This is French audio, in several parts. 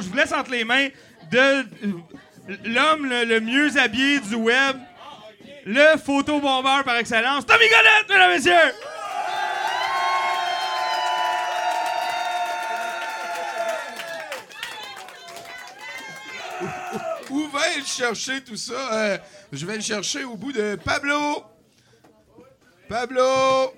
Je vous laisse entre les mains de l'homme le, mieux habillé du web, le photobombeur par excellence, Tommy Golette, mesdames et messieurs! Où va-t-il chercher tout ça? Euh, je vais le chercher au bout de Pablo. Pablo!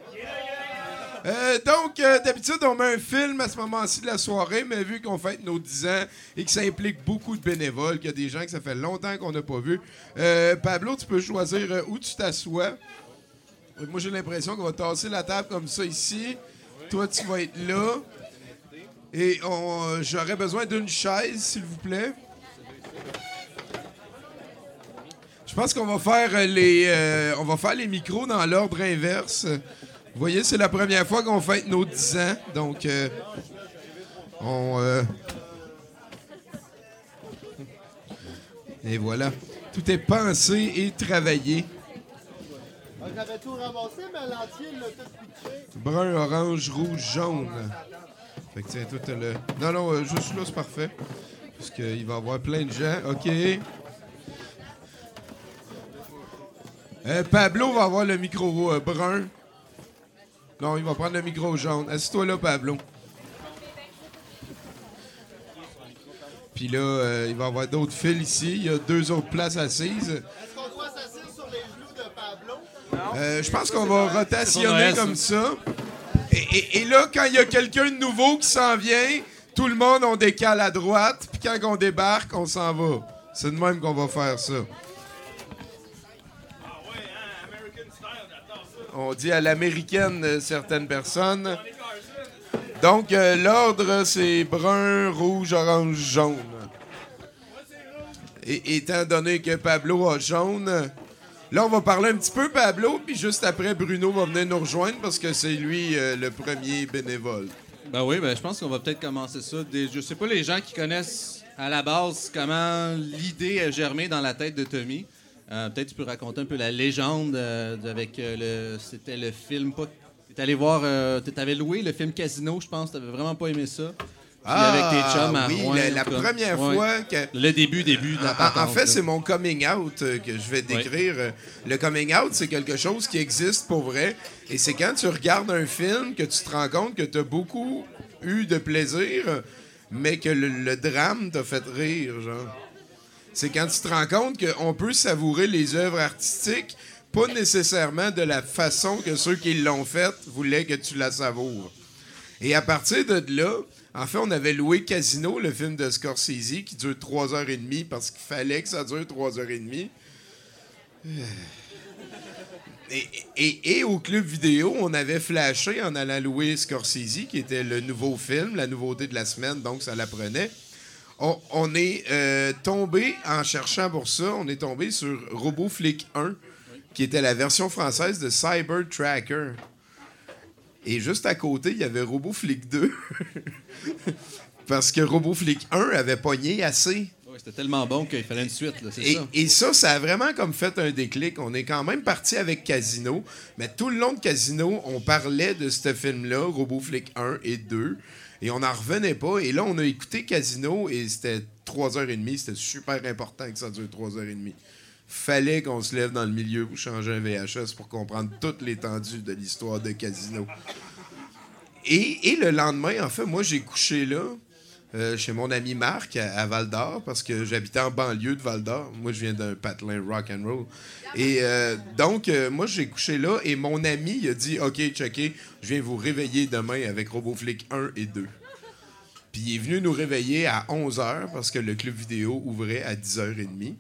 Euh, donc, euh, d'habitude, on met un film à ce moment-ci de la soirée, mais vu qu'on fête nos 10 ans et que ça implique beaucoup de bénévoles, qu'il y a des gens que ça fait longtemps qu'on n'a pas vu, euh, Pablo, tu peux choisir où tu t'assois. Moi, j'ai l'impression qu'on va tasser la table comme ça ici. Toi, tu vas être là. Et j'aurais besoin d'une chaise, s'il vous plaît. Je pense qu'on va faire les on va faire les micros dans l'ordre inverse. Vous voyez, c'est la première fois qu'on fête nos 10 ans, donc euh, on euh, et voilà, tout est pensé et travaillé. J'avais tout ramassé, mais l'entier, l'a tout pitché. Brun, orange, rouge, jaune. Fait que tiens, tout le. Non, non, euh, juste là, c'est parfait. Parce qu'il va y avoir plein de gens. OK. Euh, Pablo va avoir le micro euh, brun. Non, il va prendre le micro jaune. Assis-toi là, Pablo. Puis là, euh, il va y avoir d'autres fils ici. Il y a deux autres places assises. Est-ce qu'on doit s'asseoir sur les genoux de Pablo? Euh, je pense qu'on va rotationner comme ça. Et, et- et là, quand il y a quelqu'un de nouveau qui s'en vient, tout le monde, on décale à droite. Puis quand on débarque, on s'en va. C'est de même qu'on va faire ça. On dit à l'américaine euh, certaines personnes. Donc, euh, l'ordre, c'est brun, rouge, orange, jaune. Et étant donné que Pablo a jaune, là, on va parler un petit peu Pablo, puis juste après, Bruno va venir nous rejoindre parce que c'est lui euh, le premier bénévole. Ben oui, ben je pense qu'on va peut-être commencer ça. Des, je sais pas les gens qui connaissent à la base comment l'idée a germé dans la tête de Tommy. Euh, peut-être tu peux raconter un peu la légende euh, avec euh, le. C'était le film. Pas, t'es allé voir. T'avais loué le film Casino, je pense. T'avais vraiment pas aimé ça. Puis avec tes chums à Ah, oui, Rouen, la, première Ouais. fois que... Le début, début de la En, fait, c'est mon coming out que je vais décrire. Le coming out, c'est quelque chose qui existe pour vrai. Et c'est quand tu regardes un film que tu te rends compte que tu as beaucoup eu de plaisir, mais que le, le drame t'a fait rire, genre. C'est quand tu te rends compte qu'on peut savourer les œuvres artistiques, pas nécessairement de la façon que ceux qui l'ont faite voulaient que tu la savoures. Et à partir de là, en fait, on avait loué Casino, le film de Scorsese, qui dure 3h30 parce qu'il fallait que ça dure 3h30. Et, et- et au club vidéo, on avait flashé en allant louer Scorsese, qui était le nouveau film, la nouveauté de la semaine, donc ça l'apprenait. On, on est euh, tombé, en cherchant pour ça, on est tombé sur RoboFlick 1, qui était la version française de Cyber Tracker. Et juste à côté, il y avait RoboFlick 2. Parce que RoboFlick 1 avait pogné assez. Ouais, C'était tellement bon qu'il fallait une suite, là, Et, ça. et ça, ça a vraiment comme fait un déclic. On est quand même parti avec Casino, mais tout le long de Casino, on parlait de ce film-là, RoboFlick 1 et 2, et on n'en revenait pas. Et là, on a écouté Casino et c'était 3h30. C'était super important que ça dure 3h30. Fallait qu'on se lève dans le milieu pour changer un VHS pour comprendre toute l'étendue de l'histoire de Casino. Et, le lendemain, en fait, moi, j'ai couché là, euh, chez mon ami Marc à, Val d'Or, parce que j'habitais en banlieue de Val d'Or. Moi, je viens d'un patelin rock and roll. Et euh, donc, euh, moi, j'ai couché là, et mon ami a dit Ok, checké, je viens vous réveiller demain avec RoboFlick 1 et 2. Puis il est venu nous réveiller à 11h, parce que le club vidéo ouvrait à 10h30.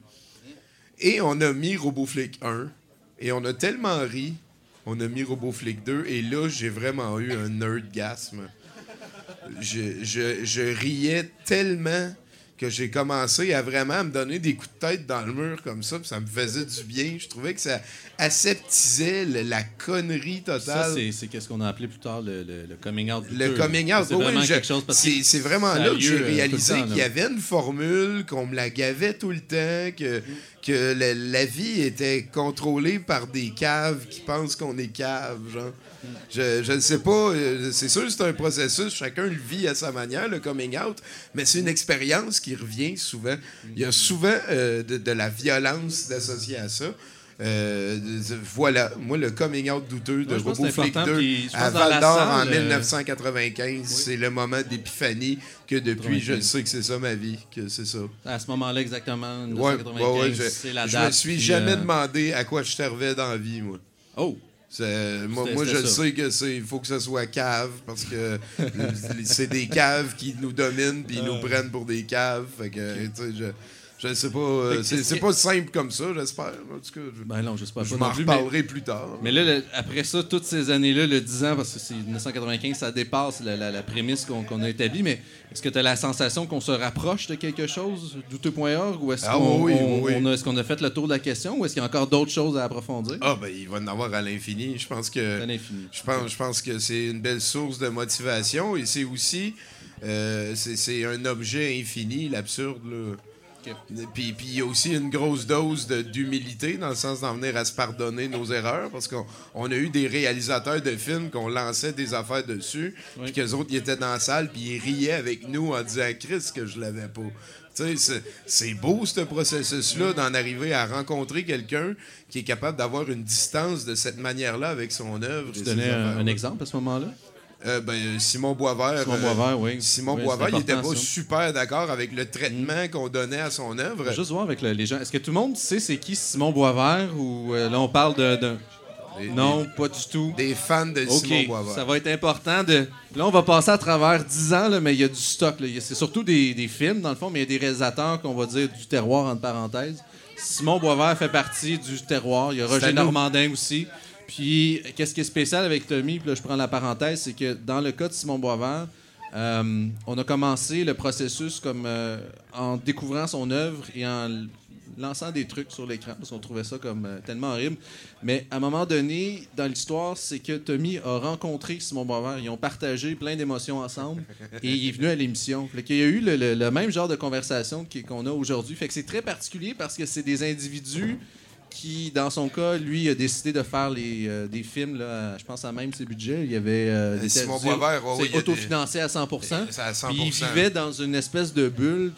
Et on a mis RoboFlick 1, et on a tellement ri, on a mis RoboFlick 2, et là, j'ai vraiment eu un nerdgasme je, je, je riais tellement que j'ai commencé à vraiment me donner des coups de tête dans le mur comme ça, puis ça me faisait du bien. Je trouvais que ça aseptisait le- la connerie Ça, totale. c'est c'est qu'est-ce qu'on a appelé plus tard le, le- le coming out. Le coming out, C'est oui, vraiment je- quelque chose parce que c'est vraiment ça là que j'ai euh, réalisé qu'il y avait une formule, qu'on me la gavait tout le temps, que, que la, vie était contrôlée par des caves qui pensent qu'on est cave, genre. Je, ne sais pas, euh, c'est sûr c'est un processus, chacun le vit à sa manière, le coming out, mais c'est une expérience qui revient souvent. Il y a souvent euh, de, de la violence associée à ça. Euh, voilà, moi, le coming out douteux de Ouais, je pense que Robo c'est Flick important, 2 puis je pense à Val d'Or en salle, euh, 1995, c'est le moment d'épiphanie que depuis, je 95. sais que c'est ça ma vie, que c'est ça. À ce moment-là, exactement, Ouais, 1995, ouais, ouais, je, c'est la je date. me suis puis, jamais euh, demandé à quoi je servais dans la vie, moi. Oh! Moi, je ça. sais que c'est il faut que ce soit cave parce que c'est des caves qui nous dominent puis ils nous prennent pour des caves. Fait que, je, je sais pas. euh, C'est pas simple comme ça, j'espère. En tout cas, je, Ben non, j'espère je pas m'en plus, mais- reparlerai plus tard. Mais là, le- après ça, toutes ces années-là, le 10 ans, parce que c'est 1995, ça dépasse la, la- la prémisse qu'on a établie, mais est-ce que tu as la sensation qu'on se rapproche de quelque chose, douteux.org, ou est-ce Ah qu'on oui, oui. a, est-ce qu'on a fait le tour de la question, ou est-ce qu'il y a encore d'autres choses à approfondir? Ah, ben, il va en avoir à l'infini. Je pense que. C'est à l'infini. Je pense, je pense que c'est une belle source de motivation et c'est aussi euh, c'est c'est un objet infini, l'absurde. Puis il y a aussi une grosse dose d'humilité dans le sens d'en venir à se pardonner nos erreurs parce qu'on on a eu des réalisateurs de films qu'on lançait des affaires dessus Oui. puis qu'eux autres ils étaient dans la salle puis ils riaient avec nous en disant Chris que je l'avais pas. Tu sais, c'est- beau ce processus-là d'en arriver à rencontrer quelqu'un qui est capable d'avoir une distance de cette manière-là avec son œuvre. Tu donnais un exemple à ce moment-là? Euh, ben, Simon Boisvert. Simon euh, Boisvert, oui. Simon Oui, Boisvert, il était important, pas ça. Mm. super d'accord avec le traitement qu'on donnait à son œuvre. Juste voir avec le- les gens. Est-ce que tout le monde sait c'est qui Simon Boisvert ou euh, là on parle de. de- Des- Non, pas du tout. Des, fans de Simon Boisvert. ça va être important de... Là, on va passer à travers 10 ans, là, mais il y a du stock. C'est surtout des, des films, dans le fond, mais il y a des réalisateurs qu'on va dire du terroir, entre parenthèses. Simon Boisvert fait partie du terroir. Il y a Roger. Normandin aussi. Puis, qu'est-ce qui est spécial avec Tommy, puis là, je prends la parenthèse, c'est que dans le cas de Simon Boisvert, euh, on a commencé le processus comme euh, en découvrant son œuvre et en lançant des trucs sur l'écran parce qu'on trouvait ça comme euh, tellement horrible. Mais à un moment donné, dans l'histoire, c'est que Tommy a rencontré Simon Boisvert. Ils ont partagé plein d'émotions ensemble et il est venu à l'émission. Qu'il y a eu le, le- le même genre de conversation qu'on a aujourd'hui. Fait que c'est très particulier parce que c'est des individus qui, dans son cas, lui, a décidé de faire les, euh, des films, là, je pense à même ses budgets. Il y avait. euh, Euh, des- Simon Boisvert, ouais, c'est des- autofinancé à 100 C'est à 100 puis il vivait dans une espèce de bulle,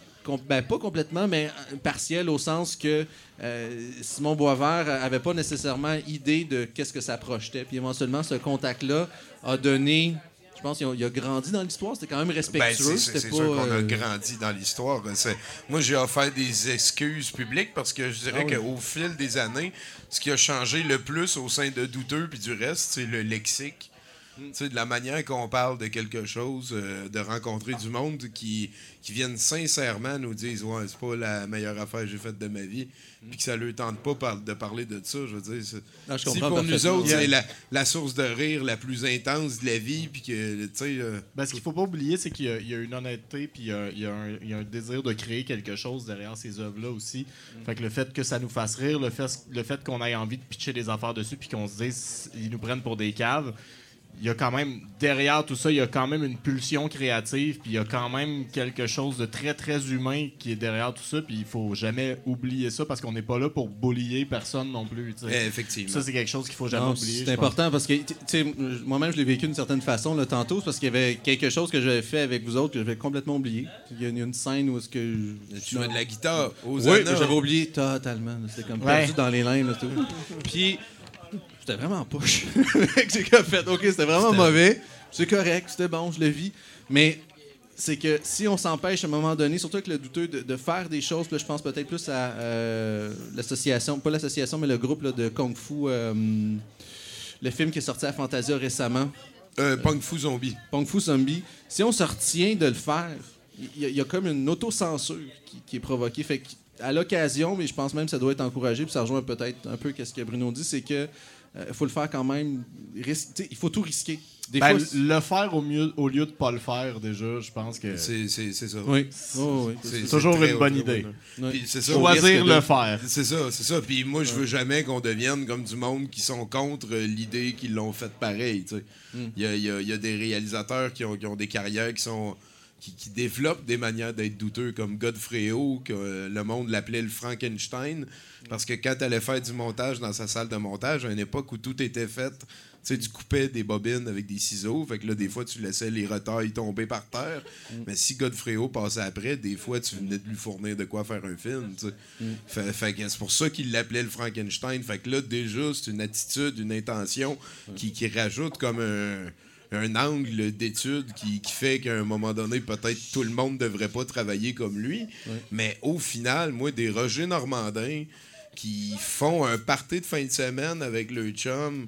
ben, pas complètement, mais euh, partielle, au sens que euh, Simon Boisvert avait pas nécessairement idée de qu'est-ce que ça projetait. Puis éventuellement, ce contact-là a donné. Je pense qu'il a, grandi dans l'histoire. C'était quand même Ben, respectueux. c'est- c'est sûr qu'on a euh, grandi dans l'histoire. C'est- Moi, j'ai offert des excuses publiques parce que je dirais Ah oui. qu'au fil des années, ce qui a changé le plus au sein de Douteux puis du reste, c'est le lexique. Mm. Tu sais, de la manière qu'on parle de quelque chose, euh, de rencontrer du monde qui, qui viennent sincèrement nous dire Ouais, c'est pas la meilleure affaire que j'ai faite de ma vie, puis que ça leur tente pas par- de parler de ça. Je veux dire, c'est- Ah, je si pour nous autres, Yeah. c'est la, la source de rire la plus intense de la vie, puis que, tu sais. euh, Ben, ce qu'il faut pas oublier, c'est qu'il y, a- il y a une honnêteté puis il y a, il y a un, il y a un désir de créer quelque chose derrière ces œuvres-là aussi. Fait que le fait que ça nous fasse rire, le fait, le fait qu'on ait envie de pitcher des affaires dessus puis qu'on se dise ils nous prennent pour des caves, il y a quand même, derrière tout ça, il y a quand même une pulsion créative puis il y a quand même quelque chose de très, très humain qui est derrière tout ça puis il faut jamais oublier ça parce qu'on n'est pas là pour boulier personne non plus. eh, effectivement. Ça, c'est quelque chose qu'il faut jamais Non, oublier. c'est pense. important parce que, moi-même, je l'ai vécu d'une certaine façon là, tantôt, c'est parce qu'il y avait quelque chose que j'avais fait avec vous autres que j'avais complètement oublié. Il y a une, une scène où est-ce que. je- Tu jouais de la guitare aux Oui, j'avais oublié totalement. C'était comme Ouais. perdu dans les limbes. Puis, c'était vraiment push. J'ai comme fait, OK, c'était vraiment mauvais. C'est correct, c'était bon, je le vis. Mais c'est que si on s'empêche à un moment donné, surtout avec le douteux, de, de faire des choses, là, je pense peut-être plus à euh, l'association, pas l'association, mais le groupe là, de Kung Fu, euh, le film qui est sorti à Fantasia récemment. Euh, Punk Fu Zombie. Kung Fu Zombie, si on se retient de le faire, il y, a- il y a comme une autocensure qui, qui est provoquée. Fait que, à l'occasion, mais je pense même que ça doit être encouragé, puis ça rejoint peut-être un peu ce que Bruno dit, c'est que euh, faut le faire quand même. il faut tout risquer. Des Ben, fois, le faire au, mieux, au lieu de pas le faire, déjà, je pense que c'est C'est c'est- c'est ça. Oui. Oh, oui. C'est- c'est toujours une bonne idée. là. Puis c'est ça. Choisir de- le faire. C'est ça, c'est ça. Puis moi, je veux jamais qu'on devienne comme du monde qui sont contre l'idée qu'ils l'ont fait pareil. tu sais. Il y, a, il y a- il y a des réalisateurs qui ont, qui ont des carrières qui sont qui, qui développent des manières d'être douteux, comme Godfrey-O, que le monde l'appelait le Frankenstein, parce que quand tu allais faire du montage dans sa salle de montage, à une époque où tout était fait, tu sais, tu coupais des bobines avec des ciseaux, fait que là, des fois, tu laissais les retailles tomber par terre. Mais si Godfrey-O passait après, des fois, tu venais de lui fournir de quoi faire un film, tu sais. Fait, fait que c'est pour ça qu'il l'appelait le Frankenstein. Fait que là, déjà, c'est une attitude, une intention qui, qui rajoute comme un, un angle d'étude qui, qui fait qu'à un moment donné, peut-être tout le monde devrait pas travailler comme lui. Mais au final, moi, des Roger Normandin qui font un party de fin de semaine avec le chum,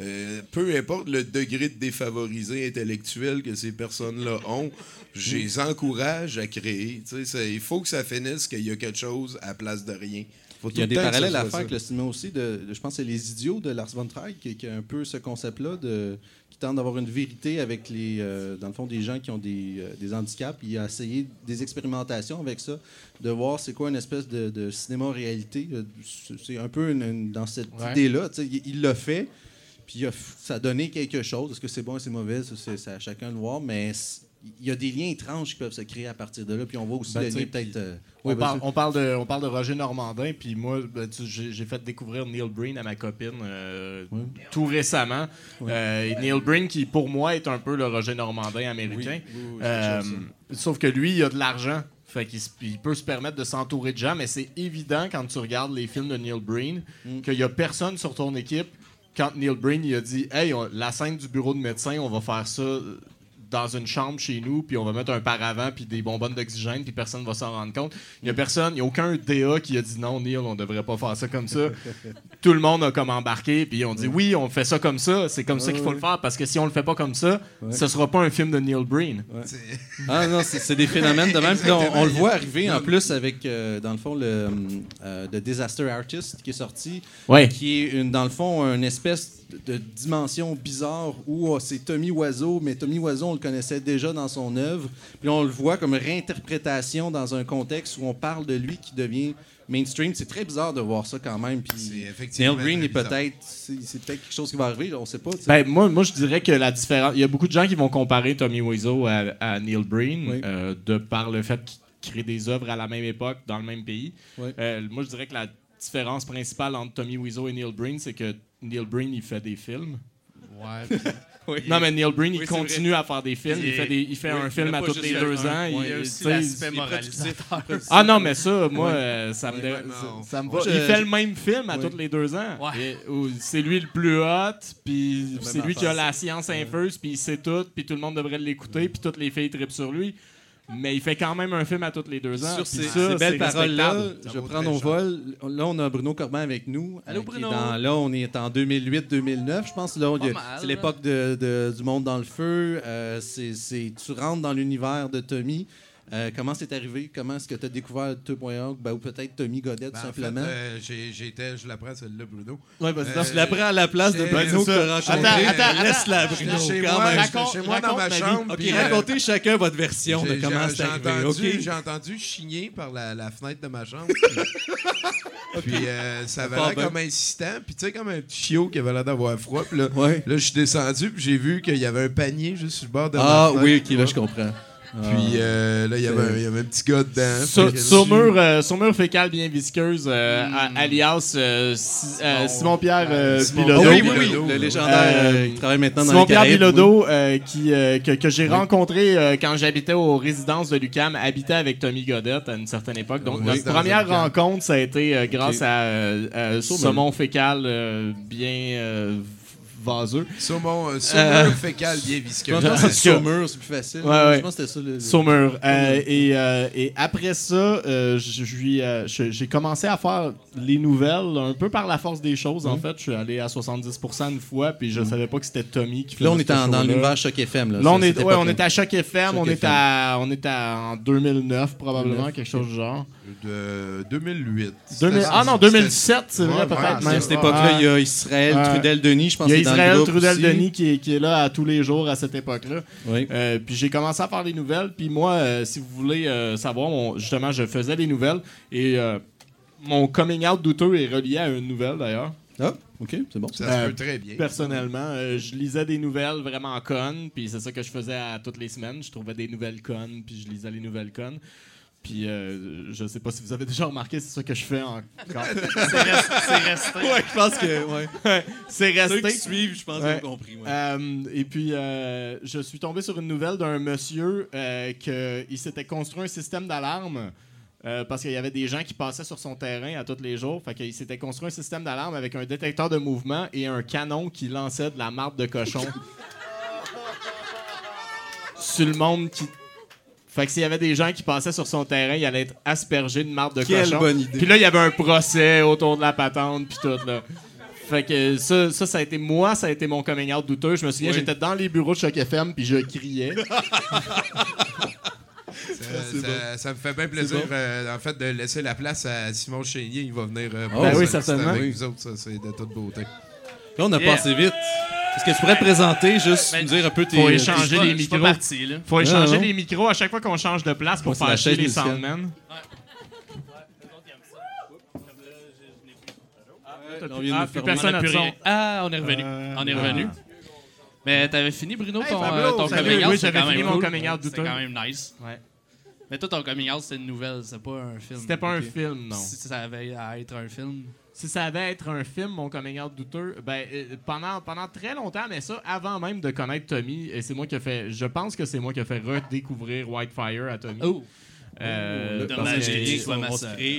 euh, peu importe le degré de défavorisé intellectuel que ces personnes-là ont, je les encourage à créer. Tu sais, c'est- il faut que ça finisse qu'il y a quelque chose à la place de rien. Faut Il y a des parallèles à faire avec le cinéma aussi. De, de- je pense que c'est Les Idiots de Lars von Trier qui, qui a un peu ce concept-là, de, d'avoir une vérité avec les, euh, dans le fond, des gens qui ont des, euh, des handicaps. Il a essayé des expérimentations avec ça, de voir c'est quoi une espèce de, de cinéma-réalité. Euh, C'est- un peu une- une- dans cette Ouais. idée-là. Il l'a fait, puis il a f- ça a donné quelque chose. Est-ce que c'est bon ou c'est mauvais? C'est à chacun de voir, mais il y a des liens étranges qui peuvent se créer à partir de là. Puis on voit aussi Ben, le peut-être... euh, On, oui, parle, vas-y. on, parle de, on parle de Roger Normandin, puis moi, ben, j'ai fait découvrir Neil Breen à ma copine euh, tout récemment. Euh, Neil Breen, qui pour moi est un peu le Roger Normandin américain. Sauf que lui, il a de l'argent. Fait qu'il il peut se permettre de s'entourer de gens, mais c'est évident quand tu regardes les films de Neil Breen qu'il n'y a personne sur ton équipe. Quand Neil Breen il a dit Hey, on- la scène du bureau de médecin, on va faire ça dans une chambre chez nous, puis on va mettre un paravent, puis des bonbonnes d'oxygène, puis personne va s'en rendre compte. Il n'y a personne, il n'y a aucun DA qui a dit non, Neil, on devrait pas faire ça comme ça. Tout le monde a comme embarqué, puis on dit oui, on fait ça comme ça, c'est comme ça qu'il faut le faire, parce que si on le fait pas comme ça, ce sera pas un film de Neil Breen. Ah non, c'est des phénomènes de même. Puis on, on le voit arriver en plus avec, euh, dans le fond, le euh, The Disaster Artist qui est sorti, Ouais. qui est une, dans le fond une espèce de dimension bizarre où oh, c'est Tommy Wiseau, mais Tommy Wiseau, on le connaissait déjà dans son œuvre. Puis on le voit comme réinterprétation dans un contexte où on parle de lui qui devient mainstream. C'est très bizarre de voir ça quand même. Puis Neil Green est peut-être, c'est peut-être quelque chose qui va arriver, on sait pas. Ben, moi, moi, je dirais que la différence. Il y a beaucoup de gens qui vont comparer Tommy Wiseau à, à Neil Breen Oui. euh, de par le fait qu'il crée des œuvres à la même époque, dans le même pays. Oui. Euh, moi, je dirais que la différence principale entre Tommy Wiseau et Neil Breen, c'est que Neil Breen, il fait des films. Oui. Non, mais Neil Breen, il Oui, continue à faire des films. Il, Il fait, des- il fait oui, un il film à tous les le deux ans. Il y a aussi l'aspect moralisateur. Ah non, mais ça, moi, euh, ça me, Ouais, dé- vraiment. ça, ça me Moi, va. je- il fait le même film à Oui. tous les deux ans. Ouais. C'est lui le plus hot, puis c'est lui qui a la science infuse, puis il sait tout, puis tout le monde devrait l'écouter, puis toutes les filles trippent sur lui. Mais il fait quand même un film à tous les deux ans. Sur ces, ça, ces belles paroles-là, je prends nos vols. Là, on a Bruno Corbin avec nous. Allô, euh, est Bruno? dans- là, on est en 2008-2009, je pense. Là, c'est l'époque de, de- du monde dans le feu. Euh, c'est, c'est- tu rentres dans l'univers de Tommy. Euh, comment c'est arrivé? Comment est-ce que tu as découvert 2.org? Ben, ou peut-être Tommy Godet, Ben, tout en fait, simplement. euh, j'étais, je l'apprends celle-là, Bruno. Ouais, vas-y, Euh, je la prends à la place de Bruno que ça. t'as rencontré. Attends, attends, Laisse-la. Bruno, chez quand moi, même. j'étais chez moi dans raconte ma chambre. OK, euh, racontez chacun votre version de comment c'est arrivé. entendu, OK? J'ai entendu chigner par la, la fenêtre de ma chambre. Puis, puis, euh, ça avait l'air comme insistant. Puis tu sais, comme un petit chiot qui avait l'air d'avoir froid. Puis là, Ouais. là je suis descendu, puis j'ai vu qu'il y avait un panier juste sur le bord de Ah ma fenêtre. oui, OK, là, je comprends. Puis euh, là, il y, avait un, il y avait un petit gars dedans. Sur, mur, euh, sur mur fécal bien visqueuse, euh, alias Si- Simon-Pierre euh, Simon- Bilodeau. Ah oui, oui, oui, Bilodeau, le légendaire Euh, qui travaille maintenant dans les Simon-Pierre. Bilodeau, euh, qui, euh, que, que j'ai rencontré euh, quand j'habitais aux résidences de Lucam, habitait avec Tommy Godette à une certaine époque. Donc, Oui, notre dans première rencontre, ça a été euh, grâce Ok. à euh, euh, saumon fécal euh, bien euh, vaseux. Saumon, euh, saumon Euh, fécal bien Je visqueux. pense que En c'est Saumur, c'est plus facile. Ouais, ouais. Je pense que c'était ça. Le, le- Saumur. Euh, et, euh, et après ça, j'ai commencé à faire les nouvelles un peu par la force des choses. En fait, je suis allé à 70% une fois, puis je savais pas que c'était Tommy qui faisait Là, on en- dans l'univers Choc FM. Là, Là, on ça, est, ouais, on est à Choc FM, Choc on, est à, on est à, en 2009 probablement, 2009, quelque chose du genre. De 2008. 2000 C'était- ah non, c'était- 2017, c'est vrai Ouais, peut-être ouais. À cette époque-là, il y a Israël Ouais. Trudel Denis, je pense Il y a Israël Trudel-Denis qui, est- qui est là à tous les jours à cette époque-là. Oui. Euh, puis j'ai commencé à faire des nouvelles. Puis moi, euh, si vous voulez euh, savoir, justement, je faisais des nouvelles. Et euh, mon coming out douteux est relié à une nouvelle d'ailleurs. Ah, ok, c'est bon. Ça se Euh, peut très bien. Personnellement, euh, je lisais des nouvelles vraiment connes, puis c'est ça que je faisais à toutes les semaines. Je trouvais des nouvelles connes, puis je lisais les nouvelles connes. Puis euh, je sais pas si vous avez déjà remarqué, c'est ça que je fais encore. C'est resté. Ouais, je pense que. Ouais. c'est Ceux qui resté. suivent, je pense Ouais. qu'ils ont compris. ouais. Euh, et puis, euh, je suis tombé sur une nouvelle d'un monsieur euh, qu'il s'était construit un système d'alarme parce qu'il y avait des gens qui passaient sur son terrain à tous les jours. Fait qu'il s'était construit un système d'alarme avec un détecteur de mouvement et un canon qui lançait de la marde de cochon sur le monde qui. Fait que s'il y avait des gens qui passaient sur son terrain, il allait être aspergé de marde de Quelle cochon. bonne idée. Puis là, il y avait un procès autour de la patente, puis tout, là. Fait que ça, ça, ça a été moi, ça a été mon coming out douteux. Je me souviens, Oui. j'étais dans les bureaux de Choc FM, puis je criais. Ça, ça- ça me fait bien plaisir, bon. euh, en fait, de laisser la place à Simon Chénier. Il va venir euh, Oh, ben oui, certainement. avec Oui. vous autres. Ça, c'est de toute beauté. Là, on a Yeah. passé vite. Est-ce que tu pourrais te présenter, juste Ben, me dire un peu tes. faut échanger. Les micros. parti, là. Faut échanger non. les micros à chaque fois qu'on change de place pour fâcher chaise les soundmen. Là, on vient de Ah, nous plus faire- personne plus rien. Ah, on est revenu. Euh, on est revenu. Mais t'avais fini, Bruno, Hey, ton, Pablo, euh, ton coming out? Oui, c'est j'avais fini mon cool. coming out C'était quand même nice. Ouais. Mais toi, ton coming out, c'était une nouvelle, c'est pas un film. C'était pas un Ok. film, non. Si ça avait à être un film. Si ça avait être un film, mon coming out douteux, ben, euh, pendant, pendant très longtemps, mais ça, avant même de connaître Tommy, et c'est moi qui ai fait, je pense que c'est moi qui ai fait redécouvrir Whitefire à Tommy. Oh! Euh, parce dommage, que j'ai soit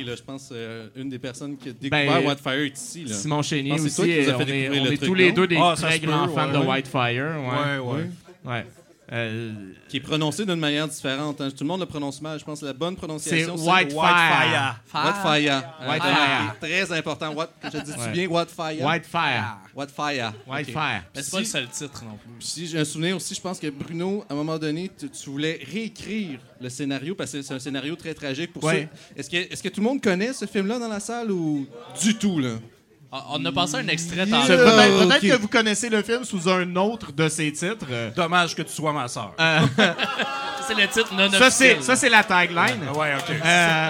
là, je pense, euh, une des personnes qui a découvert Ben, Whitefire est ici. Là. Simon Chénier c'est aussi, toi qui nous as et fait on est, découvrir on le est truc, tous les deux des Ah, très peut, grands fans ouais, de ouais. Whitefire. Ouais. Ouais, ouais. Ouais. Euh, Qui est prononcé d'une manière différente. hein. Tout le monde le prononce mal. Je pense que la bonne c'est prononciation, Whitefire. Whitefire. Whitefire. Whitefire. Ah, Très important. What, je dis-tu Ouais. bien Whitefire? Whitefire. Whitefire. Whitefire. Mais c'est pas le seul titre non plus. Si j'ai un souvenir aussi, je pense que Bruno, à un moment donné, tu, tu voulais réécrire le scénario parce que c'est un scénario très tragique pour Ouais. ça. Est-ce que, est-ce que tout le monde connaît ce film-là dans la salle ou du tout, là? On a passé un extrait Yeah. tantôt. Peut-être peut-être que vous connaissez le film sous un autre de ses titres. Euh, Dommage que tu sois ma sœur. C'est le titre non ça, c'est officiel. ça, c'est la tagline. Ouais, ok. Euh,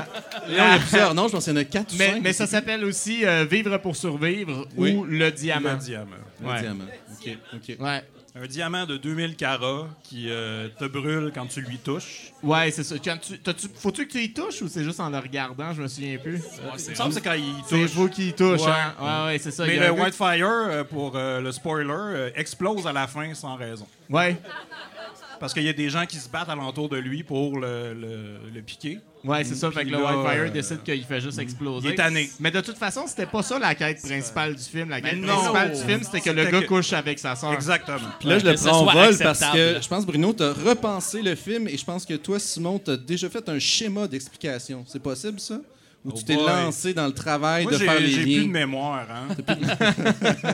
Il y a plusieurs. Non, je pense qu'il y en a quatre ou mais, cinq. mais ça s'appelle aussi euh, Vivre pour survivre Oui. ou Le Diamant. Diamant. Le Ouais. diamant. OK, OK. Ouais. Un diamant de 2000 carats qui euh, te brûle quand tu lui touches. Ouais, c'est ça. Quand tu, t'as-tu- faut-tu que tu y touches ou c'est juste en le regardant? Je me souviens plus. Il me semble que c'est quand il C'est touche. vous qui y touche, Ouais. hein? Ouais, ouais, c'est ça. Mais le Whitefire, euh, pour euh, le spoiler, explose à la fin sans raison. Ouais. Parce qu'il y a des gens qui se battent alentour de lui pour le, le- le piquer. Ouais, c'est ça. Fait que Puis le là, Whitefire euh, décide qu'il fait juste exploser. il est tanné. Mais de toute façon, c'était pas ça la quête principale du film. La quête non. principale du film, c'était que le gars que- couche avec sa soeur. Exactement. Puis là, je le prends soit vol parce que je pense, Bruno, t'as repensé le film et je pense que toi, Simon, t'as déjà fait un schéma d'explication. C'est possible, ça? Ou tu Oh t'es boy. lancé dans le travail Moi, de faire les j'ai plus de liens? mémoire. Hein.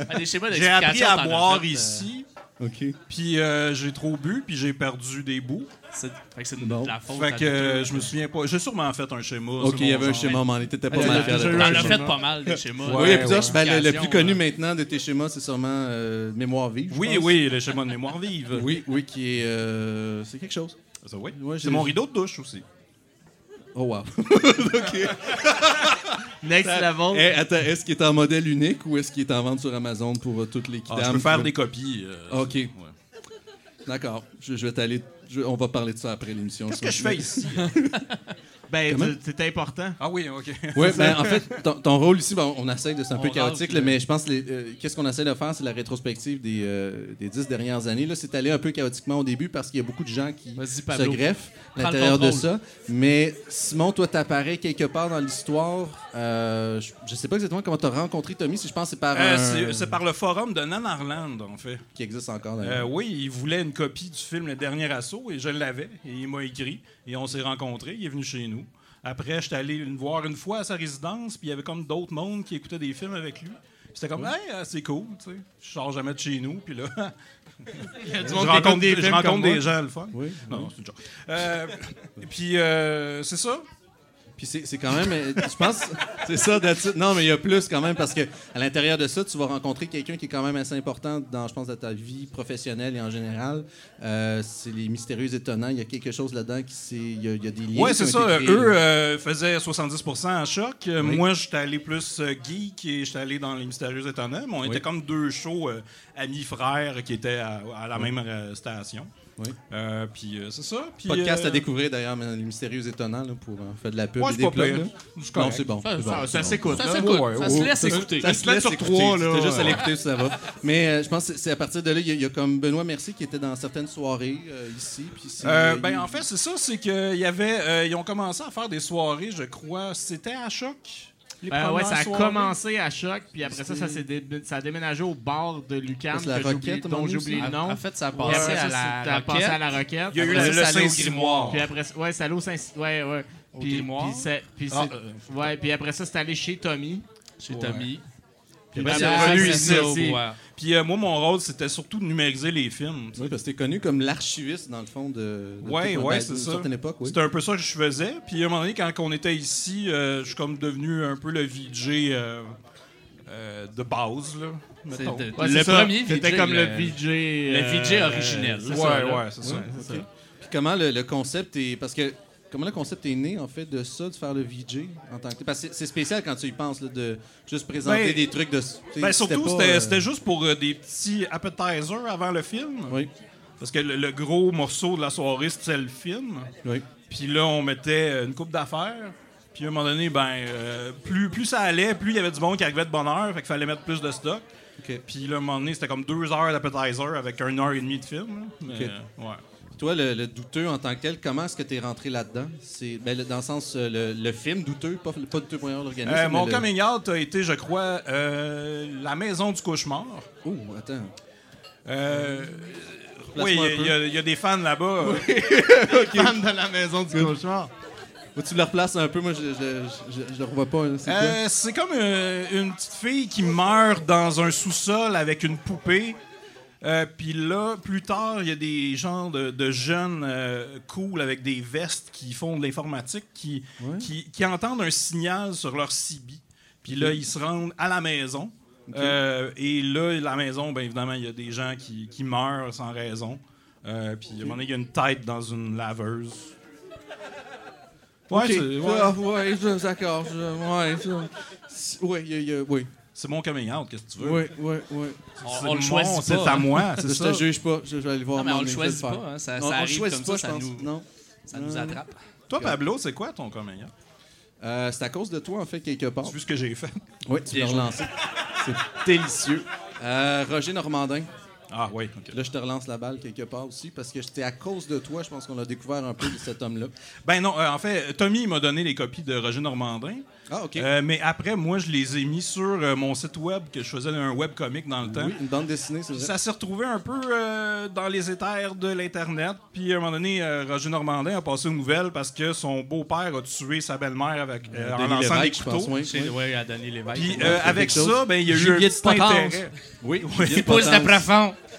Ah, des schémas J'ai appris à boire euh, ici, OK. puis euh, j'ai trop bu, puis j'ai perdu des bouts. C'est- Fait que c'est Bon. de la faute. Fait que euh, je me souviens pas. J'ai sûrement fait un schéma. OK, il y avait un schéma, mais on était pas Ouais, mal T'en as fait pas mal des schémas. Ouais, Oui, il y a ouais. plusieurs. Ben, le, le plus connu maintenant de tes schémas, c'est sûrement euh, Mémoire vive. je Oui, pense. oui, le schéma de mémoire vive. Oui, oui, qui est. euh, c'est quelque chose. Ça, oui. Ouais, j'ai- C'est mon rideau de douche aussi. Oh, wow. Next level. Eh, attends, est-ce qu'il est en modèle unique ou est-ce qu'il est en vente sur Amazon pour euh, toutes les Ah, kidams? je peux faire des copies. OK. D'accord. Je, je vais t'aller. Je- on va parler de ça après l'émission. Qu'est-ce ça. que je fais ici? Ben, c'est- important. Ah oui, OK. Oui, ben, en fait, ton, ton rôle ici, bon, on essaie de. C'est un On peu chaotique, là, mais je pense que euh, qu'est-ce qu'on essaie de faire, c'est la rétrospective des, euh, des dix dernières années. Là, c'est allé un peu chaotiquement au début parce qu'il y a beaucoup de gens qui se greffent à l'intérieur de ça. Mais Simon, toi, t'apparais quelque part dans l'histoire. Euh, je, je sais pas exactement comment t'as rencontré Tommy, si je pense que c'est par Euh, un... c'est- par le forum de Nanarland, en fait. qui existe encore. Euh, d'ailleurs. oui, il voulait une copie du film Le Dernier Assaut et je l'avais. Et il m'a écrit et on s'est rencontrés. Il est venu chez nous. Après, j'étais allé le voir une fois à sa résidence, puis il y avait comme d'autres mondes qui écoutaient des films avec lui. Puis C'était comme, hey, euh, c'est cool, tu sais. Je sors jamais de chez nous, puis là. Il y a du je monde qui rencontre, des je rencontre des gens, le fun. Oui. Non, non, c'est une joke. Euh, et puis, euh, c'est ça. Puis c'est quand même, euh, je pense, c'est ça. Non, mais il y a plus quand même parce que à l'intérieur de ça, tu vas rencontrer quelqu'un qui est quand même assez important dans, je pense, dans ta vie professionnelle et en général. Euh, c'est les mystérieux étonnants. Il y a quelque chose là-dedans qui c'est, il y, a- il y a des liens. Qui c'est ça. créés. Eux euh, faisaient 70% en choc. Oui. Moi, j'étais allé plus geek et j'étais allé dans les Mystérieux Étonnants. Mais on était comme deux shows euh, amis frères qui étaient à, à la même station. Oui. Euh, puis euh, c'est ça. Puis, Podcast euh, à découvrir d'ailleurs, mais les mystérieux étonnants là, pour euh, faire de la pub Ouais, et c'est des pas plugs. là. C'est Non, c'est bon. Ça- c'est bon. ça- Ça s'écoute. Ça là. s'écoute. Ouais, Ça se laisse écouter. Ça se laisse sur trois, là. C'était juste à l'écouter, ça va. Mais euh, je pense que c'est à partir de là, il y, a- il y a comme Benoît Mercier qui était dans certaines soirées euh, ici. C'est- Euh, ben, en fait, c'est ça, c'est qu'il y avait. euh, ils ont commencé à faire des soirées, je crois. C'était à choc. Les Ben ouais, ça a soirées. commencé à choc, puis après ça, ça, s'est dé- ça a déménagé au bar de moment dont oublié le nom. En fait, ça a Puis passé après à ça, la ça a passé à la Roquette. Il y a eu le, le Saint-Grimoire. Puis après, ouais, c'est allé au Saint... Ouais, ouais. Au Puis, Grimoire? puis puis Ah, euh, ouais, puis après ça, c'est allé chez Tommy. Chez Ouais. Tommy. Puis ben, c'est revenu c'est ici Puis euh, moi, mon rôle, c'était surtout de numériser les films. Oui, parce que t'es connu comme l'archiviste, dans le fond, de. de Ouais, ouais, c'est ça. certaine époque, oui. C'était un peu ça que je faisais. Puis à un moment donné, quand on était ici, euh, je suis comme devenu un peu le VJ euh, euh, de base. Là, C'est mettons. de- Ouais, le ça. premier C'était VJ, comme le le- VJ. le VJ originel. c'est Ouais, ouais, c'est ça. Puis comment le, le concept est. Parce que. Comment le concept est né, en fait, de ça, de faire le VJ en tant que. Parce que c'est- spécial quand tu y penses, là, de juste présenter Ben, des trucs de. Ben, surtout, c'était euh, c'était juste pour euh, des petits appetizers avant le film. Oui, Parce que le, le gros morceau de la soirée, c'était le film. oui. Puis là, on mettait euh, une coupe d'affaires. Puis à un moment donné, ben, euh, plus, plus ça allait, plus il y avait du monde qui arrivait de bonne heure. Fait qu'il fallait mettre plus de stock. OK. Puis là, à un moment donné, c'était comme deux heures d'appetizer avec une heure et demie de film. là. Mais, Ok. ouais. Toi, le, le douteux en tant que tel, comment est-ce que tu es rentré là-dedans? C'est ben, le- dans le sens, euh, le, le film douteux, pas, pas douteux pour l'organisme. Euh, mon coming out a été, je crois, euh, La Maison du Cauchemar. Oh, attends. Euh, oui, il y, a- y y des fans là-bas. Fan de la maison du cauchemar. Tu le replaces un peu, moi je, je, je, je le revois pas. hein. C'est? Euh, c'est comme une petite fille qui meurt dans un sous-sol avec une poupée. Euh, Puis là, plus tard, il y a des gens de, de jeunes euh, cool avec des vestes qui font de l'informatique qui, Ouais. qui, qui entendent un signal sur leur CB. Puis là, ils se rendent à la maison. Euh, et là, la maison, bien évidemment, il y a des gens qui, qui meurent sans raison. Puis à un moment donné, il y a une tête dans une laveuse. Ouais, Ok. c'est- ouais. Ah, ouais, je- d'accord. Ouais, ouais, il y a- il y a- oui. C'est mon coming out, qu'est-ce que tu veux? Oui, oui, oui. On, le choisit C'est à hein. moi, c'est Je ça. te juge pas, je, je vais aller voir. Non, mais on mon le je choisit pas. hein. Ça, Non, ça on le arrive choisit comme pas, ça, je ça pense. nous, Non. ça nous attrape. Toi, Pablo, c'est quoi ton coming out? Euh, c'est à cause de toi, en fait, quelque part. Tu as vu ce que j'ai fait? Oui, tu joué. relancé. C'est délicieux. Euh, Roger Normandin. Ah oui, ok. Là, je te relance la balle quelque part aussi parce que c'était à cause de toi, je pense qu'on a découvert un peu de cet homme-là. Ben non, euh, en fait, Tommy m'a donné les copies de Roger Normandin. Ah, OK. Euh, mais après, moi, je les ai mis sur euh, mon site web, que je faisais un webcomic dans le temps. oui, une bande dessinée, c'est vrai. ça s'est retrouvé un peu euh, dans les éthers de l'Internet. Puis à un moment donné, euh, Roger Normandin a passé aux nouvelles parce que son beau-père a tué sa belle-mère avec, euh, en lançant des couteaux. oui. Ouais, à Denis Lévesque. Puis euh, avec ça, ben, il y a eu un petit intérêt. Oui, Il pose de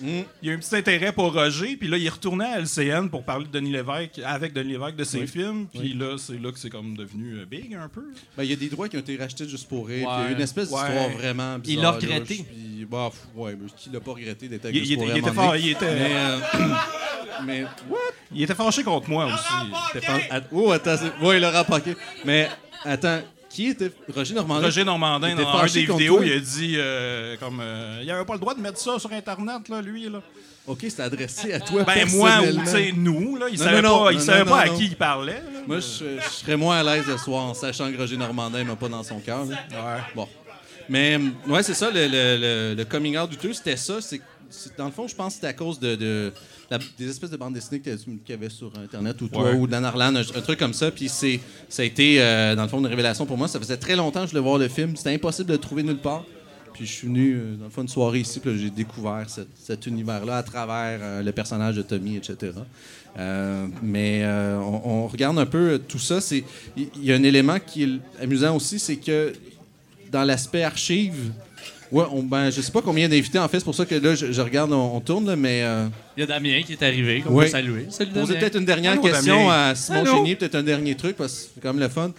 Il y a eu un petit intérêt pour Roger, puis là, il est retourné à LCN pour parler de Denis Lévesque, avec Denis Lévesque de ses Oui. films, puis Oui. là, c'est là que c'est comme devenu euh, big un peu. Ben, il y a des droits qui ont été rachetés juste pour rire. puis Il y a une espèce Ouais. d'histoire vraiment bizarre. Il l'a là, regretté. je- Puis, bah, pff, ouais, mais qui l'a pas regretté d'être avec Il, Juste il pour était, rire il était fort- donné. il était- Mais, euh, mais, il était fâché contre moi aussi. Oh, attends. Ouais, Laurent Paquet. Mais, attends, qui était... Roger Normandin? Roger Normandin, dans un des vidéos, toi? il a dit euh, comme euh, il avait pas le droit de mettre ça sur Internet, là, lui. Là. OK, c'était adressé à toi Ben moi ou personnellement. tu sais, nous, là, il Non, savait non, non, pas, il savait non, pas à qui il parlait. là. Moi, je, je serais moins à l'aise ce soir en sachant que Roger Normandin m'a pas dans son cœur. Ouais. Bon. Mais, ouais, c'est ça, le, le- le- le coming out douteux, c'était ça. C'est, c'est- dans le fond, je pense que c'était à cause de, de la- des espèces de bandes dessinées qu'il y avait sur Internet ou toi Ouais. ou Dan Harlan, un, un truc comme ça. Puis c'est, ça a été, euh, dans le fond, une révélation pour moi. Ça faisait très longtemps que je voulais voir le film. C'était impossible de le trouver nulle part. Puis je suis venu, euh, dans le fond, une soirée ici, puis j'ai découvert cette- cet univers-là à travers euh, le personnage de Tommy, etc. Euh, mais on, on regarde un peu tout ça. C'est- Il il y, a un élément qui est amusant aussi, c'est que dans l'aspect archive, Ouais, on, ben, je sais pas combien d'invités en fait, c'est pour ça que là, je, je regarde, on, on tourne, là, mais. euh, Il y a Damien qui est arrivé, qu'on Oui. peut saluer. Salut Poser Damien. peut-être une dernière Allô, question Damien. à Simon Allô. Chénier, peut-être un dernier truc, parce que c'est quand même le fun.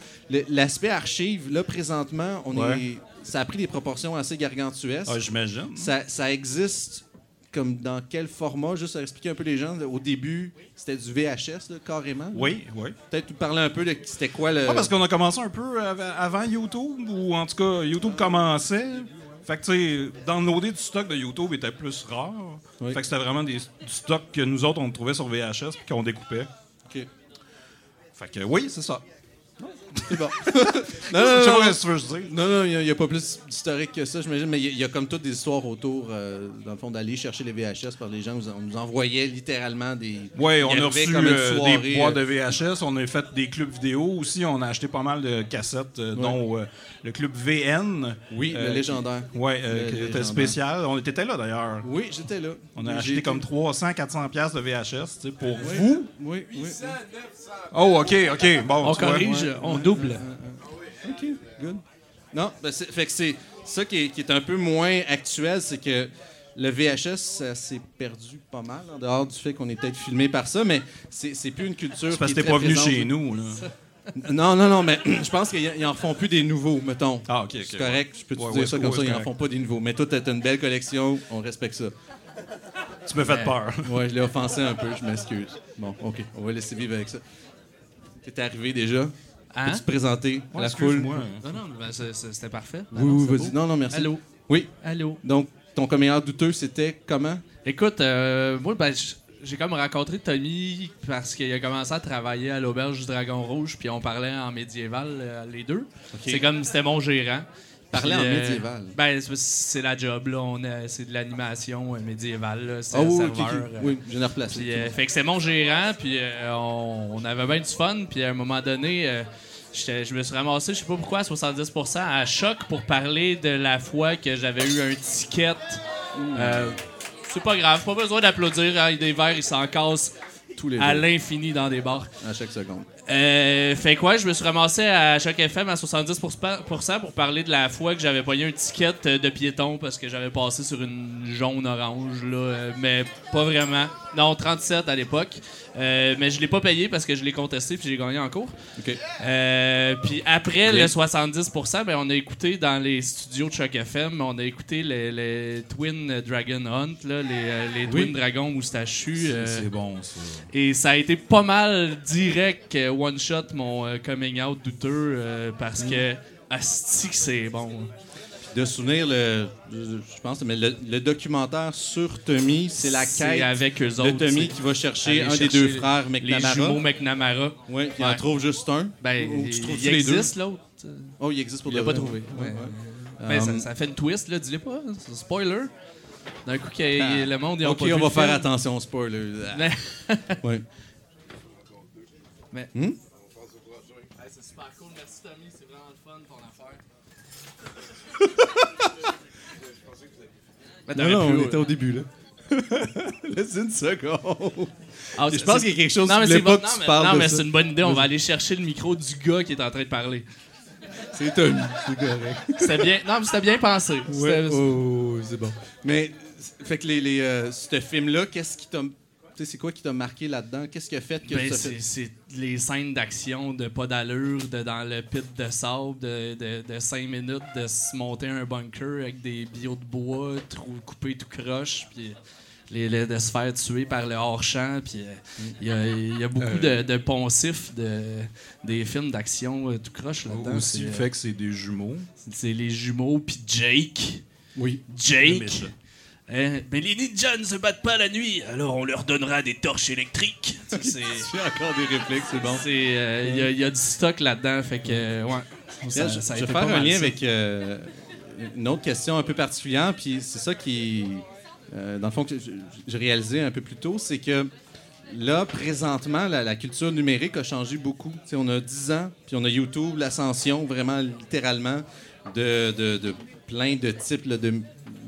L'aspect archive, là, présentement, on Ouais. est, ça a pris des proportions assez gargantuesques. Ah, J'imagine. ça, ça existe comme dans quel format? Juste à expliquer un peu les gens. Au début, c'était du VHS, là, carrément? Oui, oui. Peut-être nous parler un peu de c'était quoi le. Ah, parce qu'on a commencé un peu av- avant YouTube, ou en tout cas, YouTube commençait. Fait que, tu sais, downloader du stock de YouTube était plus rare. Oui. Fait que c'était vraiment des, du stock que nous autres, on trouvait sur VHS puis qu'on découpait. Ok. Fait que, oui, c'est ça. C'est bon. Je non, non, non, pas ce que tu veux que je dise. Non, non, il n'y a, pas plus d'historique que ça, j'imagine, mais il y, a- il y a comme toutes des histoires autour, euh, dans le fond, d'aller chercher les VHS par les gens. On nous envoyait littéralement des. Oui, on a reçu euh, soirée, des boîtes euh, de VHS, on a fait des clubs vidéo aussi, on a acheté pas mal de cassettes, euh, dont euh, le club VN. Oui, euh, le légendaire. Oui, qui était spécial. On était là d'ailleurs. Oui, j'étais là. On a acheté été- comme 300-400$ piastres de VHS, tu sais, pour Oui. vous. Oui, oui. oui. Oh, OK, OK. Bon, On corrige, on double. OK, good. Non, ben c'est, fait que c'est ça qui est, qui est un peu moins actuel, c'est que le VHS, ça s'est perdu pas mal, en dehors du fait qu'on est peut-être filmé par ça, mais c'est, c'est plus une culture C'est parce que t'es pas venu chez nous, là. Non, non, non, mais je pense qu'ils ils en font plus des nouveaux, mettons. Ah, OK, OK. c'est correct, je peux te Ouais, dire ouais, ça comme ça, ils en font pas des nouveaux. Mais toi, t'as une belle collection, on respecte ça. Tu me fais peur. Ouais, je l'ai offensé un peu, je m'excuse. Bon, OK, on va laisser vivre avec ça. T'es arrivé déjà? Hein? Peux-tu te présenter à Ouais, la foule? Non, non, ben, c'était parfait. Oui, non, oui, vas-y. Non, non, merci. Allô? Oui, Allô? donc ton commentaire douteux, c'était comment? Écoute, euh, moi, ben, j'ai comme rencontré Tommy parce qu'il a commencé à travailler à l'auberge du Dragon Rouge, puis on parlait en médiéval, euh, les deux. C'est comme, c'était mon gérant. Parler en euh, médiéval. Ben, c'est- la job, là. C'est de l'animation euh, médiévale. C'est Ah oui, serveur. euh, oui, je l'ai replacé. Puis, fait que c'est mon gérant, puis on, on avait bien du fun, puis à un moment donné, je me suis ramassé, je sais pas pourquoi, à 70% à choc pour parler de la fois que j'avais eu un ticket. Euh, c'est pas grave, pas besoin d'applaudir, hein, des verres, ils s'en cassent Tous les à l'infini dans des bars. à chaque seconde. Euh, fait quoi, je me suis ramassé à Choc FM à 70% pour parler de la fois que j'avais payé un ticket de piéton parce que j'avais passé sur une jaune-orange, là, euh, mais pas vraiment. Non, 37 à l'époque. Euh, mais je l'ai pas payé parce que je l'ai contesté puis j'ai gagné en cours. Euh, puis après Bien. le 70%, ben, on a écouté dans les studios de Choc FM, on a écouté les, les Twin Dragon Hunt, là, les, euh, les Twin Dragons moustachus. euh, C'est bon, ça. et ça a été pas mal direct one shot mon coming out douteux parce que asti c'est bon. De souvenir, le, je pense, mais le, le documentaire sur Tommy, c'est la C'est quête avec eux de autres. Tommy c'est qui va chercher un des deux frères les McNamara. jumeaux McNamara. Oui, il en trouve juste un. Ben, Ou tu il, trouves-tu il les deux? existe l'autre? Oh, il existe pour Il l'a de pas trouvé. Ouais, Ouais. ouais. Ben, ça, Um, ça fait une twist, là, dis-le pas. spoiler. D'un coup, qu'il- Ah. le monde, ils ont Ok, pas on va faire film. attention, spoiler. Mais- Ouais. Mais- Hmm? c'est super cool. Merci, Tommy. C'est vraiment le fun, ton affaire. Non, non, on euh, était au début, là. Laisse une seconde. Ah, Je c'est- pense qu'il y a quelque chose Non, que mais bon. pas que Non, tu mais, parles non, de mais c'est une bonne idée. On va aller chercher le micro du gars qui est en train de parler. C'est Tommy, c'est correct. C'était bien. Non, mais c'était bien pensé. Ouais, oh, c'est bon. Mais, fait que les, les, euh, ce film-là, qu'est-ce qui t'a. C'est quoi qui t'a marqué là-dedans? Qu'est-ce qui a fait que Ben, ça c'est, fait. c'est les scènes d'action de pas d'allure, de dans le pit de sable, de, de, de cinq minutes, de se monter un bunker avec des billots de bois, trou, coupés tout croche, puis les, les- de se faire tuer par le hors-champ. Puis euh, il y, a, il y a beaucoup de, de poncifs de, des films d'action euh, tout croche là-dedans. Aussi c'est, le euh, fait que c'est des jumeaux. c'est les jumeaux, puis Jake. Oui. Jake. Hein, mais les ninjas ne se battent pas la nuit, alors on leur donnera des torches électriques. J'ai encore des répliques, c'est bon. Euh, Il y, a- il y a du stock là-dedans, fait que, ouais. Ça- je, ça vais faire un lien ça. avec euh, une autre question un peu particulière, puis c'est ça qui, euh, dans le fond, que j'ai réalisé un peu plus tôt, c'est que là, présentement, la, la culture numérique a changé beaucoup. On a 10 ans, puis on a YouTube, l'ascension, vraiment littéralement, de, de- de plein de types, là, de,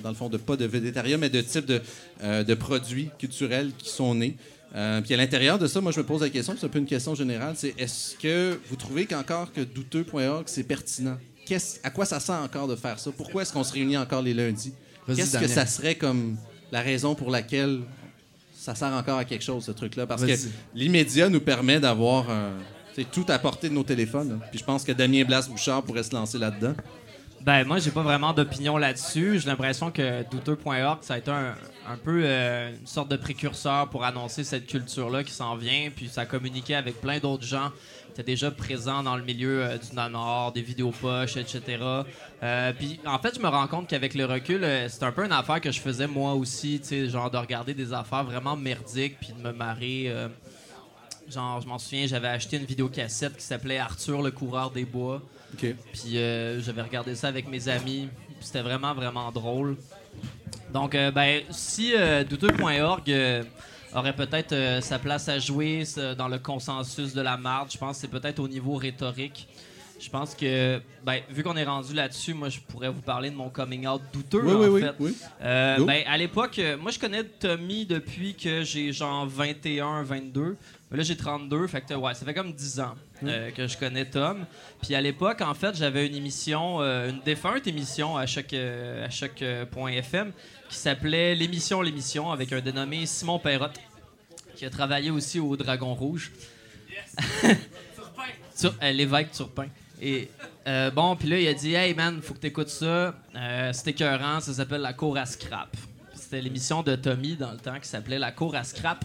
dans le fond, de pas de végétariens, mais de types de, euh, de produits culturels qui sont nés. Euh, puis à l'intérieur de ça, moi, je me pose la question, c'est un peu une question générale, c'est est-ce que vous trouvez qu'encore que douteux.org, c'est pertinent? qu'est-ce- à quoi ça sert encore de faire ça? Pourquoi est-ce qu'on se réunit encore les lundis? Qu'est-ce que ça serait comme la raison pour laquelle ça sert encore à quelque chose, ce truc-là? Parce que l'immédiat nous permet d'avoir euh, tout à portée de nos téléphones. Puis je pense que Damien Blas-Bouchard pourrait se lancer là-dedans. Ben, moi, j'ai pas vraiment d'opinion là-dessus. J'ai l'impression que douteux.org, ça a été un, un peu euh, une sorte de précurseur pour annoncer cette culture-là qui s'en vient. Puis ça a communiqué avec plein d'autres gens qui étaient déjà présents dans le milieu euh, du nanor, des vidéos poches, etc. Euh, puis en fait, je me rends compte qu'avec le recul, c'est un peu une affaire que je faisais moi aussi, tu sais, genre de regarder des affaires vraiment merdiques puis de me marrer. genre, je m'en souviens, j'avais acheté une vidéocassette qui s'appelait Arthur le coureur des bois. OK. Puis euh, j'avais regardé ça avec mes amis. C'était vraiment, vraiment drôle. Donc, euh, ben, si euh, douteux.org euh, aurait peut-être sa place à jouer dans le consensus de la marde, je pense que c'est peut-être au niveau rhétorique. Je pense que, ben, vu qu'on est rendu là-dessus, moi, je pourrais vous parler de mon coming out douteux, Oui, en oui, oui, fait. oui. Ben, à l'époque, moi, je connais Tommy depuis que j'ai genre 21, 22. Mais là, j'ai 32, fait que, ouais, ça fait comme 10 ans euh, que je connais Tom. Puis à l'époque, en fait, j'avais une émission, euh, une défunte émission à chaque, euh, à chaque euh, point FM qui s'appelait L'émission, l'émission, avec un dénommé Simon Perrotte, qui a travaillé aussi au Dragon Rouge. Sur, euh, L'évêque Turpin. Et euh, bon, puis là, il a dit Hey man, faut que t'écoutes ça. Euh, c'est écœurant, ça s'appelle La Cour à Scrap. C'était l'émission de Tommy dans le temps qui s'appelait La Cour à Scrap.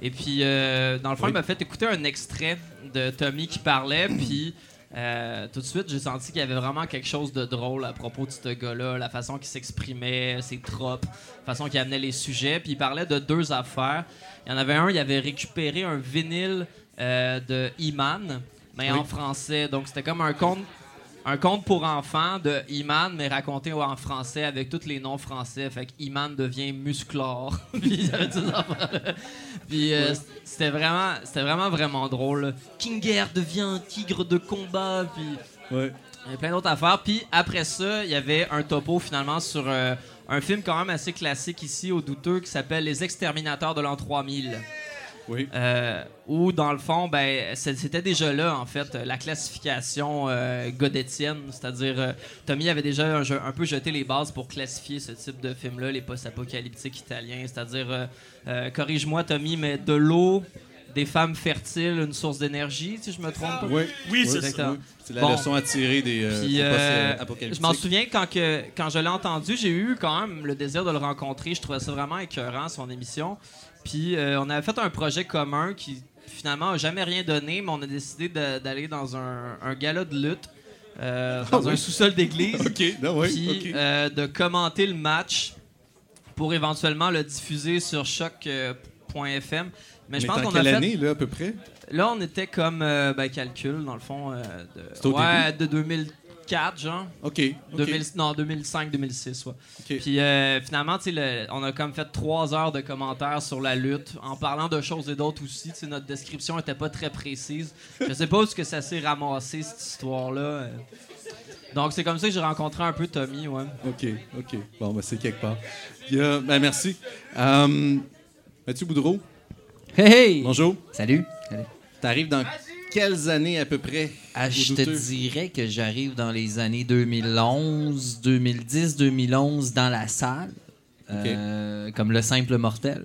Et puis, euh, dans le fond, il m'a fait écouter un extrait de Tommy qui parlait, puis euh, tout de suite, j'ai senti qu'il y avait vraiment quelque chose de drôle à propos de ce gars-là, la façon qu'il s'exprimait, ses tropes, la façon qu'il amenait les sujets. Puis il parlait de deux affaires. Il y en avait un, il avait récupéré un vinyle euh, de Iman, mais en français. Donc c'était comme un conte un conte pour enfants de Iman, mais raconté en français avec tous les noms français. Fait que Iman devient Musclor. Puis euh, c'était vraiment, c'était vraiment, vraiment drôle. Kinger devient un tigre de combat. Puis Ouais. il y avait plein d'autres affaires. Puis après ça, il y avait un topo finalement sur euh, un film quand même assez classique ici au douteux qui s'appelle Les Exterminateurs de l'an 3000. Oui. Euh, où, dans le fond, ben, c'était déjà là, en fait, la classification euh, godettienne. C'est-à-dire, euh, Tommy avait déjà un, jeu- un peu jeté les bases pour classifier ce type de film-là, les post-apocalyptiques italiens. C'est-à-dire, euh, euh, corrige-moi, Tommy, mais de l'eau, des femmes fertiles, une source d'énergie, si je me trompe pas. Oui, Oui, c'est ça. C'est la Bon. leçon à tirer des euh, Puis, euh, euh, je m'en souviens quand, que, quand je l'ai entendu, j'ai eu quand même le désir de le rencontrer. Je trouvais ça vraiment écœurant, son émission. Puis euh, on avait fait un projet commun qui finalement n'a jamais rien donné, mais on a décidé d'aller dans un, un gala de lutte euh, dans un sous-sol d'église. OK, non, oui, Puis OK. euh, de commenter le match pour éventuellement le diffuser sur choc.fm. Mais je pense en qu'on a quelle fait année, là, à peu près? Là, on était comme ben, calcul, dans le fond. de, ouais, de 2004, genre. OK. OK. 2000 non, 2005-2006, ouais. OK. Puis euh, finalement, tu sais, le- on a comme fait trois heures de commentaires sur la lutte, en parlant de choses et d'autres aussi. Tu sais, notre description était pas très précise. Je sais pas où est-ce que ça s'est ramassé, cette histoire-là. euh. Donc, c'est comme ça que j'ai rencontré un peu Tommy, ouais. OK, OK. Bon, ben, c'est quelque part. A- ben, merci. Euh, Mathieu Boudreau, Hey, hey! bonjour. Salut. Salut. T'arrives dans quelles années à peu près? Ah, je te dirais que j'arrive dans les années 2011, 2010, 2011 dans la salle, euh, comme le simple mortel.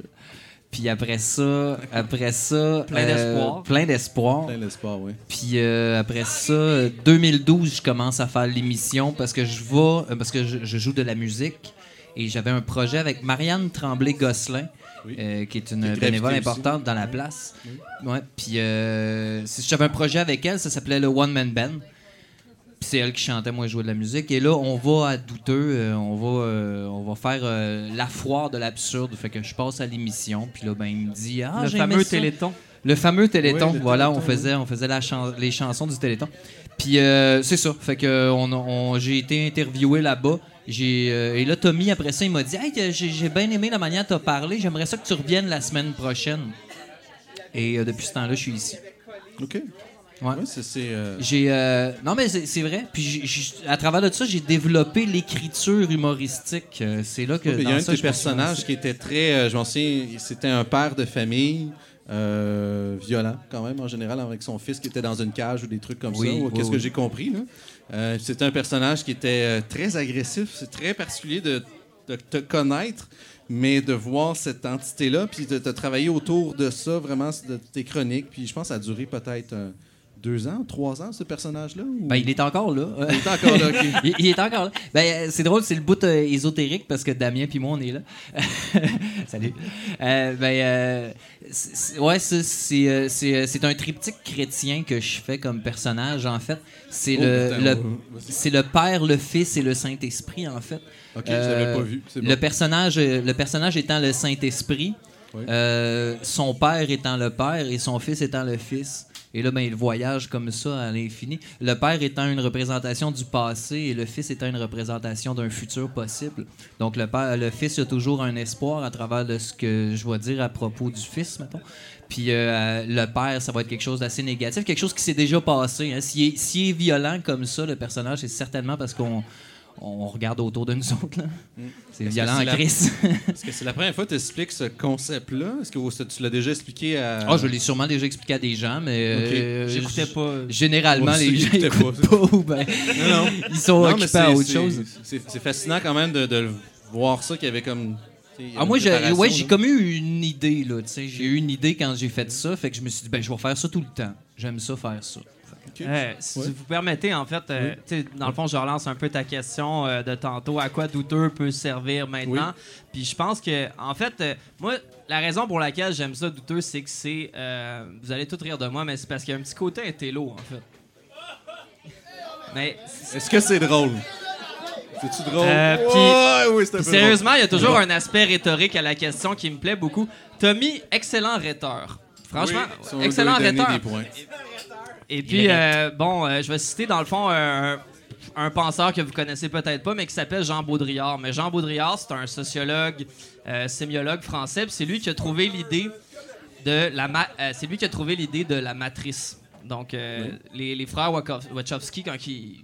Puis après ça, après ça, Plein euh, d'espoir. plein d'espoir. Plein d'espoir, oui. Puis euh, après ça, euh, 2012, je commence à faire l'émission parce que je vais, parce que je, je joue de la musique et j'avais un projet avec Marianne Tremblay-Gosselin, Oui. euh, qui est Qui une est bénévole aussi. importante dans la place. Ouais. Puis euh, j'avais un projet avec elle, ça s'appelait le One Man Band. Puis c'est elle qui chantait, moi je jouais de la musique. Et là, on va à douteux, euh, on va, euh, on va faire euh, la foire de l'absurde. Fait que je passe à l'émission, puis là, ben il me dit ah le fameux ça. Téléthon. Le fameux Téléthon, Oui, le voilà, Téléthon, on faisait, on faisait la chan- les chansons du Téléthon. Puis euh, c'est ça, fait que on, on- j'ai été interviewé là-bas. J'ai euh, et là Tommy après ça il m'a dit hey, j'ai, bien aimé la manière dont tu as parlé, j'aimerais ça que tu reviennes la semaine prochaine. Et euh, depuis ce temps-là, je suis ici. OK. Ouais. Ouais, c'est... euh, J'ai euh, non mais c'est, vrai. Puis à travers de ça, j'ai développé l'écriture humoristique. Euh, c'est là que Il y a un de ça, tes me suis personnages qui était très... je m'en souviens, c'était un père de famille, violent quand même, en général, avec son fils qui était dans une cage ou des trucs comme Oui, ça. oui, Qu'est-ce que oui. j'ai compris, là? Euh, c'est un personnage qui était euh, très agressif. C'est très particulier de, te connaître, mais de voir cette entité-là, puis de, de travailler autour de ça, vraiment, de tes chroniques. Puis je pense que ça a duré peut-être euh, deux ans, trois ans, ce personnage-là. ou- Ben, il est encore là. Il est encore là, il, il est encore là. Ben, euh, c'est drôle, c'est le bout euh, ésotérique parce que Damien puis moi, on est là. Salut. Euh, ben, euh, ouais, c'est, euh, c'est, euh, c'est un triptyque chrétien que je fais comme personnage, en fait. C'est, Oh, le, c'est le Père, le Fils et le Saint-Esprit, en fait. Ok, je l'avais pas vu. C'est le, personnage, euh, le personnage étant le Saint-Esprit, Oui. euh, son père étant le Père et son fils étant le Fils. Et là, ben, il voyage comme ça à l'infini. Le père étant une représentation du passé et le fils étant une représentation d'un futur possible. Donc, le, père, le fils a toujours un espoir à travers de ce que je vais dire à propos du fils, mettons. Puis euh, le père, ça va être quelque chose d'assez négatif, quelque chose qui s'est déjà passé. hein. S'il est, est violent comme ça, le personnage, c'est certainement parce qu'on on regarde autour de nous autres. là. C'est violent la- crise. Est-ce que c'est la première fois que tu expliques ce concept-là? Est-ce que tu l'as déjà expliqué à. Ah, je l'ai sûrement déjà expliqué à des gens, mais Ok. euh, J'écoutais pas. Généralement, les gens j'écoutais écoutent pas, ou ben, Non, non. ils sont Non, occupés c'est- à autre chose. C'est fascinant quand même de, voir ça, qu'il y avait comme. Ah, moi, j'ai ouais, comme eu une idée, là, tu sais. J'ai eu une idée quand j'ai fait ça, fait que je me suis dit, ben, je vais faire ça tout le temps. J'aime ça faire ça. Euh, si Ouais. vous permettez, en fait, euh, dans le fond, je relance un peu ta question euh, de tantôt. À quoi douteux peut servir maintenant? Puis je pense que, en fait, euh, moi, la raison pour laquelle j'aime ça douteux, c'est que c'est. euh, vous allez tout rire de moi, mais c'est parce qu'il y a un petit côté intello, en fait. Mais Est-ce que c'est drôle? C'est-tu drôle? Euh, puis- Ouais, oui, sérieusement, il y a toujours un aspect rhétorique à la question qui me plaît beaucoup. Tommy, excellent rhéteur. Franchement, Oui, excellent rhéteur. Et puis, euh, bon, euh, je vais citer dans le fond un, un penseur que vous connaissez peut-être pas, mais qui s'appelle Jean Baudrillard. Mais Jean Baudrillard, c'est un sociologue, euh, sémiologue français. c'est lui qui a trouvé l'idée de la, euh, c'est lui qui a trouvé l'idée de la matrice. Donc, les, les frères Wachowski, quand ils,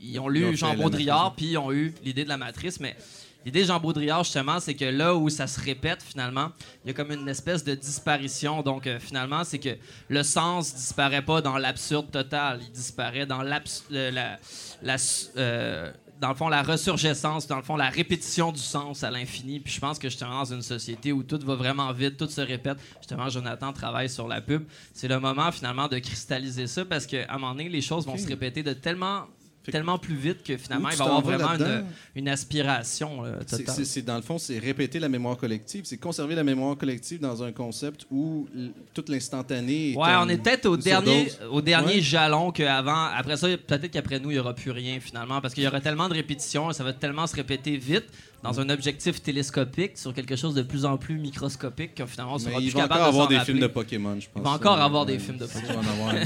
ils ont lu Ils ont fait Jean la Baudrillard, matrice. puis ils ont eu l'idée de la matrice, mais L'idée de Jean Baudrillard, justement, c'est que là où ça se répète, finalement, il y a comme une espèce de disparition. Donc, euh, finalement, c'est que le sens disparaît pas dans l'absurde total. Il disparaît dans l'abs- euh, la, la s- euh, dans le fond, la ressurgescence, dans le fond, la répétition du sens à l'infini. Puis je pense que justement, dans une société où tout va vraiment vite, tout se répète, justement, Jonathan travaille sur la pub. C'est le moment, finalement, de cristalliser ça parce qu'à un moment donné, les choses vont se répéter de tellement tellement plus vite que finalement il va y avoir vraiment une, aspiration là, totale. c'est- c'est- dans le fond, c'est répéter la mémoire collective. C'est conserver la mémoire collective dans un concept où l- tout l'instantané. Ouais, on est peut-être au dernier, au dernier Ouais. jalon qu'avant. Après ça, peut-être qu'après nous, il n'y aura plus rien finalement, parce qu'il y aura tellement de répétitions, ça va tellement se répéter vite dans un objectif télescopique sur quelque chose de plus en plus microscopique que finalement on sera plus il va capable encore de avoir des rappeler. films de Pokémon, je pense. Il va encore Euh, avoir des ouais, films de Pokémon. Il va en avoir un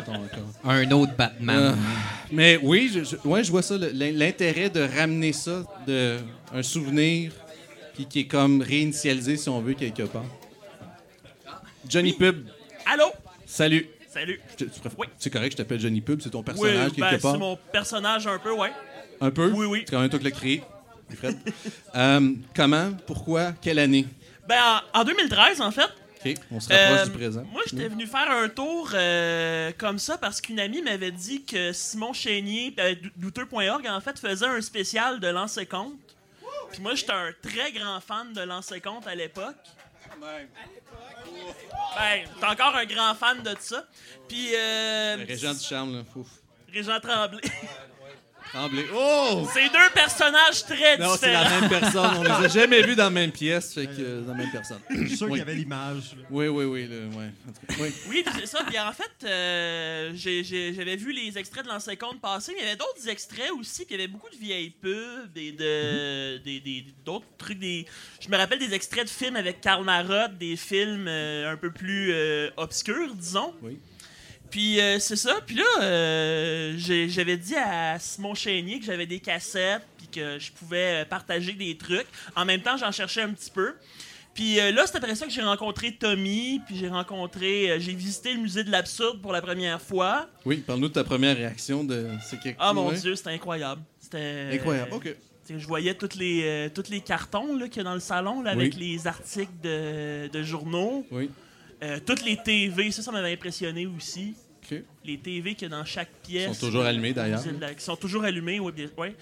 encore. Un autre Batman. Euh, Mais oui, je, je- ouais, je vois ça, l'intérêt de ramener ça, de un souvenir, puis qui est comme réinitialisé, si on veut, quelque part. Johnny Pub, Allô? salut. Salut. Je te- tu préfères- Oui. C'est correct, je t'appelle Johnny Pub, c'est ton Oui, personnage, ben, quelque part. c'est mon personnage un peu, ouais. Un peu? Oui, oui. C'est quand même toi qui l'as créé. Fred. Euh, comment? Pourquoi? Quelle année? Ben, en, en 2013, en fait. OK, on se rapproche euh, du présent. Moi, j'étais venu faire un tour euh, comme ça parce qu'une amie m'avait dit que Simon Chénier, dou- douteux.org, en fait, faisait un spécial de Lancer Compte. Puis moi, j'étais un très grand fan de Lancer Compte à l'époque. Ben, j'étais encore un grand fan de ça. Puis, euh, Régent du charme, là. Fouf. Régent Tremblay. Tremblay. Oh! C'est deux personnages très Non, c'est la différents. même personne. On les a jamais vus dans la même pièce, fait que euh, dans la même personne. Je suis sûr Oui. qu'il y avait l'image. là. Oui, oui, oui. le- ouais. En tout cas, oui. Oui, c'est ça. Puis en fait, euh, j'ai- j'ai- j'avais vu les extraits de l'ancien compte passer, mais il y avait d'autres extraits aussi, puis il y avait beaucoup de vieilles pubs et de des- des- d'autres trucs. Des, je me rappelle des extraits de films avec Karl Marotte, des films euh, un peu plus euh, obscurs, disons. Oui. Puis euh, c'est ça. Puis là, euh, j'avais dit à Simon Chénier que j'avais des cassettes, puis que je pouvais euh, partager des trucs. En même temps, j'en cherchais un petit peu. Puis euh, là, c'est après ça que j'ai rencontré Tommy, puis j'ai rencontré, j'ai visité le musée de l'absurde pour la première fois. Oui, parle-nous de ta première réaction de. C'est quelque... Ah mon dieu, c'était incroyable. C'était Incroyable, ok. Je voyais tous les, tous les cartons qu'il y a dans le salon là, avec les articles de, de journaux. Oui. Euh, toutes les TV, ça, ça m'avait impressionné aussi. Les TV qu'il y a dans chaque pièce. sont toujours allumés, d'ailleurs. Qui sont toujours allumés, oui. bien- ouais.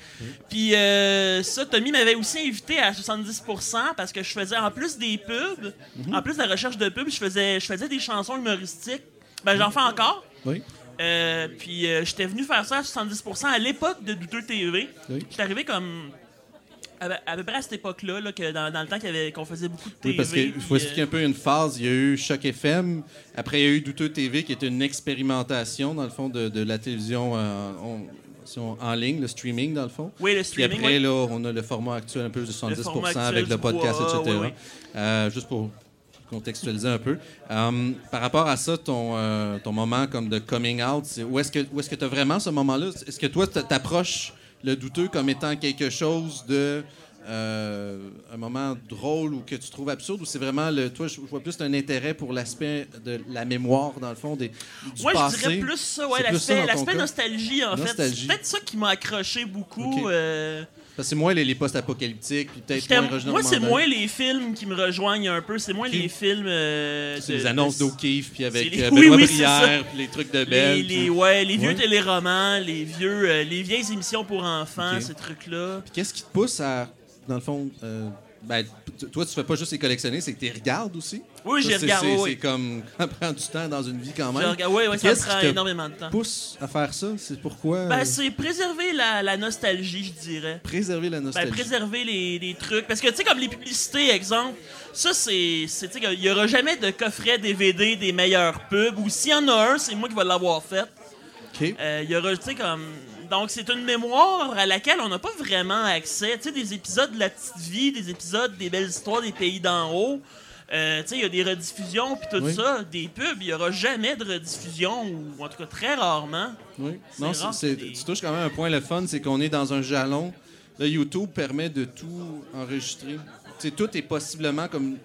Puis euh, ça, Tommy m'avait aussi invité à 70% parce que je faisais, en plus des pubs, Mhm. en plus de la recherche de pubs, je faisais, je faisais des chansons humoristiques. Ben, j'en fais encore. Oui. Euh, puis euh, j'étais venu faire ça à 70% à l'époque de Douteux TV. Oui. J'étais arrivé comme. À, peu près à cette époque-là, là, que dans, dans le temps qu'on faisait beaucoup de TV. Oui, parce qu'il faut puis, expliquer euh, un peu une phase. Il y a eu Choc FM. Après, il y a eu Douteux TV, qui était une expérimentation, dans le fond, de, de la télévision euh, en, si on- en ligne, le streaming, dans le fond. Oui, le Puis streaming. après, oui. là, on a le format actuel un peu de 70 format actuel avec le podcast, etc. oui, oui. Euh, juste pour contextualiser un peu. Euh, par rapport à ça, ton, euh, ton moment comme de coming out, c'est- où est-ce que où est-ce que tu as vraiment ce moment-là? Est-ce que toi, tu t'approches le douteux comme étant quelque chose de euh, un moment drôle ou que tu trouves absurde ou c'est vraiment le toi je je vois plus un intérêt pour l'aspect de la mémoire dans le fond des du passé. je dirais plus ça, ouais, l'aspect nostalgie, en fait. C'est peut-être ça qui m'a accroché beaucoup. Euh, Parce que c'est moins les, les post-apocalyptiques puis peut-être moins moi, c'est moins les films qui me rejoignent un peu. C'est moins les films. euh, C'est les annonces d'O'Keeffe, puis avec les- euh, oui, Benoît oui, ça. Brière, puis les trucs de Les, Belle. les- puis- ouais, les vieux Ouais. téléromans, les vieux, euh, les vieilles émissions pour enfants, ces trucs-là. Puis Qu'est-ce qui te pousse à, dans le fond, euh, ben, toi, tu fais pas juste les collectionner, c'est que tu les regardes aussi? Oui, j'ai regardé. C'est oui. comme, ça prend du temps dans une vie quand même. Oui, oui, ça prend énormément de temps. pousse à faire ça? C'est pourquoi Ben, euh, c'est préserver la, la nostalgie, je dirais. préserver la Ben, nostalgie. préserver les, les trucs. Parce que, tu sais, comme les publicités, exemple, ça, c'est. c'est- Tu sais, il n'y aura jamais de coffret DVD des meilleures pubs. Ou s'il y en a un, c'est moi qui vais l'avoir fait. OK. Euh, Il y aura, tu sais, comme. Donc, c'est une mémoire à laquelle on n'a pas vraiment accès. Tu sais, des épisodes de La Petite Vie, des épisodes des Belles Histoires des Pays d'en haut. Euh, tu sais, il y a des rediffusions, puis tout Oui. ça. Des pubs, il n'y aura jamais de rediffusion, ou en tout cas très rarement. Oui. Non, rare, c'est- tu touches quand même un point le fun, c'est qu'on est dans un jalon. Là, YouTube permet de tout enregistrer. Tout est possiblement comme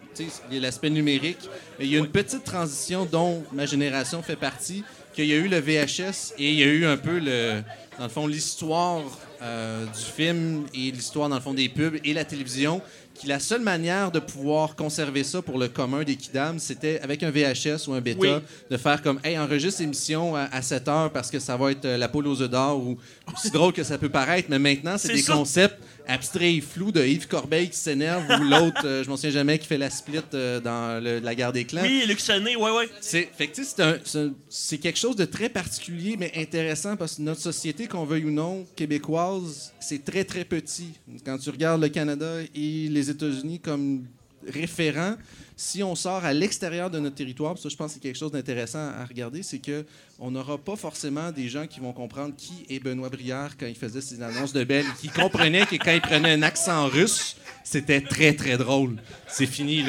l'aspect numérique, mais il y a une petite transition dont ma génération fait partie, qu'il y a eu le VHS et il y a eu un peu le, dans le fond, l'histoire euh, du film et l'histoire dans le fond des pubs et la télévision. Qui la seule manière de pouvoir conserver ça pour le commun des kidams, c'était avec un VHS ou un bêta, Oui. de faire comme Hey, enregistre l'émission à, à 7 heures parce que ça va être euh, la poule aux œufs d'or ou aussi drôle que ça peut paraître, mais maintenant, c'est C'est des ça. concepts abstraits et flous de Yves Corbeil qui s'énerve ou l'autre, euh, je m'en souviens jamais, qui fait la split euh, dans le- la guerre des clans. Oui, Luc Sonnet, ouais, ouais. C'est fait que, c'est un- c'est un- c'est quelque chose de très particulier, mais intéressant parce que notre société, qu'on veuille ou non, québécoise, c'est très, très petit. Quand tu regardes le Canada et les États-Unis comme référents, si on sort à l'extérieur de notre territoire, ça, je pense que c'est quelque chose d'intéressant à regarder, c'est que on n'aura pas forcément des gens qui vont comprendre qui est Benoît Brière quand il faisait ses annonces de Belle, qui comprenaient que quand il prenait un accent russe, c'était très, très drôle. C'est fini,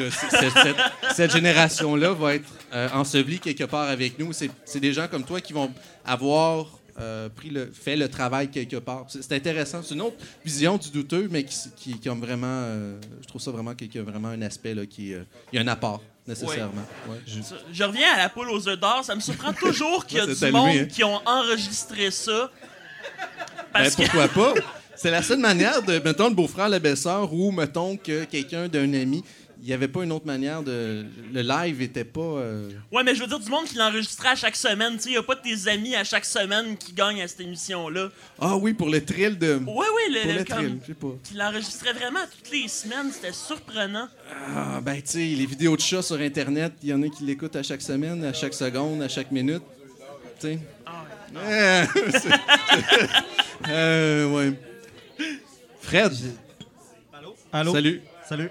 cette, génération-là va être euh, ensevelie quelque part avec nous. C'est des gens comme toi qui vont avoir euh, pris le, fait le travail quelque part. C'est intéressant. C'est une autre vision du douteux, mais qui, qui, qui ont vraiment... euh, je trouve ça vraiment qu'il y a vraiment un aspect, là, qui... euh, il y a un apport, nécessairement. Ouais. Je reviens à la poule aux œufs d'or. Ça me surprend toujours qu'il y a Ouais, du monde hein. qui ont enregistré ça. Ben, que. pourquoi pas? C'est la seule manière de, mettons, le beau-frère, la belle-sœur, ou, mettons, que quelqu'un d'un ami, il n'y avait pas une autre manière de... Le live était pas... euh, Ouais, mais je veux dire, du monde qui l'enregistrait à chaque semaine. Tu sais, il n'y a pas de tes amis à chaque semaine qui gagnent à cette émission-là. Ah oui, pour le thrill de... Ouais, ouais, le, Pour le- le comme- thrill, je sais pas. Qui l'enregistrait vraiment toutes les semaines. C'était surprenant. Ah, ben, tu sais, les vidéos de chats sur Internet, il y en a qui l'écoutent à chaque semaine, à chaque seconde, à chaque minute. Tu sais. Euh, c'est- euh, ouais. Fred. Allô? Salut. Salut.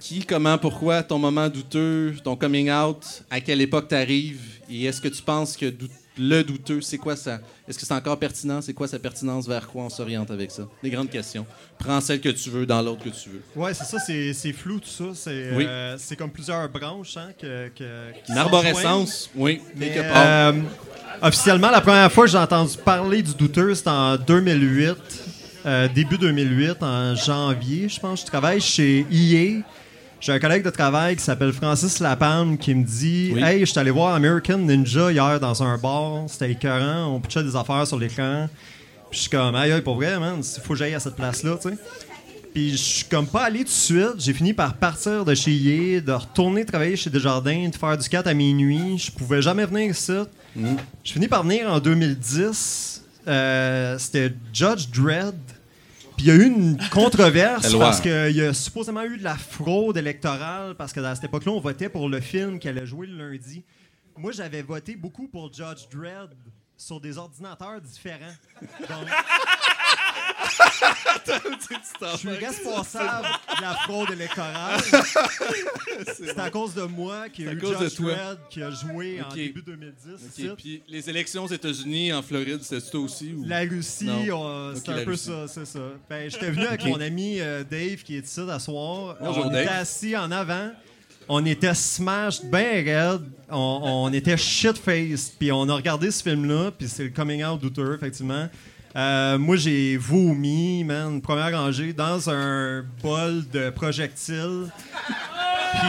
Qui, comment, pourquoi, ton moment douteux, ton coming out, à quelle époque t'arrives, et est-ce que tu penses que le douteux, c'est quoi ça? Est-ce que c'est encore pertinent? C'est quoi sa pertinence? Vers quoi on s'oriente avec ça? Des grandes questions. Prends celle que tu veux dans l'autre que tu veux. Ouais, c'est ça, c'est flou tout ça. C'est Oui. euh, c'est comme plusieurs branches hein, que, que, qui Une arborescence, oui, Mais, quelque part. euh, officiellement, la première fois que j'ai entendu parler du douteux, c'était en 2008, euh, début 2008, en janvier, je pense. Je travaille chez EA. J'ai un collègue de travail qui s'appelle Francis Lapalme qui me dit Oui. Hey, je suis allé voir American Ninja hier dans un bar. C'était écœurant. On pitchait des affaires sur l'écran. Puis je suis comme, aïe, aïe, pour vrai, man, il faut que j'aille à cette place-là, tu sais. Puis je suis comme pas allé tout de suite. J'ai fini par partir de chez Yé, de retourner travailler chez Desjardins, de faire du 4 à minuit. Je pouvais jamais venir ici. Je finis par venir en 2010. Euh, C'était Judge Dredd. Puis il y a eu une controverse parce qu'il y a supposément eu de la fraude électorale parce que à cette époque-là, on votait pour le film qui allait jouer le lundi. Moi, j'avais voté beaucoup pour Judge Dredd sur des ordinateurs différents. Donc, je suis responsable de la fraude électorale. C'est à cause de moi qu'il y a eu toi. Dredd qui a joué en Ok. début 2010. ici. Ok, Puis les élections aux États-Unis, en Floride, c'était ça aussi? Ou... La Russie, c'est un peu ça, c'est ça. Ben, j'étais venu avec mon ami euh, Dave qui est ici à soir. Bonjour, on était assis en avant. On était smashed bien raide. On, on était shit-faced. Puis on a regardé ce film-là. Puis c'est le coming out douteux, effectivement. Euh, moi, j'ai vomi, man, première rangée, dans un bol de projectiles. Puis...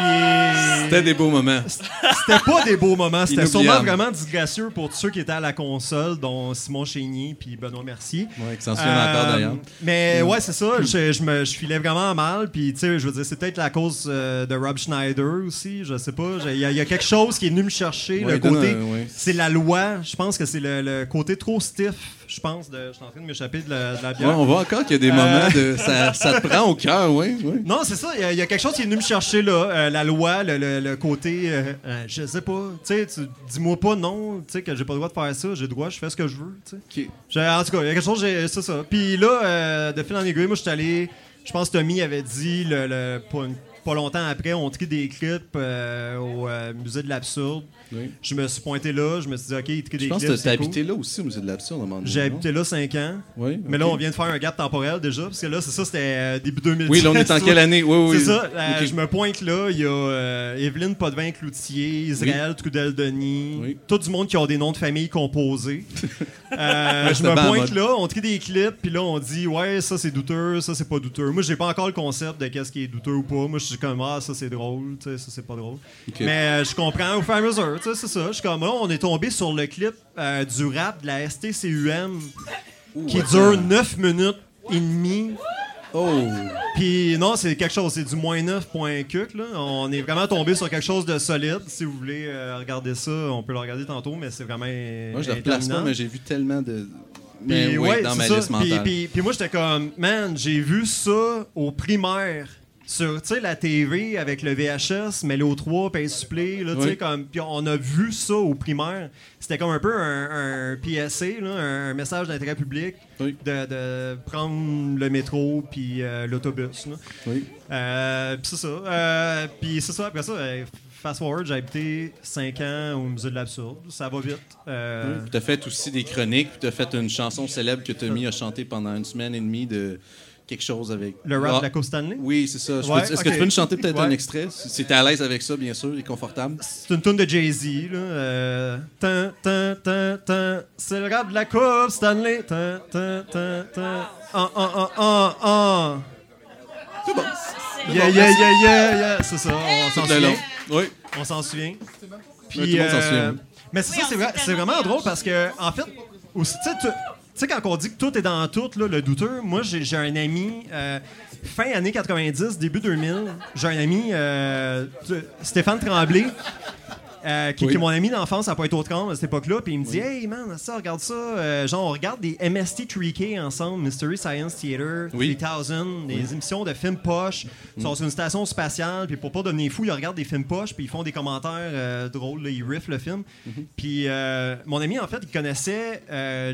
C'était des beaux moments. C'était pas des beaux moments. C'était sûrement vraiment disgracieux pour tous ceux qui étaient à la console, dont Simon Chénier puis Benoît Mercier. Ouais, qui s'en souviennent encore d'ailleurs. Mais ouais, c'est ça. Je, je me, je filais vraiment mal. Puis, tu sais, je veux dire, c'est peut-être la cause euh, de Rob Schneider aussi. Je sais pas. Il y, a- il y a quelque chose qui est venu me chercher. Ouais, le côté. ouais. C'est la loi. Je pense que c'est le, le côté trop stiff. Je pense. De, je suis en train de m'échapper de la, de la Ouais, bière. on voit encore qu'il y a des Euh, moments de. Ça, ça te prend au cœur, oui. oui. Non, c'est ça. Il y a- il y, a quelque chose qui est venu me chercher là. Euh, la loi, le, le- le côté. euh, euh, je sais pas. Tu sais, dis-moi pas non. Tu sais, que j'ai pas le droit de faire ça. J'ai le droit, je fais ce que je veux. Tu sais. En tout cas, il y a quelque chose, c'est ça. Puis là, euh, de fil en aiguille, moi, je suis allé. Je pense que Tommy avait dit, le, le- pas, pas longtemps après, on trie des clips au Musée de l'Absurde. Oui. Je me suis pointé là, je me suis dit, OK, il trie des Je pense clips. que cool. habité là aussi au musée de l'absurde, à un moment donné, J'ai habité là 5 ans. Oui. Mais là, on vient de faire un gap temporel déjà, parce que là, c'est ça, c'était euh, début 2010. Oui, là, on est en quelle année? Oui, oui. C'est ça. euh. Je me pointe là. Il y a euh, Evelyne Potvin-Cloutier, Israël Trudel-Denis, Oui. tout du monde qui ont des noms de famille composés. Euh, je me pointe mode. là, on trie des clips, puis là, on dit Ouais, ça c'est douteux, ça c'est pas douteux. Moi, j'ai pas encore le concept de qu'est-ce qui est douteux ou pas. Moi, je suis comme Ah, ça c'est drôle, tu sais, ça c'est pas drôle. Mais euh, je comprends au fur et à mesure, tu sais, c'est ça. Je suis comme là, on est tombé sur le clip euh, du rap de la STCUM qui dure 9 minutes et demie. Oh! Puis non, c'est quelque chose, c'est du moins 9 point cuc, là. On est vraiment tombé sur quelque chose de solide. Si vous voulez euh, regarder ça, on peut le regarder tantôt, mais c'est vraiment. Moi, je le replace pas, mais j'ai vu tellement de. Mais oui, ouais, dans ma ça. liste Puis- mentale. Puis, puis moi, j'étais comme, man, j'ai vu ça au primaire. Sur, la TV avec le VHS, mais au 3, paye supplé, là, tu sais, Oui. comme, on a vu ça au primaire. C'était comme un peu un, un PSA, là, un message d'intérêt public, Oui. de, de prendre le métro puis euh, l'autobus. Oui. Euh, puis c'est ça. Euh, puis c'est ça, après ça, euh, fast forward, j'ai habité 5 ans au Musée de l'Absurde. Ça va vite. Euh, Tu as fait aussi des chroniques, tu as fait une chanson célèbre que Tommy a chantée pendant une semaine et demie de quelque chose avec. Le rap Ah, de la Coupe Stanley? Oui, c'est ça. Ouais, Est-ce que tu peux nous chanter peut-être Ouais. un extrait? Si t'es à l'aise avec ça, bien sûr, et confortable. C'est une tune de Jay-Z. là. Euh, tan, tan, tan, tan. C'est le rap de la Coupe Stanley. Tan, tan, tan, tan. Ah, ah, ah, ah, ah. C'est bon. Yeah, yeah, yeah, yeah, yeah. C'est ça, on s'en souvient. long. Oui. On s'en souvient. Ouais, Puis, tout le monde s'en euh, souvient. mais c'est Oui, ça, c'est vraiment drôle parce que, en fait, aussi, tu sais, sais, quand on dit que tout est dans tout, le douteux, moi, j'ai un ami, euh, fin année 90, début 2000, j'ai un ami, euh, tu- Stéphane Tremblay, euh, qui, Oui. qui est mon ami d'enfance à Pointe-aux-Trembles à cette époque-là, puis il me dit Hey man, ça, regarde ça. Euh, genre, on regarde des MST3K ensemble, Mystery Science Theater, Oui. 3000, des émissions de films poches. Ils sont sur une station spatiale, puis pour pas devenir fou, ils regardent des films poches, puis ils font des commentaires euh, drôles, là, ils riffent le film. Puis euh, mon ami, en fait, il connaissait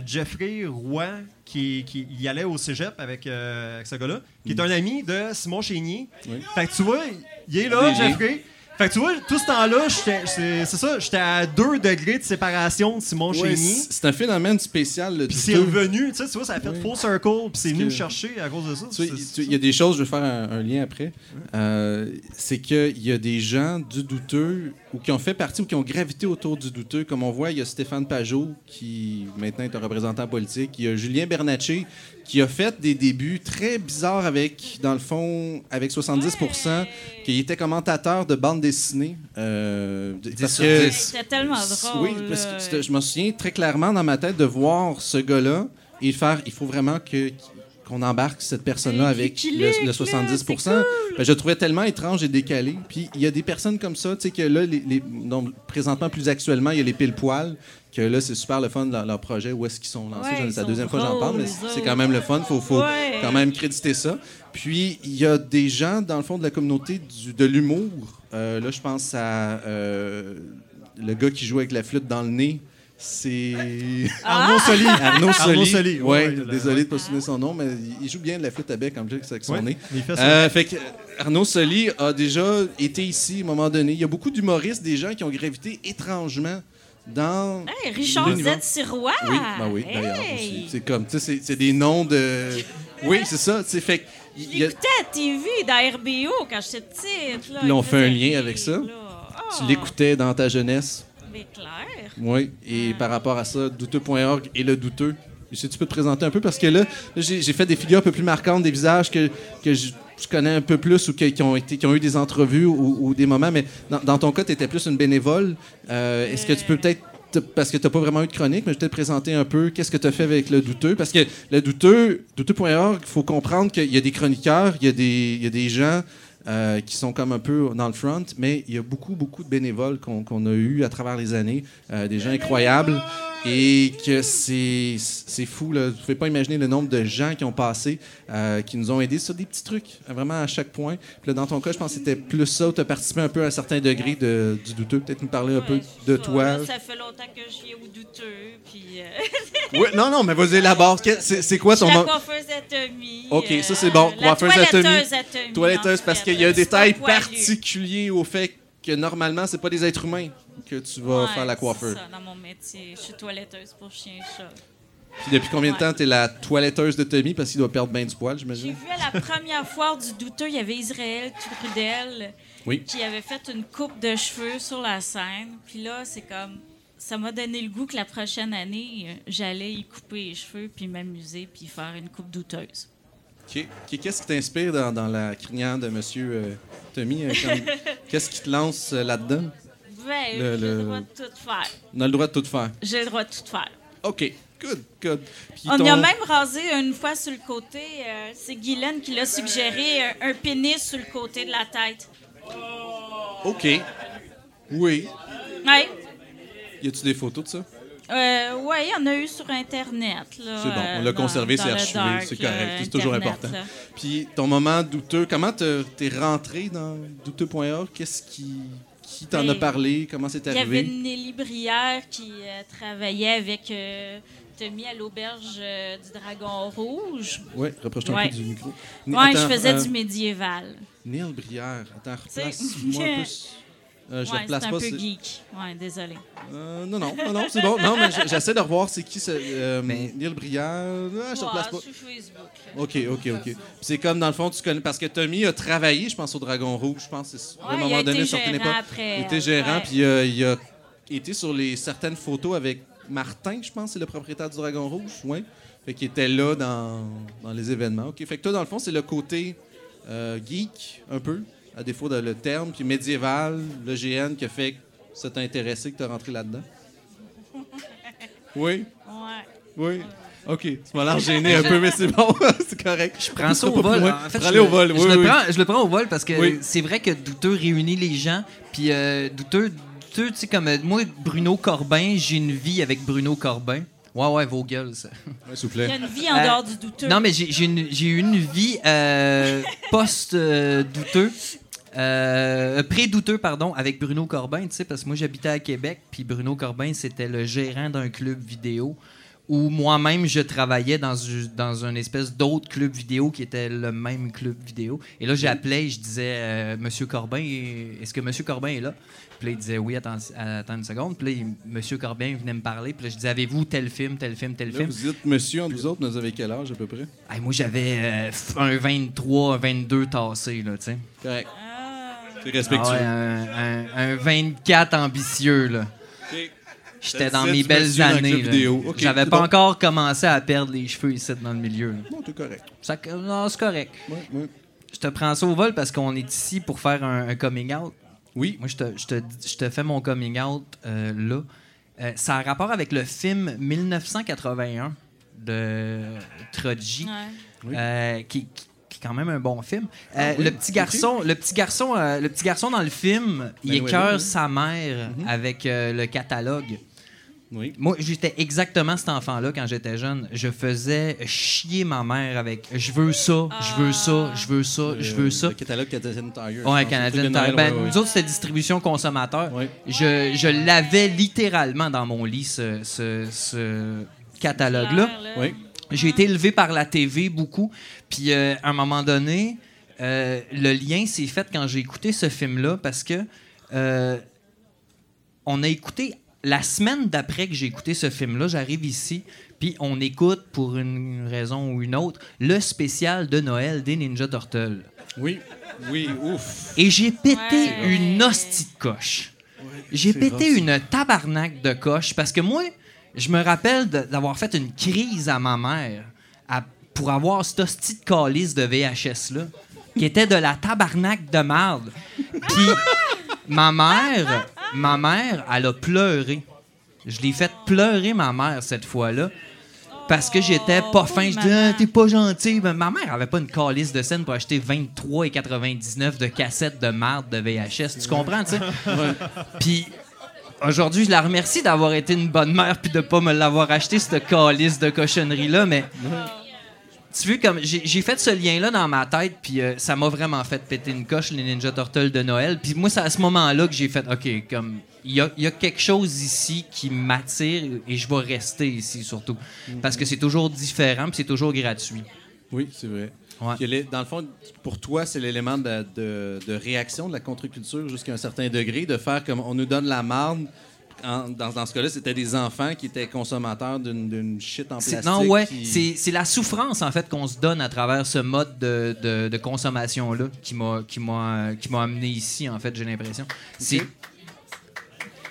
Jeffrey Roy, qui, qui y allait au cégep avec, avec ce gars-là, qui est un ami de Simon Chénier. Fait que tu vois, il est là. Jeffrey. Fait que tu vois, tout ce temps-là, c'est ça, j'étais à 2 degrés de séparation de Simon Ouais, Chénier. c'est un phénomène spécial. le Puis c'est revenu, tu sais, tu vois, ça a fait Oui. full circle, puis c'est venu me chercher à cause de ça. Il y a des choses, je vais faire un, un lien après. Euh, c'est qu'il y a des gens du douteux ou qui ont fait partie ou qui ont gravité autour du douteux. Comme on voit, il y a Stéphane Pajot, qui maintenant est un représentant politique. Il y a Julien Bernatchez, qui a fait des débuts très bizarres avec, dans le fond, avec 70% qui était commentateur de bande dessinée. Euh, parce que- 10. C'était tellement drôle. oui, parce que je me souviens très clairement dans ma tête de voir ce gars-là et faire il faut vraiment que qu'on embarque cette personne-là avec le, clique, le là, 70 c'est cool. Ben, Je le trouvais tellement étrange et décalé. Puis il y a des personnes comme ça, tu sais, que là, les, les- donc, présentement, plus actuellement, il y a les pile-poils, que là, c'est super le fun, leur, leur projet, où est-ce qu'ils sont lancés. Ouais, C'est la deuxième fois que j'en parle, mais c'est quand même le fun. faut, faut Ouais. quand même créditer ça. Puis il y a des gens, dans le fond, de la communauté du- de l'humour. Euh, là, je pense à euh, le gars qui joue avec la flûte dans le nez. C'est Arnaud Soli. Arnaud Soli. Arnaud Soli, Ouais, ouais, de la- désolé de ne pas souvenir son nom, mais il- joue bien de la flûte à bec comme avec son Ouais, nez. fait. Euh, fait que Arnaud Soli a déjà été ici à un moment donné. Il y a beaucoup d'humoristes, des gens qui ont gravité étrangement dans. Hey, Richard. Z. Sirois. Oui, ben oui, d'ailleurs. Hey. C'est comme, tu sais, c'est- c'est des noms de. Oui, c'est ça. tu sais, Fait il a- l'écoutais à TV dans RBO quand j'étais petite. Là, on fait un lien avec ça. là. tu Ah, l'écoutais dans ta jeunesse? Clair. Oui, et par rapport à ça, douteux.org et le douteux. Si tu peux te présenter un peu, parce que là, j'ai fait des figures un peu plus marquantes, des visages que, que je, je connais un peu plus ou qui, ont été, qui ont eu des entrevues ou, ou des moments, mais dans, dans ton cas, tu étais plus une bénévole. Euh, Est-ce que tu peux peut-être, te- parce que tu n'as pas vraiment eu de chronique, mais je vais te présenter un peu qu'est-ce que tu as fait avec le douteux. Parce que le douteux, douteux.org, il faut comprendre qu'il y a des chroniqueurs, il y a des, il y a des gens euh, qui sont comme un peu dans le front, mais il y a beaucoup, beaucoup de bénévoles qu'on a eu à travers les années, euh, des gens incroyables, et que c'est fou. Là. Vous ne pouvez pas imaginer le nombre de gens qui ont passé, euh, qui nous ont aidés sur des petits trucs, euh, vraiment à chaque point. Puis là, dans ton cas, je pense que c'était plus ça, tu as participé un peu à un certain degré de, du douteux. Peut-être nous parler un peu Ouais, de ça, toi. ça fait longtemps que je viens au douteux. Puis, euh, Ouais, non, non, mais vas-y, la. Que- C'est quoi ton... la mo- coiffeuse à Tommy. OK, euh, ça c'est bon. La Coiffeuse toiletteuse à Tommy. Toiletteuse, parce qu'il y a c'est détail particulier au fait que normalement, c'est pas des êtres humains que tu vas Ouais, faire la c'est coiffeuse. ça, dans mon métier. Je suis toiletteuse pour chien et chat. Puis depuis combien de temps t'es la toiletteuse de Tommy? Parce qu'il doit perdre bien du poil, J'ai j'imagine? vu à la première foire du douteux, il y avait Israël Trudel Oui. qui avait fait une coupe de cheveux sur la scène. Puis là, c'est comme. Ça m'a donné le goût que la prochaine année, j'allais y couper les cheveux, puis m'amuser, puis faire une coupe douteuse. Qu'est-ce qui t'inspire dans, dans la crinière de Monsieur euh, Tommy? euh, Qu'est-ce qui te lance euh, là-dedans? Le- j'ai le- le droit de tout faire. On a le droit de tout faire. J'ai le droit de tout faire. OK. Good, good. Puis On y a même rasé une fois sur le côté. euh, c'est Guylaine qui l'a suggéré, un, un pénis sur le côté de la tête. OK. Oui. Ouais. Y a-tu des photos de ça? Euh, ouais, il y en a eu sur Internet. là, C'est bon, euh, on l'a dans- conservé, dans c'est le archivé, dark, c'est correct, c'est toujours Internet, important. là. Puis ton moment douteux, comment te- t'es rentré dans douteux.org? Qu'est-ce qui, qui t'en a Ben, parlé? Comment c'est Il y avait arrivé? Nelly Brière qui euh, travaillait avec euh, Tommy à l'auberge euh, du Dragon Rouge. Oui, rapproche-toi un peu du micro. Attends, je faisais euh, du médiéval. Neil Brière. Attends, replace-moi un peu. Euh, je ouais, le replace c'est un pas. peu c'est- geek. Ouais, désolé. Euh, non, non, non, non, c'est bon. Non, mais j'essaie de revoir c'est qui ce. Euh, Neil Brière. Ah, je te Ouais, replace pas. sur Facebook. OK, OK, OK. Puis C'est comme, dans le fond, tu connais. Parce que Tommy a travaillé, je pense, au Dragon Rouge. Je pense c'est à Ouais, un il moment donné, été je ne retenais gérant pas. après, Il était gérant, puis euh, il a été sur les certaines photos avec Martin, je pense, c'est le propriétaire du Dragon Rouge. Ouais. Fait qu'il était là dans, dans les événements. OK. Fait que toi, dans le fond, c'est le côté euh, geek, un peu, à défaut de le terme, puis médiéval, le GN qui a fait que ça t'a intéressé, que tu rentré là-dedans. Oui? Ouais. Oui? OK. Tu m'as l'air gêné un peu, mais c'est bon. c'est correct. Je prends ça au vol. En fait, je, au le- vol. je oui, le oui. prends, je le prends au vol parce que Oui. c'est vrai que Douteux réunit les gens. Puis euh, Douteux, Douteux, tu sais, comme euh, moi, Bruno Corbin, j'ai une vie avec Bruno Corbin. Ouais, ouais, vos gueules, ça. Ouais, S'il vous Il y plaît. a une vie en Euh, dehors du douteux. Non, mais j'ai une, eu une vie euh, post-douteux. Euh, pré-douteux, pardon, avec Bruno Corbin, tu sais, parce que moi j'habitais à Québec, puis Bruno Corbin, c'était le gérant d'un club vidéo où moi-même je travaillais dans, une- dans une espèce d'autre club vidéo qui était le même club vidéo. Et là, j'appelais et je disais euh, Monsieur Corbin, est-ce que Monsieur Corbin est là? Puis là, il disait Oui, attends, attends une seconde. Puis là, Monsieur Corbin venait me parler. Puis là, je disais Avez-vous tel film, tel film, tel Là, film? vous dites, monsieur, entre vous autres, vous avez quel âge à peu près? Moi, j'avais euh, un 23, un 22 tassé, là, tu sais. Correct. Respectueux. Ah ouais, un, un- un 24 ambitieux, là. J'étais dans mes belles années. J'avais pas bon. encore commencé à perdre les cheveux ici dans le milieu. là. Non, t'es correct. Ça, non, c'est correct. Ouais, ouais. Je te prends ça au vol parce qu'on est ici pour faire un, un coming out. Oui. Moi, je te, je te, je te fais mon coming out euh, là. Euh, ça a rapport avec le film 1981 de Troji, Ouais. euh, qui, qui- qui est quand même un bon film. Euh, le petit garçon, le petit garçon, euh, le petit garçon dans le film, il Ben oui, écœure oui, oui. sa mère avec euh, le catalogue. Oui. Moi, j'étais exactement cet enfant-là quand j'étais jeune. Je faisais chier ma mère avec je veux ça, je veux ça, je veux ça, je veux ça. Le catalogue Canadian Tire. Ouais, de Tire. Ben, ouais, ouais. Nous autres, c'était distribution consommateur. Ouais. Je, je l'avais littéralement dans mon lit, ce, ce- ce catalogue-là. Oui. J'ai été élevé par la TV beaucoup. Puis euh, à un moment donné, euh, le lien s'est fait quand j'ai écouté ce film-là parce que euh, on a écouté la semaine d'après que j'ai écouté ce film-là, j'arrive ici, puis on écoute pour une raison ou une autre le spécial de Noël des Ninja Turtles. Oui. Oui, ouf. Et j'ai pété Ouais. une hostie de coche. J'ai pété rough, une tabarnak de coche parce que moi, je me rappelle d'avoir fait une crise à ma mère à- pour avoir cette hostie de calice de VHS-là, qui était de la tabarnak de marde. Puis ma mère, ma mère, elle a pleuré. Je l'ai fait pleurer, ma mère, cette fois-là. Parce que j'étais pas fin. Je dis, maman. Ah, t'es pas gentil. Ben, ma mère avait pas une calice de scène pour acheter 23,99 de cassettes de marde de VHS. Tu comprends, tu sais? Puis aujourd'hui, je la remercie d'avoir été une bonne mère puis de pas me l'avoir acheté, cette calice de cochonnerie-là. Mais tu vois, comme j'ai fait ce lien-là dans ma tête, puis euh, ça m'a vraiment fait péter une coche, les Ninja Turtles de Noël. Puis moi, c'est à ce moment-là que j'ai fait, OK, comme il y a quelque chose ici qui m'attire et je vais rester ici surtout. Parce que c'est toujours différent, puis c'est toujours gratuit. Oui, c'est vrai. Ouais. Puis l'é- Dans le fond, pour toi, c'est l'élément de, de- de réaction de la contre-culture jusqu'à un certain degré, de faire comme on nous donne la marde. En- dans, dans ce cas-là, c'était des enfants qui étaient consommateurs d'une shit en plastique. Non, ouais, qui- c'est la souffrance en fait qu'on se donne à travers ce mode de, de- de consommation-là qui m'a qui m'a qui m'a amené ici, en fait, j'ai l'impression. C'est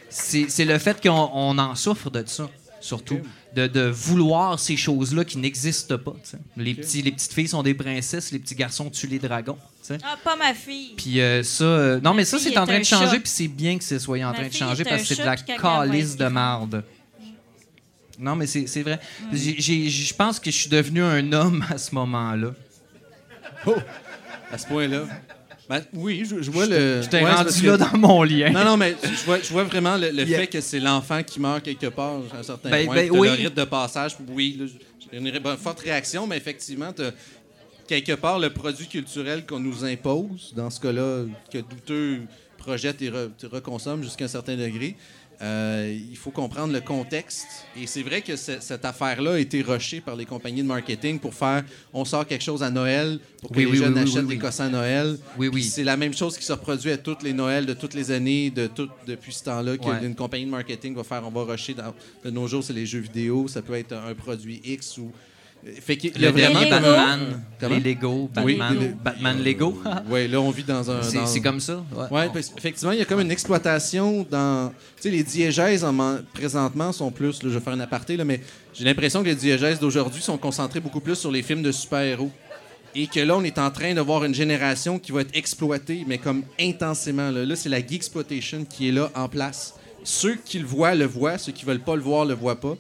c'est c'est le fait qu'on on en souffre de ça, surtout. De, de vouloir ces choses-là qui n'existent pas. Les, petits, les petites filles sont des princesses, les petits garçons tuent les dragons. Ah, pas ma fille. Puis euh, ça, euh, non, Ma mais ça, c'est en train de changer, puis c'est bien que ce soit en Ma train de changer parce que c'est de la calice de marde. Non, mais c'est c'est vrai. Je pense que je suis devenu un homme à ce moment-là. À ce point-là. Ben, oui, je, je vois le. Ouais, c'est rendu que- là dans mon lien. Non, non, mais je vois, je vois vraiment le, fait que c'est l'enfant qui meurt quelque part à un certain Ben, point. ben, oui. Le rite de passage, oui, j'ai une forte réaction, mais effectivement, quelque part le produit culturel qu'on nous impose, dans ce cas-là, que douteux projette et re- reconsomme jusqu'à un certain degré. Euh, il faut comprendre le contexte. Et c'est vrai que ce- cette affaire-là a été rushée par les compagnies de marketing pour faire on sort quelque chose à Noël pour que Oui, les oui, jeunes oui, achètent des cossins à Noël. Oui, oui. C'est la même chose qui se reproduit à toutes les Noëls de toutes les années, de tout, depuis ce temps-là, Ouais. qu'une compagnie de marketing va faire, on va rusher. Dans, de nos jours, c'est les jeux vidéo, ça peut être un produit X ou. Fait qu'il y a vraiment Lego. Batman, Comment? les Lego, Oui, Batman, Batman Lego. Oui, là, on vit dans un. C'est dans- comme ça. ouais. Ouais, parce- effectivement, il y a comme une exploitation dans. Tu sais, les diégèses en présentement sont plus. là, je vais faire un aparté, là, mais j'ai l'impression que les diégèses d'aujourd'hui sont concentrés beaucoup plus sur les films de super-héros. Et que là, on est en train de voir une génération qui va être exploitée, mais comme intensément. Là, Là, c'est la geeksploitation qui est là en place. Ceux qui le voient, le voient. Ceux qui veulent pas le voir, le voient pas.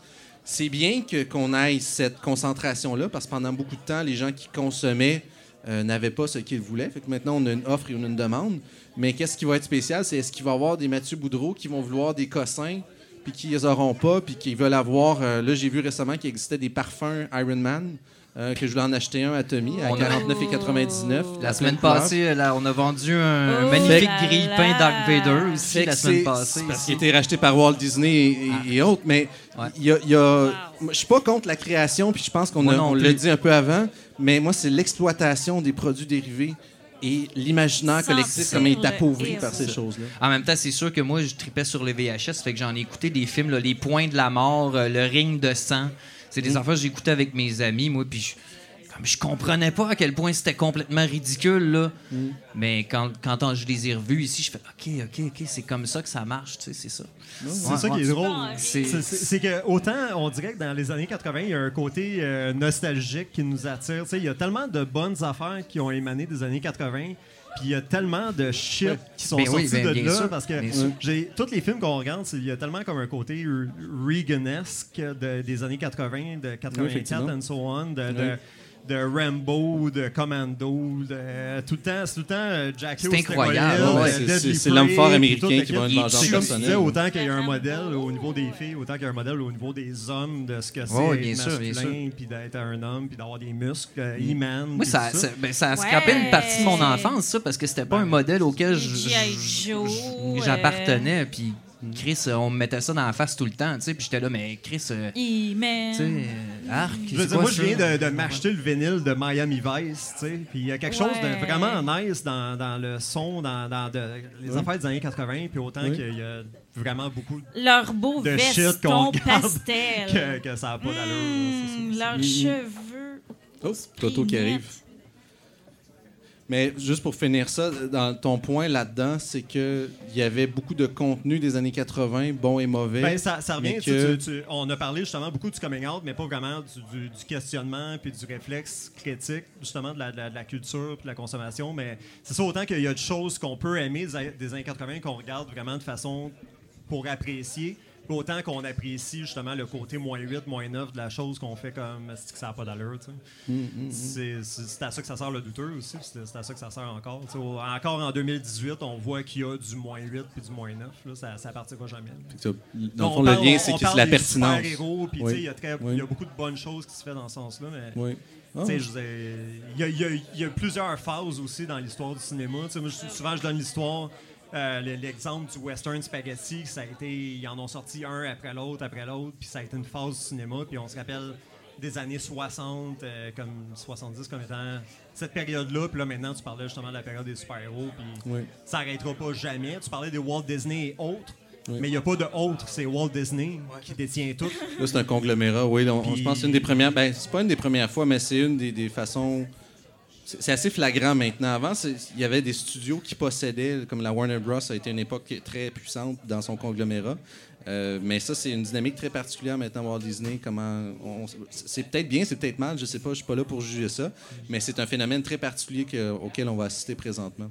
C'est bien qu'on aille cette concentration-là, parce que pendant beaucoup de temps, les gens qui consommaient euh, n'avaient pas ce qu'ils voulaient. Fait maintenant, on a une offre et on a une demande. Mais qu'est-ce qui va être spécial, c'est est-ce qu'il va y avoir des Mathieu Boudreau qui vont vouloir des cossins, puis qui les auront pas, puis qui veulent avoir. euh, là, j'ai vu récemment qu'il existait des parfums Iron Man, euh, que je voulais en acheter un à Tommy à On a- 49,99. La semaine passée, euh, là, on a vendu un Oh magnifique grille-pain. Dark Vader aussi la semaine passée. c'est Parce qu'il a été racheté par Walt Disney et, et autres, mais Ouais. il y a. il y a- moi, Je suis pas contre la création, puis je pense qu'on l'a dit un peu avant, mais moi, c'est l'exploitation des produits dérivés et l'imaginaire collectif, comme il est le appauvri par ces choses-là. En même temps, c'est sûr que moi, je tripais sur les VHS, fait que j'en ai écouté des films, là, Les Points de la Mort, euh, Le Ring de sang. C'est des affaires que j'écoutais avec mes amis, moi, puis je, comme je comprenais pas à quel point c'était complètement ridicule, là. Mais quand, quand je les ai revus ici, je fais OK, OK, OK, c'est comme ça que ça marche, tu sais, c'est ça. C'est Ouais, ça ouais. qui est drôle. C'est que autant on dirait que dans les années 80, il y a un côté euh, nostalgique qui nous attire. Tu sais, Il y a tellement de bonnes affaires qui ont émané des années 80 Puis il y a tellement de shit qui sont Ben oui, sortis ben, de bien là sûr, parce que j'ai tous les films qu'on regarde, il y a tellement comme un côté Re- Reaganesque de- des années 80, de 84 effectivement. and so on, de, de, Oui. De Rambo, de Commando, de, tout le temps, c'est tout le temps euh, Jackie C'est incroyable, euh, c'est- l'homme fort américain qui va une vengeance personnelle. autant qu'il y a un modèle au niveau des filles, autant qu'il y a un modèle au niveau des hommes, de ce que c'est bien masculin, puis d'être un homme, puis d'avoir des muscles, euh. Moi, puis ça, ça, ben, ça a Ouais. scrapé une partie de mon enfance, ça, parce que c'était pas un modèle auquel j'appartenais. Puis Chris, euh, on me mettait ça dans la face tout le temps, tu sais. Puis j'étais là, mais Chris, euh, tu sais, euh, arc. Je veux dire, moi, je viens de, de m'acheter le vinyle de Miami Vice, tu sais. Puis il y a quelque chose de vraiment nice dans, dans le son, dans, dans de- les affaires des années 80, puis autant Oui. qu'il y a vraiment beaucoup Leur beau de shit qu'on pastel. que, que ça n'a pas d'allure. c'est- leurs Mm, mm. cheveux. Oh, Toto qui arrive. Mais juste pour finir ça, dans ton point là-dedans, c'est que il y avait beaucoup de contenu des années 80, bon et mauvais. Ben, ça, ça revient, tu- que- tu- tu- on a parlé justement beaucoup du coming out, mais pas vraiment du, du- du questionnement puis du réflexe critique, justement, de la, de la- de la culture puis de la consommation. Mais c'est ça, autant qu'il y a des choses qu'on peut aimer des, des années 80 qu'on regarde vraiment de façon pour apprécier, autant qu'on apprécie justement le côté moins 8, moins 9 de la chose qu'on fait comme c'est que ça n'a pas d'allure. tu sais? Mm, C'est à ça que ça sert le douteux aussi, c'est à ça que ça sert encore. Encore en 2018, on voit qu'il y a du moins 8 puis du moins 9. Là, ça, ça partira jamais. Ça, Dans On le fond, parle- le lien, c'est la pertinence. Oui. il y, a très- Oui. il y a beaucoup de bonnes choses qui se font dans ce sens-là, mais Oui. Dire, il y, a- y y plusieurs phases aussi dans l'histoire du cinéma. Moi, souvent, je donne l'histoire, euh, l'exemple du western spaghetti, ça a été, ils en ont sorti un après l'autre, après l'autre, puis ça a été une phase du cinéma, puis on se rappelle des années 60, euh, comme 70 comme étant cette période-là, puis là maintenant tu parlais justement de la période des super-héros, puis Oui. ça n'arrêtera pas jamais. Tu parlais de Walt Disney et autres, Oui. mais il n'y a pas de autres, c'est Walt Disney qui détient tout. Là, c'est un conglomérat, oui. On, je pense que c'est une des premières. Ben, c'est pas une des premières fois, mais c'est une des, des façons. C'est assez flagrant maintenant. Avant, il y avait des studios qui possédaient, comme la Warner Bros. a été une époque très puissante dans son conglomérat. Euh, mais ça, c'est une dynamique très particulière maintenant, Walt Disney. Comment c'est peut-être bien, c'est peut-être mal, je sais pas, je suis pas là pour juger ça. Mais c'est un phénomène très particulier que- auquel on va assister présentement.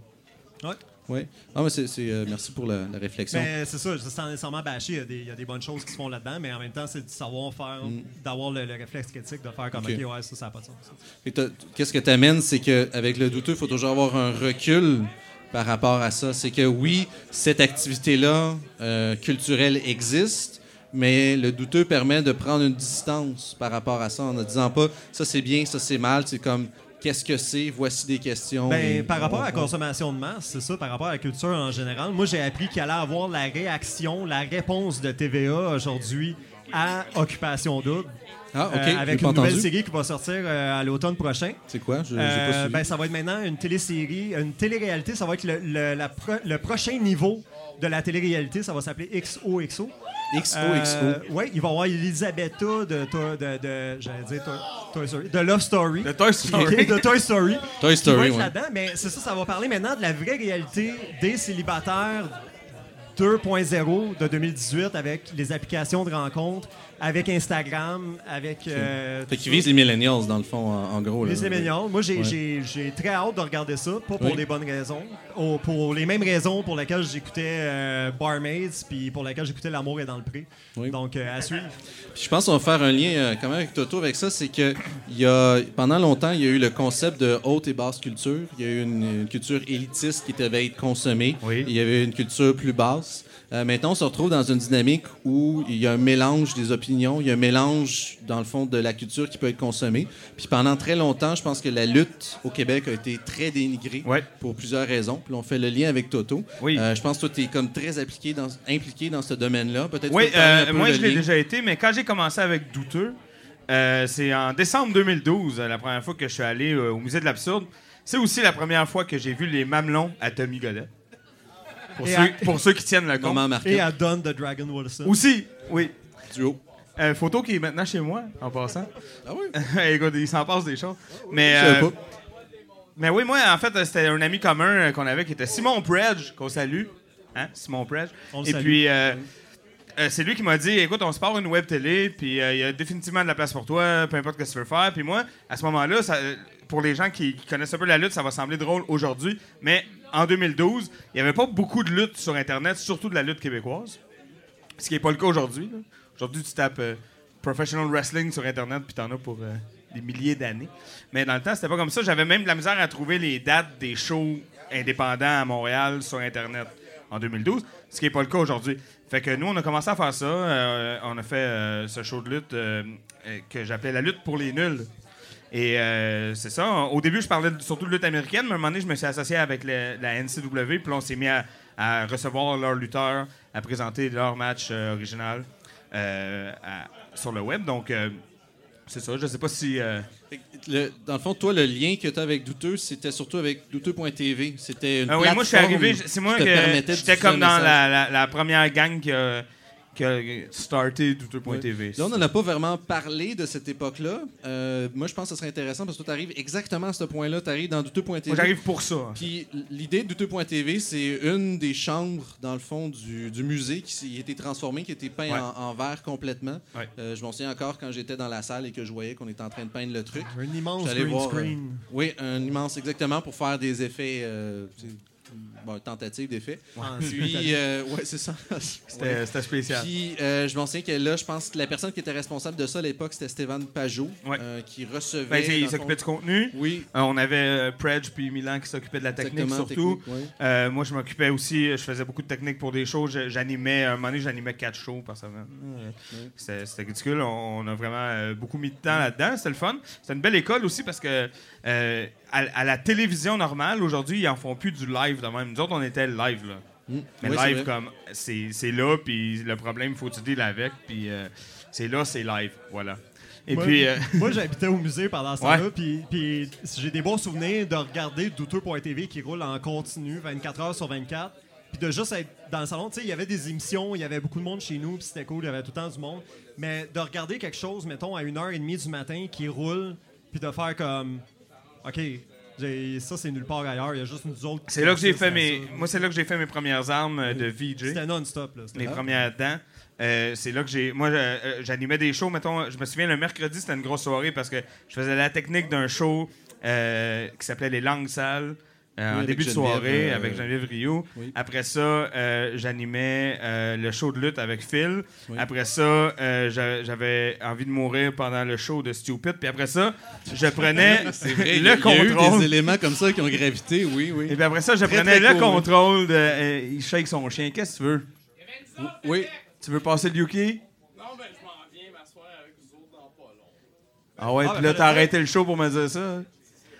Ouais. Oui. Ah, mais c'est, euh, merci pour la, la réflexion. Mais c'est ça, c'est sans nécessairement bâcher. Il y a des- Il y, a des bonnes choses qui se font là-dedans, mais en même temps, c'est de savoir faire, d'avoir le, le réflexe critique, de faire comme Mm. Ok. OK, ouais, ça, ça n'a pas de sens. Qu'est-ce que tu amènes, c'est qu'avec le douteux, il faut toujours avoir un recul par rapport à ça. C'est que oui, cette activité-là euh, culturelle existe, mais le douteux permet de prendre une distance par rapport à ça en ne disant pas ça c'est bien, ça c'est mal. C'est comme qu'est-ce que c'est, voici des questions. Ben, et par rapport à la on- consommation de masse, c'est ça, par rapport à la culture en général, moi j'ai appris qu'il allait avoir la réaction, la réponse de TVA aujourd'hui à Occupation Double. Ah, ok, euh, avec une nouvelle entendu. série qui va sortir euh, à l'automne prochain. C'est quoi? Je- Euh, pas suivi. ben, ça va être maintenant une télésérie, une télé-réalité. Ça va être le, le- la pro- le prochain niveau de la télé-réalité. Ça va s'appeler XOXO. XOXO. oui, il va y avoir Elisabetta de, de, de- j'allais dire Toy, Toy Story, de Love Story. De Toy Story. De Toy Story. Toy Story, va être ouais. là-dedans, mais c'est ça, ça va parler maintenant de la vraie réalité des célibataires 2.0 de 2018 avec les applications de rencontres, avec Instagram, avec. euh, Fait qu'ils visent les millennials, dans le fond, en, en gros. là. Les Séménions. Moi, j'ai Ouais. très hâte de regarder ça, pas pour Oui. les bonnes raisons. Pour les mêmes raisons pour lesquelles j'écoutais euh, Barmaids, puis pour lesquelles j'écoutais L'amour est dans le pré. Oui. Donc, euh, à suivre. Puis je pense qu'on va faire un lien euh, quand même avec Toto avec ça, c'est que y a, pendant longtemps, il y a eu le concept de haute et basse culture. Il y a eu une, une culture élitiste qui devait être consommée. Oui. Il y avait une culture plus basse. Euh, maintenant, on se retrouve dans une dynamique où il y a un mélange des opinions, il y a un mélange, dans le fond, de la culture qui peut être consommée. Puis pendant très longtemps, je pense que la lutte au Québec a été très dénigrée Ouais. pour plusieurs raisons. Puis on fait le lien avec Toto. Oui. Euh, je pense que toi, tu es comme très appliqué dans, impliqué dans ce domaine-là. Peut-être Oui, euh, un peu moi je l'ai déjà été, mais quand j'ai commencé avec Douteux, c'est en décembre 2012, euh, la première fois que je suis allé au musée de l'absurde. C'est aussi la première fois que j'ai vu les mamelons à Tommy Godet. Pour, ceux, à- pour ceux qui tiennent le compte. Et à Don de Dragon Wilson. Aussi, oui. Duo. Euh, photo qui est maintenant chez moi, en passant. Ah oui? Écoute, il s'en passe des choses. Mais, Je savais euh, pas. mais oui, moi, en fait, c'était un ami commun euh, qu'on avait qui était Simon Predge, qu'on salue. Hein, Simon Predge. On le Et salue. puis, euh, euh, c'est lui qui m'a dit écoute, on se part une web télé, puis euh, il y a définitivement de la place pour toi, peu importe ce que tu veux faire. Puis moi, à ce moment-là, ça- euh, pour les gens qui, connaissent un peu la lutte, ça va sembler drôle aujourd'hui, mais en 2012, il n'y avait pas beaucoup de lutte sur Internet, surtout de la lutte québécoise. Ce qui n'est pas le cas aujourd'hui. Aujourd'hui, tu tapes euh, Professional Wrestling sur Internet, puis t'en as pour euh, des milliers d'années. Mais dans le temps, c'était pas comme ça. J'avais même de la misère à trouver les dates des shows indépendants à Montréal sur Internet en 2012, ce qui n'est pas le cas aujourd'hui. Fait que nous, on a commencé à faire ça. euh, on a fait ce show de lutte que j'appelais la lutte pour les nuls. Et euh, c'est ça. Au début, je parlais surtout de lutte américaine, mais à un moment donné, je me suis associé avec le- la NCW, puis on s'est mis à, à recevoir leurs lutteurs, à présenter leur match euh, original euh, à- sur le web. Donc, c'est ça. Je sais pas si. le- dans le fond, toi, le lien que tu as avec Douteux, c'était surtout avec douteux.tv. C'était une Ah oui, moi, je suis arrivé. C'est moi que. J'étais comme dans la, la- la première gang qui a, qui a starté douteux.tv. Là, on n'en a pas vraiment parlé de cette époque-là. Euh, moi, je pense que ce serait intéressant parce que tu arrives exactement à ce point-là. Tu arrives dans douteux.tv. Moi, j'arrive pour ça. Puis l'idée de douteux.tv, c'est une des chambres, dans le fond, du, du musée qui a été transformée, qui a été peint Ouais. en, en verre complètement. Ouais. Euh, je m'en souviens encore quand j'étais dans la salle et que je voyais qu'on était en train de peindre le truc. Un immense green voir, screen. euh, oui, un immense, exactement, pour faire des effets. Bon, tentative d'effet. Ah, Puis, euh, ouais, c'est ça. C'était c'était spécial. Puis, euh, je m'en souviens que là, je pense que la personne qui était responsable de ça à l'époque, c'était Stéphane Pajot, Ouais. euh, qui recevait. Ben, il s'occupait du contenu. Oui, Euh, on avait Predge puis Milan qui s'occupaient de la technique exactement. surtout. technique. Euh, moi, je m'occupais aussi, je faisais beaucoup de technique pour des shows. J'animais, à un moment donné, j'animais quatre shows par semaine. C'était c'était ridicule. On, on a vraiment beaucoup mis de temps là-dedans. C'était le fun. C'était une belle école aussi parce que euh, à, à la télévision normale, aujourd'hui, ils en font plus du live de même. Nous autres, on était live, là. Mm. Mais Oui, live, comme, c'est c'est là, puis le problème, il faut tu deal avec, puis euh, c'est là, c'est live. Voilà. Et Moi- puis. euh, Moi, j'habitais au musée pendant ce temps-là, Ouais. puis, puis j'ai des bons souvenirs de regarder douteux.tv qui roule en continu 24 heures sur 24. Puis de juste être dans le salon, tu sais, il y avait des émissions, il y avait beaucoup de monde chez nous, puis c'était cool, il y avait tout le temps du monde. Mais de regarder quelque chose, mettons, à 1h30 du matin qui roule, puis de faire comme. OK, ça, c'est nulle part ailleurs, il y a juste nous autres. C'est là que j'ai qui fait mes. Moi, c'est là que j'ai fait mes premières armes euh, de VJ. C'était non-stop, Mes premières dents. Euh, c'est là que j'ai. Moi, euh, j'animais des shows. Mettons, je me souviens, le mercredi, c'était une grosse soirée parce que je faisais la technique d'un show euh, qui s'appelait Les Langues Sales. Euh, Oui, en début de soirée euh, avec Geneviève Rio. oui. Après ça, euh, j'animais euh, le show de lutte avec Phil. Oui. Après ça, euh, j'a- j'avais envie de mourir pendant le show de Stupid. Puis après ça, je prenais C'est vrai, il y a- le il y a eu contrôle. des éléments comme ça qui ont gravité, oui, oui. Et puis après ça, je Très, prenais très le cool, contrôle de. euh, il shake son chien. Qu'est-ce que tu veux? Oui. Tu veux passer le Yuki? Non, ben, je m'en viens m'asseoir avec vous autres dans pas long. Ah ouais, Ah, puis ben, là, t'as fallait arrêté le show pour me dire ça.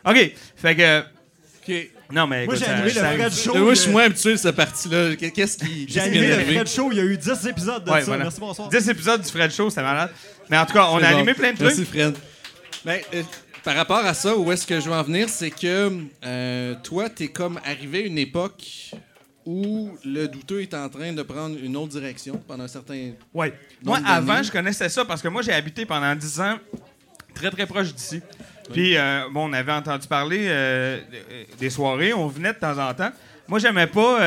OK. Fait que. OK. Non, mais. Moi, écoute, j'ai ça- animé le ça- Fred Show. Moi, je il y suis a- moins habitué de cette partie-là. Qu'est-ce qui, J'ai qu'est-ce qui animé le? Fred Show, il y a eu 10 épisodes de Ouais, ça. voilà. Merci, bonsoir. 10 épisodes du Fred Show, c'était malade. Mais en tout cas, on a C'est bon. animé plein de trucs. Merci, Fred. Ben, euh, par rapport à ça, où est-ce que je veux en venir, c'est que euh, toi, t'es comme arrivé à une époque où le douteux est en train de prendre une autre direction pendant un certain... Ouais. Nombre Moi, avant, je connaissais ça parce que moi, j'ai habité pendant 10 ans très, très proche d'ici. Puis, euh, bon, on avait entendu parler euh, de- des soirées. On venait de temps en temps. Moi, j'aimais pas.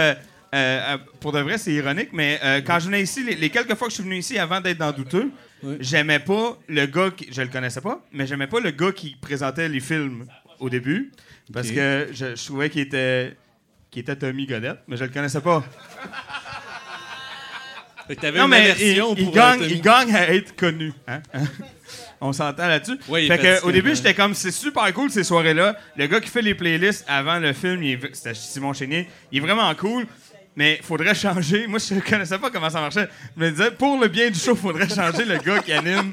euh, pour de vrai, c'est ironique, mais quand je venais ici, les, les quelques fois que je suis venu ici avant d'être dans Douteux, Oui. j'aimais pas le gars qui. Je le connaissais pas, mais j'aimais pas le gars qui présentait les films au début. Parce que je, je trouvais qu'il était. qu'il était Tommy Godette, mais je le connaissais pas. Fait que t'avais Non, une mais il, gagne à être connu. hein? On s'entend là-dessus. Oui, fait que, au début, j'étais comme, c'est super cool ces soirées-là. Le gars qui fait les playlists avant le film, il est- c'était Simon Chénier, il est vraiment cool. Mais faudrait changer. Moi, je connaissais pas comment ça marchait. Je me disais, pour le bien du show, faudrait changer le gars qui anime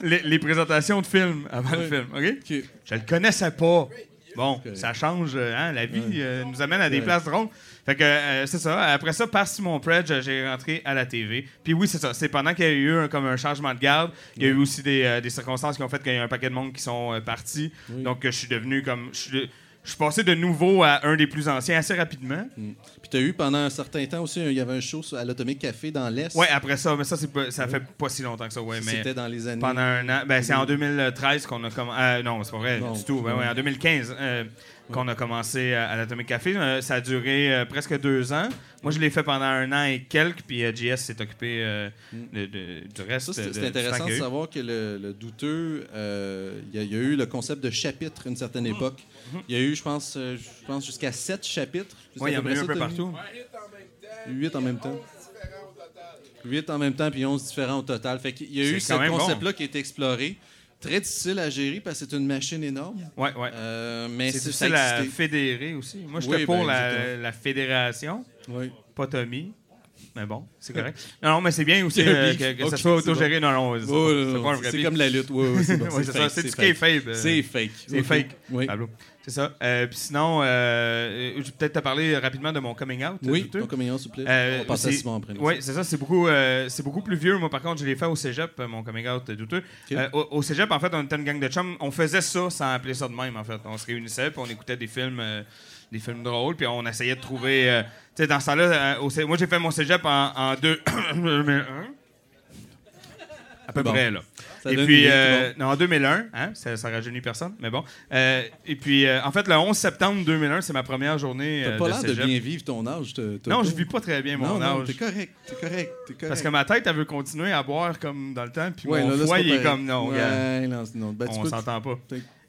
les, les présentations de films avant le film. OK? Je le connaissais pas. Bon, ça change. euh, hein, la vie euh, nous amène à des places drôles. Fait que euh, c'est ça. Après ça, par Simon Predge, j'ai rentré à la TV. Puis oui, c'est ça. C'est pendant qu'il y a eu un, comme un changement de garde. Il y a eu aussi des, euh, des circonstances qui ont fait qu'il y a un paquet de monde qui sont euh, partis. Oui. Donc je suis devenu comme. Je suis, je suis passé de nouveau à un des plus anciens assez rapidement. Puis t'as eu pendant un certain temps aussi, il y avait un show à l'Atomique Café dans l'Est. Ouais, après ça, mais ça, pas- ça fait pas si longtemps que ça. Ouais, mais C'était dans les années... pendant un an. Ben, c'est en 2013 qu'on a commencé. non, c'est pas vrai Non. du tout. Ben, ouais, en 2015. euh, qu'on a commencé à, à l'Atomic Café. Euh, ça a duré euh, presque deux ans. Moi, je l'ai fait pendant un an et quelques, puis euh, JS s'est occupé euh, de- de- du reste. C'est intéressant de savoir que le, le douteux, euh, il y, a- il y a eu le concept de chapitre une certaine époque. Il y a eu, je pense, euh, je pense jusqu'à sept chapitres. Ouais, il y à en a eu un peu partout. Huit en même temps. Huit en même temps, puis 11 différents au total. Fait qu'il y a eu ce concept-là qui a été exploré. Très difficile à gérer parce que c'est une machine énorme. Ouais, ouais. Euh, mais C'est difficile à fédérer aussi. Moi, j'étais Oui, pour ben, la, fédération, Oui. pas Tommy. Mais bon, c'est correct. non, non, mais c'est bien aussi euh, que, ça soit autogéré. Non, non, c'est Oh, pas- non, c'est non, pas un vrai c'est beef. comme la lutte. Oui, oui, c'est bon, Ouais, c'est fake, c'est fake. C'est fake. C'est fake. Oui. Pablo. C'est ça. Euh, Puis sinon, euh, je vais peut-être te parler rapidement de mon coming out. Oui, ton coming out, s'il vous plaît. Euh, On à Simon après. Oui, c'est ça. C'est beaucoup, euh, c'est beaucoup plus vieux. Moi, par contre, je l'ai fait au cégep, euh, mon coming out euh, douteux. Ok. Euh, au, au cégep, en fait, on était une gang de chums. On faisait ça sans appeler ça de même, en fait. On se réunissait, puis on écoutait des films, euh, des films drôles, puis on essayait de trouver. euh, tu sais, dans ce temps-là, euh, moi, j'ai fait mon cégep en, en deux. 2001. À peu bon. près, là. Ça et puis, euh, non, en 2001, hein, ça, ça rajeunit personne, mais bon. Euh, et puis, euh, en fait, le 11 septembre 2001, c'est ma première journée T'as euh, pas de l'air de bien vivre ton âge. t'as- t'as Non, je vis pas très bien mon non, non, âge. t'es correct, t'es correct, t'es correct. Parce que ma tête, elle veut continuer à boire comme dans le temps, puis Ouais, mon là, là, foie, c'est il est comme non, Ouais, non, non. Ben, on s'entend pas.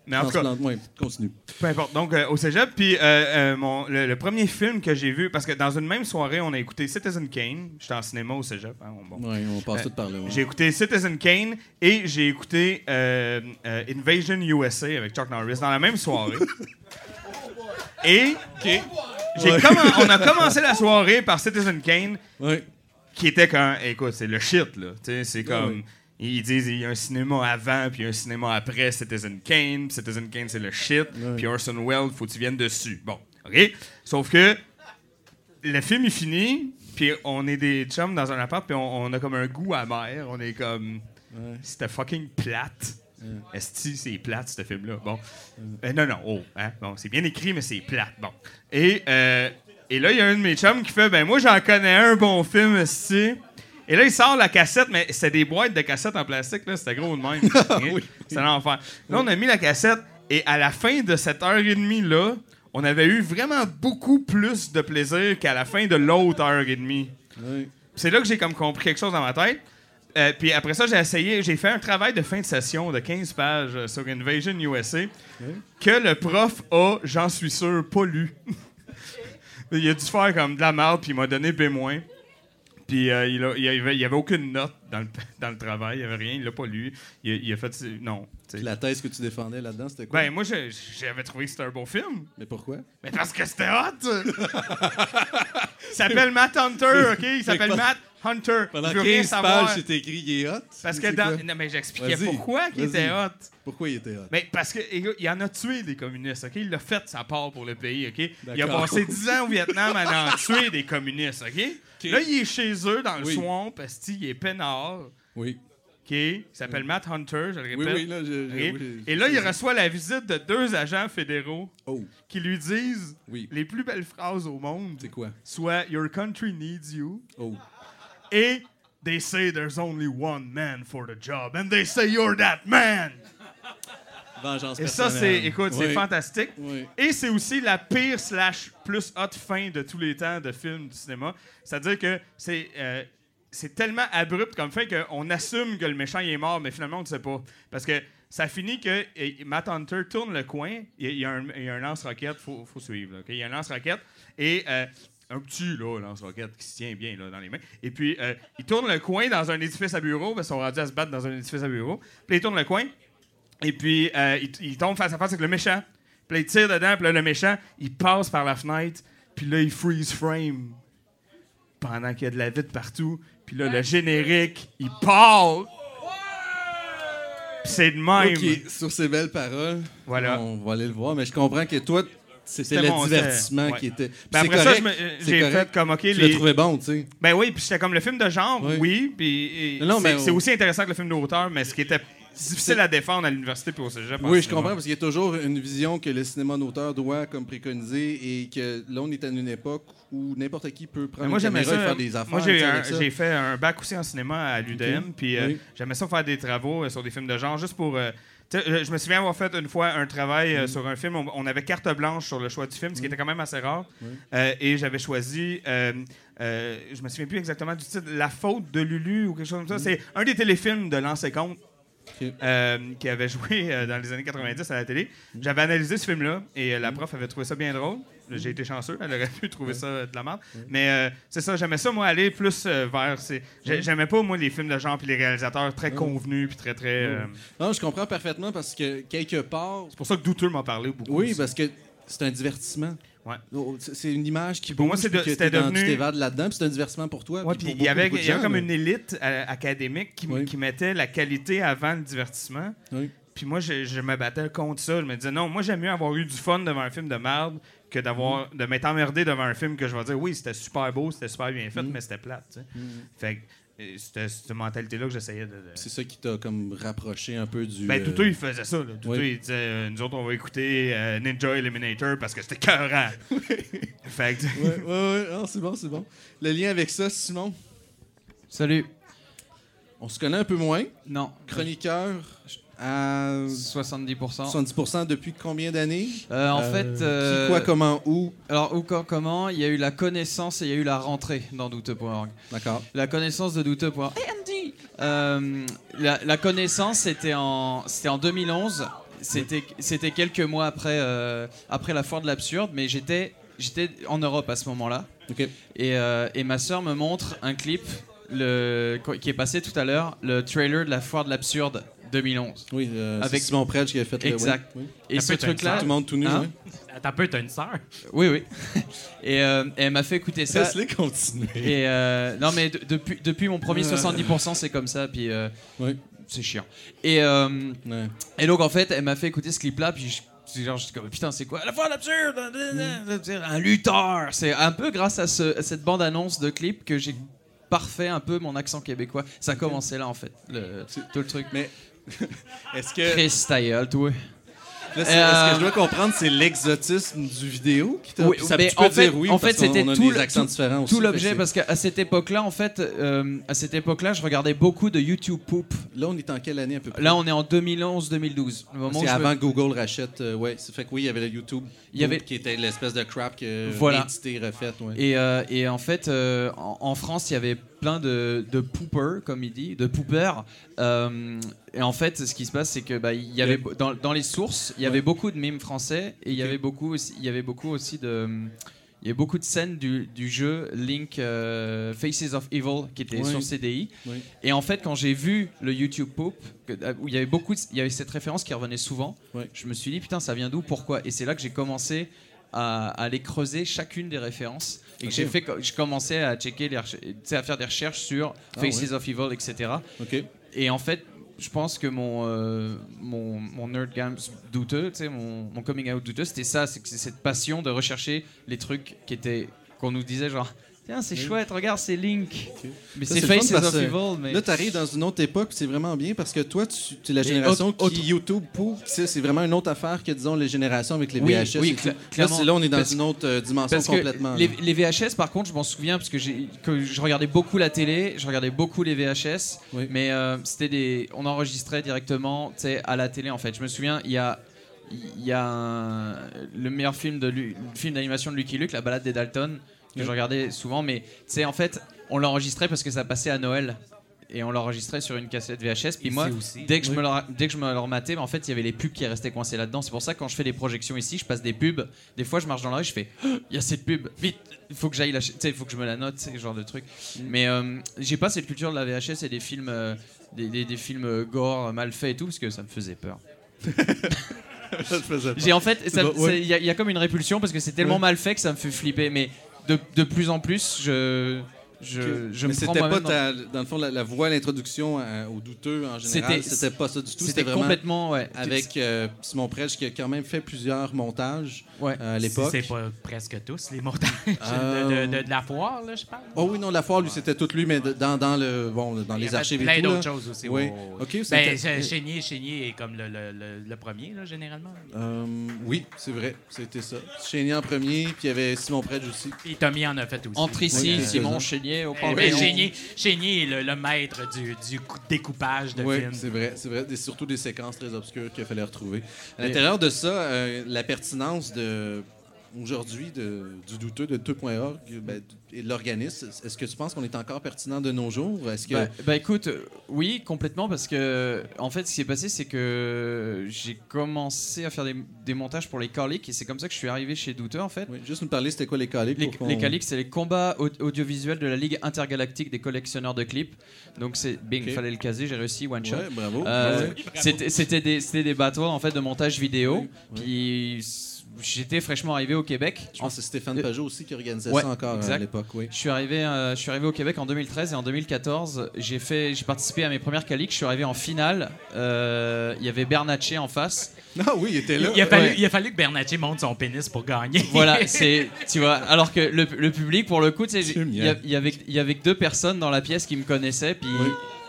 Mais en tout cas, ouais, continue. peu importe. Donc, euh, au cégep, puis euh, euh, mon, le, le premier film que j'ai vu, parce que dans une même soirée, on a écouté Citizen Kane. J'étais en cinéma au cégep. hein, bon. Ouais, on passe Euh, tout par là. ouais. J'ai écouté Citizen Kane et j'ai écouté Invasion USA avec Chuck Norris dans la même soirée. et commen- on a commencé la soirée par Citizen Kane, qui était quand, écoute, c'est le shit, là. Tu sais, c'est comme. Ils disent il y a un cinéma avant, puis un cinéma après Citizen Kane. puis Citizen Kane, c'est le shit. Ouais. Puis Orson Welles, faut que tu viennes dessus. Bon, OK? Sauf que le film est fini, puis on est des chums dans un appart, puis on, on a comme un goût amer. On est comme. Ouais. C'était fucking plate. Esti, c'est plate, ce film-là. Bon. Euh, non, non, oh. Hein? Bon, c'est bien écrit, mais c'est plate. Bon. Et, euh, et là, il y a un de mes chums qui fait Ben, moi, j'en connais un bon film, Esti. Et là, il sort la cassette, mais c'était des boîtes de cassettes en plastique, là. C'était gros de même. Hein? C'était l'enfer. Là, on a mis la cassette, et à la fin de cette heure et demie-là, on avait eu vraiment beaucoup plus de plaisir qu'à la fin de l'autre heure et demie. C'est là que j'ai comme compris quelque chose dans ma tête. Euh, puis après ça, j'ai essayé, j'ai fait un travail de fin de session de 15 pages sur Invasion USA que le prof a, j'en suis sûr, pas lu. il a dû faire comme de la merde, puis il m'a donné B-. Puis euh, il, a- il avait, avait aucune note dans le, dans le travail, il n'y avait rien, il l'a pas lu. Il a fait. Non. Puis la thèse que tu défendais là-dedans, c'était quoi? Ben, moi, j'avais trouvé que c'était un bon film. Mais pourquoi? Mais parce que c'était hot! il s'appelle Matt Hunter, OK? Il s'appelle Matt Hunter. Pendant je veux rien 15 savoir. pages, c'est écrit il est hot. Parce que dans. Non, mais j'expliquais pourquoi il était hot. Pourquoi il était hot? Mais parce que écoute, il en a tué des communistes, OK? Il l'a fait sa part pour le pays, OK? Il a passé 10 ans au Vietnam à en tuer des communistes, OK? Là, il est chez eux dans le Oui. swamp, parce qu'il est peinard, Oui. Il s'appelle Matt Hunter, je le Oui, répète. oui, là, je- je- oui, Et là, il reçoit la visite de deux agents fédéraux Oh, qui lui disent oui. les plus belles phrases au monde, C'est quoi? soit Your country needs you Oh. et They say there's only one man for the job, and they say you're that man. Vengeance Et ça, c'est, écoute, c'est Oui. fantastique. Oui. Et c'est aussi la pire slash plus hot fin de tous les temps de films du cinéma. C'est-à-dire que c'est, euh, c'est tellement abrupt comme fin qu'on assume que le méchant il est mort, mais finalement on ne sait pas. Parce que ça finit que Matt Hunter tourne le coin, il y a, un, lance-roquette, il faut, suivre. Il y a un lance-roquette et euh, un petit là, lance-roquette qui se tient bien là, dans les mains. Et puis euh, il tourne le coin dans un édifice à bureau, parce qu'ils sont rendus à se battre dans un édifice à bureau. Puis il tourne le coin, et puis, euh, il, tombe face à face avec le méchant. Puis il tire dedans, puis le méchant, il passe par la fenêtre, puis là, il freeze frame. Pendant qu'il y a de la vide partout. Puis là, le générique, il part. Puis c'est de même. OK, sur ces belles paroles, Voilà. on va aller le voir, mais je comprends que toi, c'était C'était le mon- divertissement qui était. Puis Ben c'est après ça, correct, je me- c'est j'ai correct. fait comme, OK, Tu les... l'as trouvé bon, tu sais. Ben oui, puis c'était comme le film de genre, Oui. oui. Puis et Non, c'est mais c'est on- aussi intéressant que le film d'auteur, mais ce qui était c'est difficile à défendre à l'université puis au cégep. Oui, je comprends, parce qu'il y a toujours une vision que le cinéma d'auteur doit comme préconiser et que là, on est à une époque où n'importe qui peut prendre moi, faire des affaires. Moi, j'ai fait un bac aussi en cinéma à l'UDM, puis euh, j'aimais ça faire des travaux euh, sur des films de genre, juste pour... Euh, je me souviens avoir fait une fois un travail euh, mm. sur un film. On, on, avait carte blanche sur le choix du film, ce qui mm. était quand même assez rare. Et j'avais choisi, euh, je me souviens plus exactement du titre, La faute de Lulu ou quelque chose comme ça. Mm. C'est un des téléfilms de l'an 50. Euh, qui avait joué euh, dans les années 90 à la télé. J'avais analysé ce film-là et euh, la mm. prof avait trouvé ça bien drôle. J'ai été chanceux, elle aurait pu trouver ça de la merde. Mais c'est ça, j'aimais ça, moi, aller plus vers. J'aimais pas, moi, les films de genre puis les réalisateurs très convenus puis très, très. Non, je comprends parfaitement parce que quelque part. C'est pour ça que Douteux m'en parlait beaucoup. Oui, parce que c'est un divertissement. Ouais. Oh, C'est une image qui Pour moi, c'était devenu- Tu t'évades là-dedans, c'est un divertissement pour toi. Ouais, puis puis pour il y avait, il y avait comme une élite euh, académique qui, Oui. qui mettait la qualité avant le divertissement. Oui. Puis moi, je, je me battais contre ça. Je me disais, non, moi, j'aime mieux avoir eu du fun devant un film de merde que d'avoir Mm. de m'être emmerdé devant un film que je vais dire, oui, c'était super beau, c'était super bien Mm. fait, mais c'était plate. tu sais. Fait que c'était cette mentalité-là que j'essayais de. de- C'est ça qui t'a comme rapproché un peu du. Ben, euh, Douteux, il faisait ça. Là. Douteux, oui. il disait, euh, nous autres, on va écouter euh, Ninja Eliminator parce que c'était cœurant. fait que. Ouais, ouais, ouais. C'est bon, c'est bon. Le lien avec ça, Simon, Salut. on se connaît un peu moins. Non. Chroniqueur à 70%. 70% depuis combien d'années? Euh, en Euh, fait. euh, Qui, quoi, comment, où? Alors, où, quand, comment? Il y a eu la connaissance et il y a eu la rentrée dans douteux.org. D'accord. La connaissance de douteux.org. Hey, Andy Euh, la, la connaissance, c'était en, c'était en 2011. C'était, c'était quelques mois après, euh, après la foire de l'absurde, mais j'étais, j'étais en Europe à ce moment-là. Ok. Et, euh, et ma soeur me montre un clip le, qui est passé tout à l'heure, le trailer de la foire de l'absurde 2011. Oui, euh, Avec- Simon Predge qui a fait le- Exact. oui, oui. Et ce truc-là. Tout le monde tout nu. Hein? oui. Un peu, t'as une sœur. Oui, oui. et, euh, elle m'a fait écouter ça. Laisse-les continuer. Et euh, non, mais de- depuis, depuis mon premier 70%, c'est comme ça, puis euh, Oui. c'est chiant. Et, euh, Ouais. et donc, en fait, elle m'a fait écouter ce clip-là, puis je- c'est genre, j'étais comme, putain, c'est quoi? La fois l'absurde Un lutteur C'est un peu grâce à, ce- à cette bande-annonce de clip que j'ai parfait un peu mon accent québécois. Ça a commencé là, en fait, le, tout le truc. Mais est-ce que, Chris Style, toi. là, c'est- Euh, est-ce que je dois comprendre, c'est l'exotisme du vidéo qui t'a. Oui, ça, mais tu peux en fait- dire oui, en parce fait, c'était qu'on a tout des le- accents tout- différents aussi. Tout fait que l'objet, c'est- parce qu'à cette époque-là, en fait, euh, à cette époque-là, je regardais beaucoup de YouTube Poop. Là, on est en quelle année un peu plus Là, on est en 2011-2012. Le moment C'est où je me- avant que Google rachète. euh, ouais, ça fait que oui, il y avait le YouTube. Il y avait- qui était l'espèce de crap que Voilà. édité, refait. Ouais. Et, euh, et en fait, euh, en, en France, il y avait plein de, de poopers, comme il dit, de poopers. Euh, et en fait, ce qui se passe, c'est que bah, il y avait dans, dans les sources, il y avait beaucoup de mimes français et il y avait beaucoup aussi, il y avait beaucoup aussi de il y avait beaucoup de scènes du, du jeu Link euh, Faces of Evil qui était sur CDI. Et en fait, quand j'ai vu le YouTube Poop, euh, où il y avait beaucoup, de- il y avait cette référence qui revenait souvent, je me suis dit putain, ça vient d'où, pourquoi? Et c'est là que j'ai commencé à, à aller creuser chacune des références et que j'ai fait, je commençais à checker, les à faire des recherches sur Ah Faces of Evil, etc. Et en fait, je pense que mon, euh, nerd games douteux, mon, mon coming out douteux, c'était ça, c'est cette passion de rechercher les trucs qui étaient, qu'on nous disait genre, c'est chouette, regarde, c'est Link. Mais c'est Faces of Evil, mais. Là, tu arrives dans une autre époque, c'est vraiment bien parce que toi, tu es la génération autre- qui YouTube pour. C'est vraiment une autre affaire que, disons, les générations avec les Oui, VHS. oui, cla- Là, on est dans Parce- une autre euh, dimension Parce complètement. les, VHS, par contre, je m'en souviens parce que, je regardais beaucoup la télé, je regardais beaucoup les VHS, Oui. mais euh, c'était des, on enregistrait directement, à la télé en fait. Je me souviens, il y a, il y a un- le meilleur film de le film d'animation de Lucky Luke, La Balade des Dalton, que je regardais souvent, mais tu sais, en fait, on l'enregistrait parce que ça passait à Noël. Et on l'enregistrait sur une cassette VHS. Puis moi, aussi. dès que, je me le, dès que je me le rematais, en fait, il y avait les pubs qui restaient coincés là-dedans. C'est pour ça que quand je fais des projections ici, je passe des pubs. Des fois, je marche dans la rue, je fais Oh, Il y a cette pub, vite, il faut que j'aille la. Tu sais, il faut que je me la note, ce genre de truc. Mais euh, j'ai pas cette culture de la VHS et des films, euh, des, des- des films euh, gore, euh, mal faits et tout, parce que ça me faisait peur. J'ai en fait, ouais. il y, a- il y a comme une répulsion parce que c'est tellement Ouais. mal fait que ça me fait flipper. Mais de, de plus en plus, je, je, je Mais me prends c'était pas, dans- ta- dans le fond, la, la voie, l'introduction à- aux douteux en général. C'était- C'était pas ça du tout. C'était complètement, ouais. avec euh, Simon Predge qui a quand même fait plusieurs montages Ouais. euh, à l'époque. C'est pas presque tous les montages Euh, de, de- de- de la foire, là, je parle. Oh oui, non, la foire, lui, c'était tout lui, mais dans, dans, le, bon, dans Il y les a archives plein et tout. d'autres là. choses aussi. Oui. OK, Ben, c'était- c'est- Chénier, Chénier est comme le, le- le- le premier, là, généralement. Euh, oui, c'est vrai, c'était ça. Chénier en premier, puis il y avait Simon Predge aussi. Et Tommy en a fait aussi. Entre ici, Simon. Chénier Chénier au Panthéon. ben, Chénier, Chénier est le, le maître du, du cou- découpage de Oui, films. c'est vrai, c'est vrai. Des- surtout des séquences très obscures qu'il fallait retrouver. À l'intérieur de ça, euh, la pertinence de aujourd'hui du douteux de 2.org ben, et de l'organisme, est-ce que tu penses qu'on est encore pertinent de nos jours? Est-ce que... Bah, bah, écoute, oui, complètement, parce que en fait, ce qui s'est passé, c'est que j'ai commencé à faire des, des montages pour les Carlick et c'est comme ça que je suis arrivé chez Douteux en fait. Oui, juste nous parler, c'était quoi les caliques? Les, les c'est les combats au- audiovisuels de la Ligue intergalactique des collectionneurs de clips. Donc c'est bing, Ok. fallait le caser, j'ai réussi one shot. Ouais, bravo. Euh. C'était des, des battles en fait de montage vidéo. Puis j'étais fraîchement arrivé au Québec. Je pense que c'est Stéphane Euh, Pajot aussi qui organisait ouais, ça encore euh, exact. à l'époque. Oui. Je suis arrivé, euh, je suis arrivé au Québec en 2013 et en 2014, j'ai fait, j'ai participé à mes premières Calix. Je suis arrivé en finale. Euh, Il y avait Bernatchez en face. Ah oui, il était là. Il a, fallu, Ouais. il a fallu que Bernatchez monte son pénis pour gagner. Voilà, c'est, tu vois. Alors que le, le public, pour le coup, il y, avait, il y avait que deux personnes dans la pièce qui me connaissaient, puis.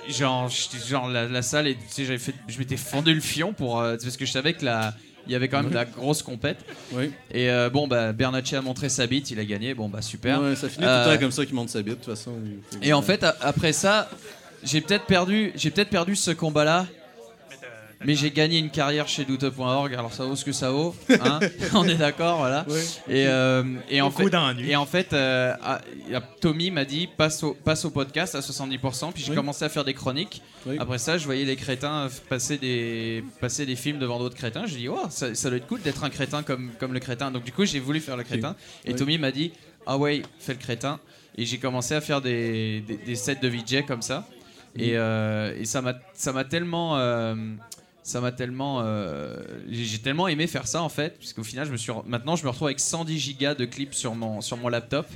Genre, j'étais- genre la, la salle, et, tu sais, j'avais fait, je m'étais fendu le fion pour, euh, parce que je savais que la, il y avait quand même de la grosse compète. Oui. Et euh, bon, bah, Bernatchez a montré sa bite, il a gagné, bon, bah, super. Ouais, ça finit Euh, tout le temps comme ça qu'il monte sa bite, de toute façon. Et en fait, après ça, j'ai peut-être perdu, j'ai peut-être perdu ce combat-là. Mais j'ai gagné une carrière chez doute.org, alors ça vaut ce que ça vaut. hein. On est d'accord, voilà. Et, euh, et, en fait, et en fait, euh, Tommy m'a dit passe au, passe au podcast à 70%, puis j'ai Oui. commencé à faire des chroniques. Oui. Après ça, je voyais les crétins passer des, passer des films devant d'autres crétins. J'ai dit, oh, ça, ça doit être cool d'être un crétin comme, comme le crétin. Donc du coup, j'ai voulu faire le crétin. Et. Tommy m'a dit, ah ouais, fais le crétin. Et j'ai commencé à faire des, des, des sets de VJ comme ça. Et, euh, et ça m'a ça m'a tellement euh, ça m'a tellement euh, j'ai tellement aimé faire ça en fait puisqu'au final je me suis maintenant je me retrouve avec 110 gigas de clips sur mon sur mon laptop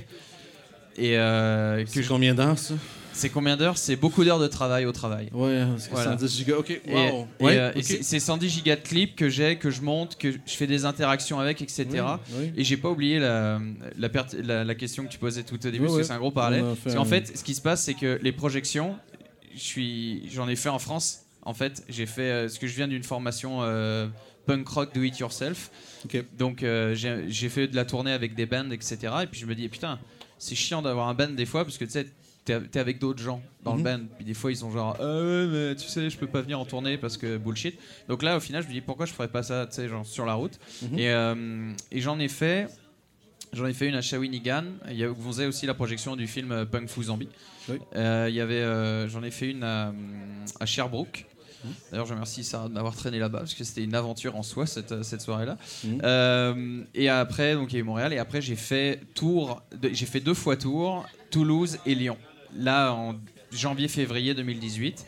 et euh, que C'est je- combien d'heures, ça? c'est combien d'heures? C'est beaucoup d'heures de travail au travail Ouais, que Voilà. 110 gigas. OK, et, wow. et, Ouais, euh, et c'est- c'est 110 gigas de clips que j'ai, que je monte, que je fais des interactions avec, etc. Oui, oui. Et j'ai pas oublié la, la, pert- la- la question que tu posais tout au début, parce que c'est un gros parallèle. Fait Parce qu'en fait, ce qui se passe, c'est que les projections, j'en ai fait en France. En fait, j'ai fait euh, ce que je viens d'une formation euh, punk rock do it yourself. Donc euh, j'ai fait de la tournée avec des bands, etc. Et puis je me dis, putain, c'est chiant d'avoir un band des fois, parce que tu sais, t'es avec d'autres gens dans Mhm. le band. Puis des fois, ils sont genre, ouais, mais tu sais, je peux pas venir en tournée parce que bullshit. Donc là, au final, je me dis, pourquoi je ferais pas ça, tu sais, genre sur la route? Mhm. Et, euh, et j'en ai fait. J'en ai fait une à Shawinigan. Il y a- vous avez aussi la projection du film euh, Punk Fu Zombie. Oui. Euh, il y avait, euh, j'en ai fait une à, à Sherbrooke. D'ailleurs, je remercie Sarah de m'avoir traîné là-bas parce que c'était une aventure en soi cette, euh, cette soirée-là. Mhm. Euh, et après, donc il y a eu Montréal et après j'ai fait Tours. J'ai fait deux fois Tours, Toulouse et Lyon. Là en janvier-février 2018.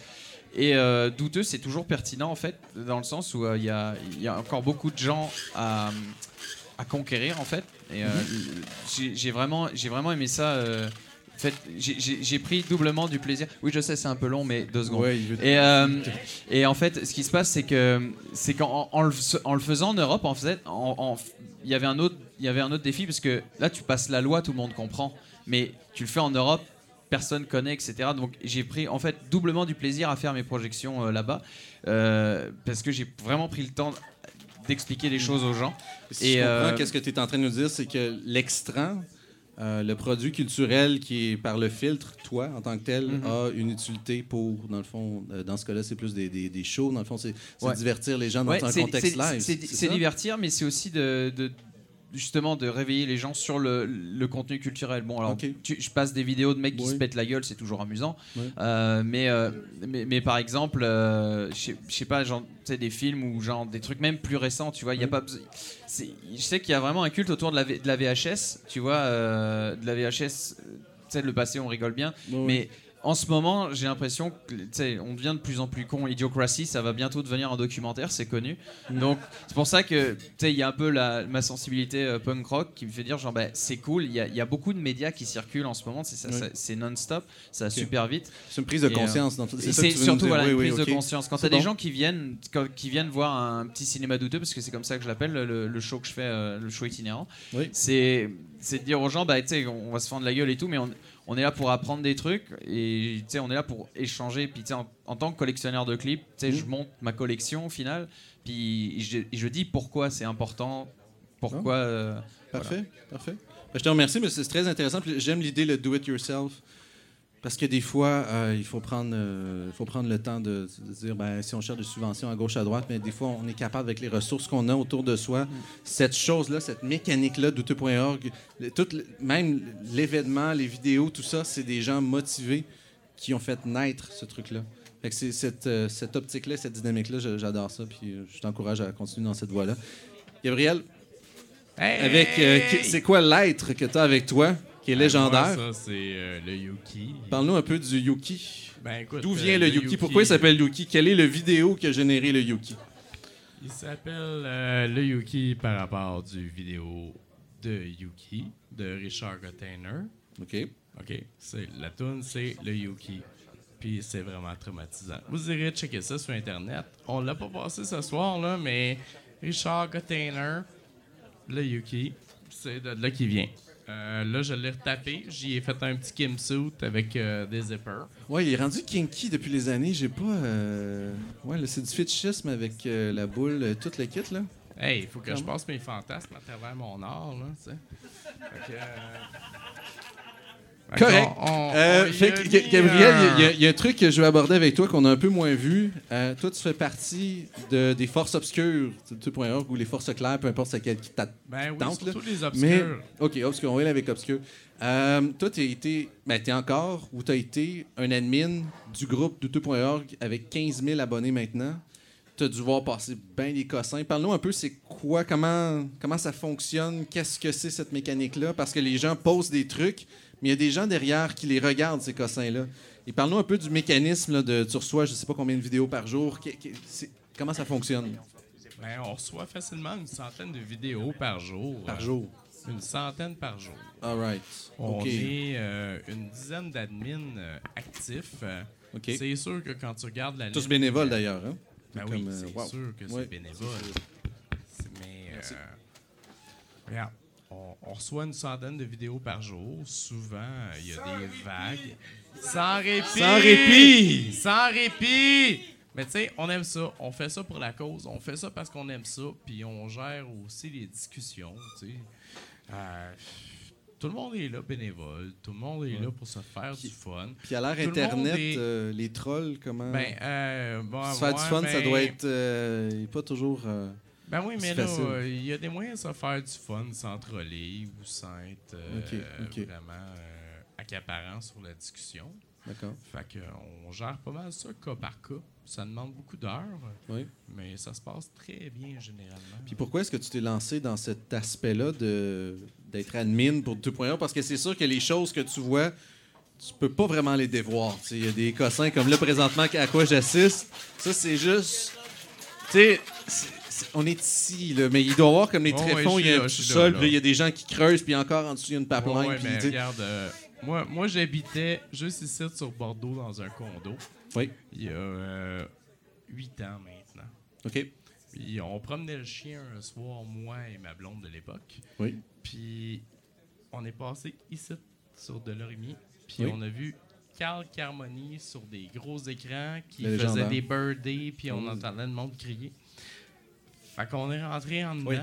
Et euh, douteux, c'est toujours pertinent en fait, dans le sens où euh, il y, a, il y a encore beaucoup de gens à, à conquérir en fait. Et j'ai- j'ai vraiment, j'ai vraiment aimé ça. En fait, j'ai- pris doublement du plaisir. Oui, je sais, c'est un peu long, mais deux secondes. Ouais, Et, euh, et en fait, ce qui se passe, c'est que c'est qu'en en le, en le faisant en Europe, en fait, il y avait un autre, il y avait un autre défi parce que là, tu passes la loi, tout le monde comprend, mais tu le fais en Europe, personne connaît, etc. Donc j'ai pris en fait doublement du plaisir à faire mes projections euh, là-bas euh, parce que j'ai vraiment pris le temps d'expliquer les choses aux gens. Si Et, euh, qu'est-ce que tu es en train de nous dire, c'est que l'extrait, euh, le produit culturel qui est par le filtre, toi, en tant que tel, Mhm. a une utilité pour, dans le fond, euh, dans ce cas-là, c'est plus des, des, des shows, dans le fond, c'est Ouais. divertir les gens dans Ouais, un contexte live. C'est divertir, mais c'est aussi de, de- justement de réveiller les gens sur le, le contenu culturel. Bon, alors, tu- je passe des vidéos de mecs qui se pètent la gueule, c'est toujours amusant. Euh, mais, euh, mais, mais par exemple, euh, je sais- pas, genre, des films ou genre des trucs même plus récents, tu vois, il y a pas Je sais qu'il y a vraiment un culte autour de la, de la VHS, tu vois, euh, de la VHS. Tu sais, le passé, on rigole bien. Mais en ce moment, j'ai l'impression que on devient de plus en plus con. Idiocracy, ça va bientôt devenir un documentaire, c'est connu. Donc c'est pour ça que il y a un peu la, ma sensibilité euh, punk rock qui me fait dire genre bah, c'est cool. Il y, a- il y a beaucoup de médias qui circulent en ce moment. C'est Oui. non-stop, ça va super vite. C'est une prise de euh, conscience. Et c'est surtout voilà, Oui, une oui, prise de conscience. Quand t'as des bon. gens qui viennent, quand- qui viennent voir un petit cinéma douteux, parce que c'est comme ça que je l'appelle, le, le show que je fais, euh, le show itinérant, c'est de dire aux gens, bah, tu on va se fendre la gueule et tout, mais on, on est là pour apprendre des trucs et tu sais, on est là pour échanger. Puis tu sais, en, en tant que collectionneur de clips, tu sais, Mhm. je monte ma collection au final, puis je, je dis pourquoi c'est important, pourquoi. euh, Parfait, parfait. Ben, je te remercie, mais c'est très intéressant. J'aime l'idée, le do-it-yourself. Parce que des fois, euh, il faut prendre, euh, il faut prendre le temps de, de dire, ben, si on cherche des subventions à gauche, à droite, mais des fois, on est capable, avec les ressources qu'on a autour de soi, cette chose-là, cette mécanique-là douteux.org, même l'événement, les vidéos, tout ça, c'est des gens motivés qui ont fait naître ce truc-là. Fait que c'est cette, euh, cette optique-là, cette dynamique-là, j'adore ça, puis je t'encourage à continuer dans cette voie-là. Gabriel, avec, euh, c'est quoi l'être que tu as avec toi, qui est légendaire? Moi, ça, c'est euh, le Yuki. Parle-nous un peu du Yuki. Ben, écoute, D'où euh, vient le, Yuki? Pourquoi il s'appelle Yuki? Quelle est le vidéo qui a généré le Yuki? Il s'appelle euh, le Yuki par rapport du vidéo de Yuki de Richard Gottainer. OK. OK. C'est, la tune c'est le Yuki. Puis c'est vraiment traumatisant. Vous irez checker ça sur Internet. On l'a pas passé ce soir, là, mais Richard Gottainer, le Yuki, c'est de là qu'il vient. Euh, là, je l'ai retapé. J'y ai fait un petit Kim suit avec euh, des zippers. Ouais, il est rendu kinky depuis les années. J'ai pas. euh, Ouais, là, c'est du fétichisme avec la boule, euh, tout le kit, là. Hey, il faut que je passe mes fantasmes à travers mon art, là, tu sais. Correct. on- Euh, on fait Gabriel, il y a- il y, a un truc que je veux aborder avec toi qu'on a un peu moins vu. Euh, toi, tu fais partie de, des forces obscures, de 2.org, ou les forces claires, peu importe c'est quelle qui t'a- Ben oui, surtout les Mais, obscurs. OK, obscur, on va aller avec obscur. Euh, toi, tu été, ben, es encore, ou tu as été un admin du groupe douteux.org avec 15 000 abonnés maintenant. Tu as dû voir passer bien des cossins. Parle-nous un peu, c'est quoi, comment, comment ça fonctionne, qu'est-ce que c'est cette mécanique-là? Parce que les gens posent des trucs, mais il y a des gens derrière qui les regardent, ces cossins-là. Et parle-nous un peu du mécanisme là, de tu reçois, je sais pas combien de vidéos par jour. Comment ça fonctionne? Ben, on reçoit facilement une centaine de vidéos par jour. par jour? Une centaine par jour. All right. On OK. est euh, une dizaine d'admins euh, actifs. Euh, OK. C'est sûr que quand tu regardes la Tous ligne, bénévoles, euh, d'ailleurs. Hein? Ben oui, c'est wow. sûr que c'est Ouais. bénévole. Mais, euh, regarde, on, on reçoit une centaine de vidéos par jour. Souvent, euh, il y a des vagues. Sans répit! Sans répit! Sans répit! Mais tu sais, on aime ça. On fait ça pour la cause. On fait ça parce qu'on aime ça. Puis on gère aussi les discussions. Euh, tout le monde est là bénévole. Tout le monde est là pour se faire du fun. Puis à l'ère le Internet, est- euh, les trolls, comment. Ben, euh, bon, se faire du fun, ça ben- doit être euh, pas toujours. Ben oui, mais là, facile. euh, il y a des moyens de se faire du fun sans troller ou sans être euh, vraiment euh, accaparant sur la discussion. D'accord. Fait que on gère pas mal ça cas par cas. Ça demande beaucoup d'heures, Oui. mais ça se passe très bien généralement. Puis pourquoi est-ce que tu t'es lancé dans cet aspect-là de d'être admin pour 2.0 Parce que c'est sûr que les choses que tu vois, tu peux pas vraiment les dévoir. Il y a des cossins comme là présentement à quoi j'assiste. Ça, c'est juste. Tu sais, on est ici, là, mais il doit y avoir comme les tréfonds, il y a un sol, il y a des gens qui creusent, puis encore en dessous, il y a une pipeline. Puis, regarde, euh, moi, moi j'habitais juste ici sur Bordeaux dans un condo. Oui. Il y a 8 ans maintenant. OK. Puis on promenait le chien un soir, moi et ma blonde de l'époque. Oui. Puis on est passé ici sur de l'orimier. Puis Oui. on a vu Carl Carmoni sur des gros écrans qui faisait des birthdays, puis on Oh. entendait le monde crier. Fait qu'on est rentré en dedans. Oui.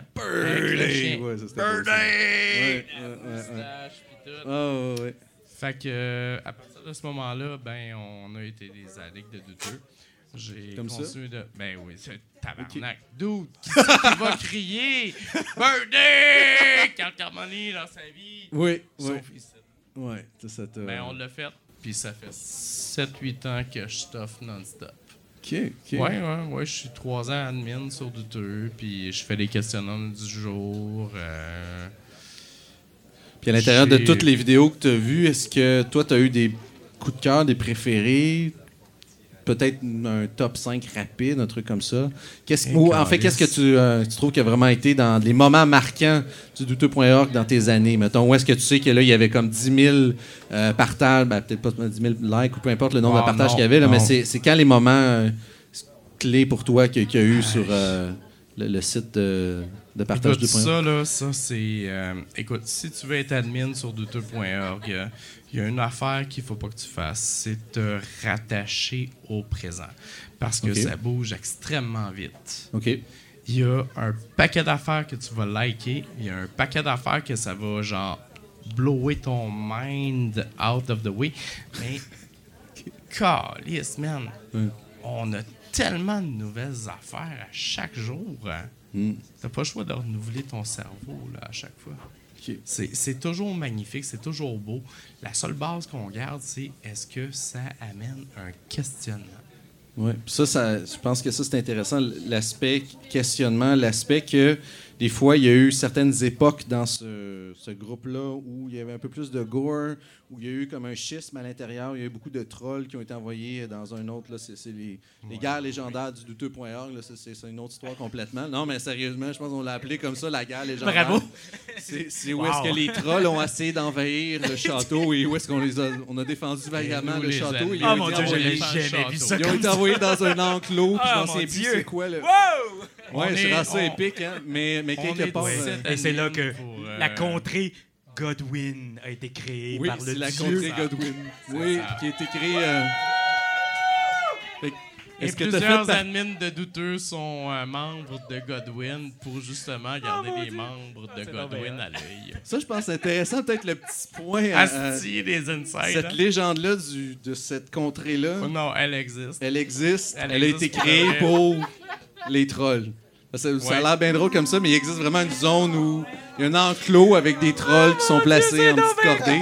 chien. Ouais, ça, ça. Ouais, ouais, ouais, ouais. Moustache, puis tout. Ouais, ouais. Fait que euh, à partir de ce moment-là, ben on a été des addicts de douteux. J'ai Comme ça? continué de. Ben oui, c'est tabarnak. Dude, qui c'est qui va crier? Birthday! Carl Carmoni dans sa vie. Oui, oui. Sauf ici. Ouais, ça, ça Ben on l'a fait. Puis ça fait 7-8 ans que je stuff non-stop. OK, OK. Ouais, ouais, ouais. Je suis 3 ans admin sur douteux. Puis je fais les questionnements du jour. euh, Puis à l'intérieur de toutes les vidéos que tu as vues, est-ce que toi, tu as eu des coups de cœur, des préférés? Peut-être un top 5 rapide, un truc comme ça. Qu'est-ce, Et ou, en fait, qu'est-ce que tu, euh, tu trouves qui a vraiment été dans les moments marquants du douteux.org dans tes années? Mettons, où est-ce que tu sais que là, il y avait comme 10 000 euh, partages, ben, peut-être pas 10 000 likes ou peu importe le nombre Ah, de partages non, qu'il y avait, là, mais c'est, c'est quand les moments euh, clés pour toi qu'il y a eu sur euh, le, le site de, de partage Écoute, 2.org? ça, là, ça, c'est. écoute, si tu veux être admin sur douteux.org, il y a une affaire qu'il faut pas que tu fasses, c'est te rattacher au présent. Parce que ça bouge extrêmement vite. OK. Il y a un paquet d'affaires que tu vas liker, il y a un paquet d'affaires que ça va, genre, blower ton mind out of the way. Mais, calice, man. On a tellement de nouvelles affaires à chaque jour. hein. Hmm. T'as pas le choix de renouveler ton cerveau là, à chaque fois. C'est c'est toujours magnifique, c'est toujours beau. La seule base qu'on garde, c'est est-ce que ça amène un questionnement? Oui, ça, ça, je pense que ça, c'est intéressant, l'aspect questionnement, l'aspect que des fois, il y a eu certaines époques dans ce, ce groupe-là où il y avait un peu plus de gore, où il y a eu comme un schisme à l'intérieur, il y a eu beaucoup de trolls qui ont été envoyés dans un autre, là, c'est c'est les, les guerres légendaires du douteux.org, là, c'est- une autre histoire complètement. Non, mais sérieusement, je pense qu'on l'a appelé comme ça, la guerre légendaire. Bravo. C'est c'est où est-ce que les trolls ont essayé d'envahir le château et où est-ce qu'on les a, on a défendu vaillamment le château? Ils Oh ont mon été envoyés- dans un enclos, Ah, j'en mon sais plus c'est quoi le. Wow! Ouais, On j'ai est- rendu ça on- épique, hein. Mais, quelque part. euh, Et c'est là que Pour, euh, la contrée Godwin a été créée Oui, par le c'est la dieu. contrée Godwin. Oui, ça. qui a été créée. euh, Et Est-ce que plusieurs admins de douteux sont euh, membres de Godwin pour justement garder les membres de Godwin à l'œil. Ça, je pense que c'est intéressant, peut-être le petit point. Asti des insights. cette hein? légende-là du- de cette contrée-là, Oh non, elle existe. elle existe. Elle, Elle a été créée pour les trolls. Ça, ça a l'air bien drôle comme ça, mais il existe vraiment une zone où il y a un enclos avec des trolls qui sont placés en petites cordées.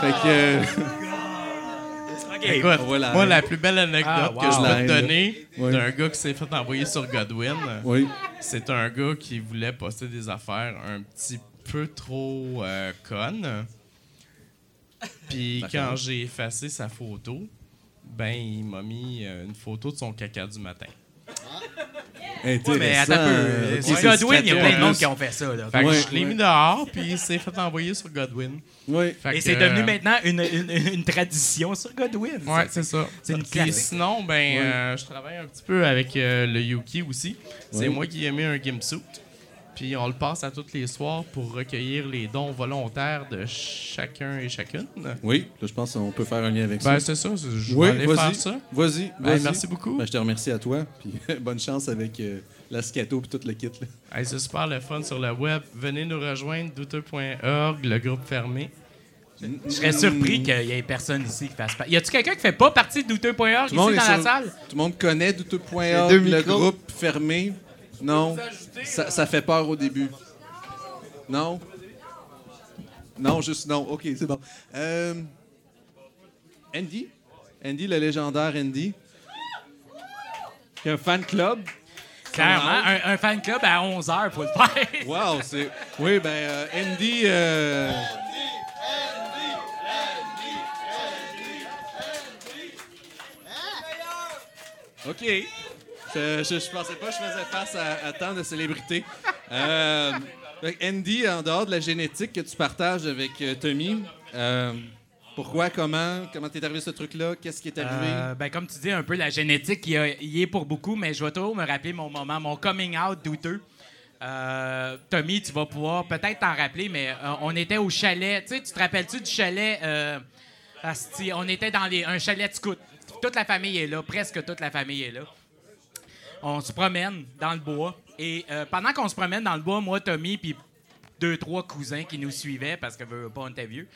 Fait que. euh, Écoute, moi, la plus belle anecdote Ah, wow. que je peux te donner Oui. d'un gars qui s'est fait envoyer sur Godwin, Oui. c'est un gars qui voulait poster des affaires un petit peu trop euh, connes. Puis quand j'ai effacé sa photo, ben il m'a mis euh, une photo de son caca du matin. Ouais, mais attends un peu. Ok, C'est Godwin, il y a plein de monde qui ont fait ça. Là. Fait que Ouais. je l'ai mis dehors, puis il s'est fait envoyer sur Godwin. Oui. Fait Et c'est devenu euh, maintenant une, une, une tradition sur Godwin. Ouais, c'est ça. C'est une Puis classique. sinon, ben, euh, je travaille un petit peu avec euh, le Yuki aussi. C'est Oui. moi qui ai mis un gimsuit. Puis on le passe à tous les soirs pour recueillir les dons volontaires de chacun et chacune. Oui, là, je pense qu'on peut faire un lien avec Ben, ça. c'est ça. c'est- Je Oui, vais aller vas-y. faire ça. Vas-y, Ben, vas-y. merci beaucoup. Ben, je te remercie à toi. Puis bonne chance avec euh, la scato et tout le kit. Là. Hey, c'est super le fun sur le web. Venez nous rejoindre, douteux.org, le groupe fermé. Je serais surpris qu'il y ait personne ici qui fasse pas. Y a-tu quelqu'un qui fait pas partie de douteux.org Tout ici le monde dans la salle? Tout le monde connaît douteux.org, le micros. groupe fermé. Non. Ça, ça fait peur au début. Non. Non, juste non. OK, c'est bon. Euh, Andy? Andy, le légendaire Andy. Il y a un fan club. Clairement, un, un fan club à 11h, faut le faire. Wow, c'est. Oui, ben, euh, Andy. euh, OK. Je, je, je pensais pas que je faisais face à, tant de célébrités. Euh, Andy, en dehors de la génétique que tu partages avec euh, Tommy, euh, pourquoi, comment, comment t'es arrivé ce truc-là? Qu'est-ce qui est arrivé? Euh, ben, comme tu dis, un peu la génétique, il est pour beaucoup, mais je vais toujours me rappeler mon moment, mon coming out douteux. Euh, Tommy, tu vas pouvoir peut-être t'en rappeler, mais euh, on était au chalet. Tu tu te rappelles-tu du chalet? euh, on était dans un chalet de scout. Toute la famille est là, presque toute la famille est là. On se promène dans le bois. Et euh, pendant qu'on se promène dans le bois, moi, Tommy, puis deux, trois cousins qui nous suivaient, parce que veut pas, on était vieux,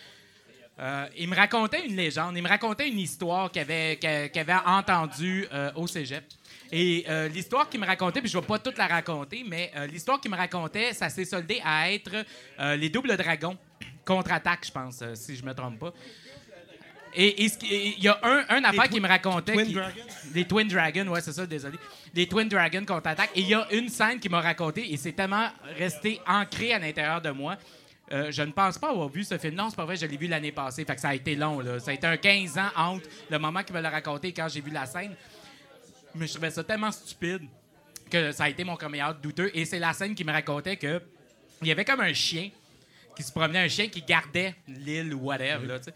euh, il me racontait une légende, il me racontait une histoire qu'il avait, qu'il avait entendue euh, au cégep. Et euh, l'histoire qu'il me racontait, puis je vais pas toute la raconter, mais euh, l'histoire qu'il me racontait, ça s'est soldé à être euh, les doubles dragons contre-attaque, je pense, euh, si je me trompe pas. Et il y a un, un affaire qui me racontait. Twin qui- Dragons? Les Twin Dragons, ouais, c'est ça, désolé. Les Twin Dragons contre-attaque. Et il y a une scène qui m'a raconté, et c'est tellement resté ancré à l'intérieur de moi. Euh, je ne pense pas avoir vu ce film. Non, c'est pas vrai, je l'ai vu l'année passée. Fait que ça a été long, là. Ça a été un 15 ans entre le moment qu'il me l'a raconté et quand j'ai vu la scène. Mais je trouvais ça tellement stupide que ça a été mon coming out douteux. Et c'est la scène qui me racontait que il y avait comme un chien qui se promenait, un chien qui gardait l'île ou whatever, là, tu sais.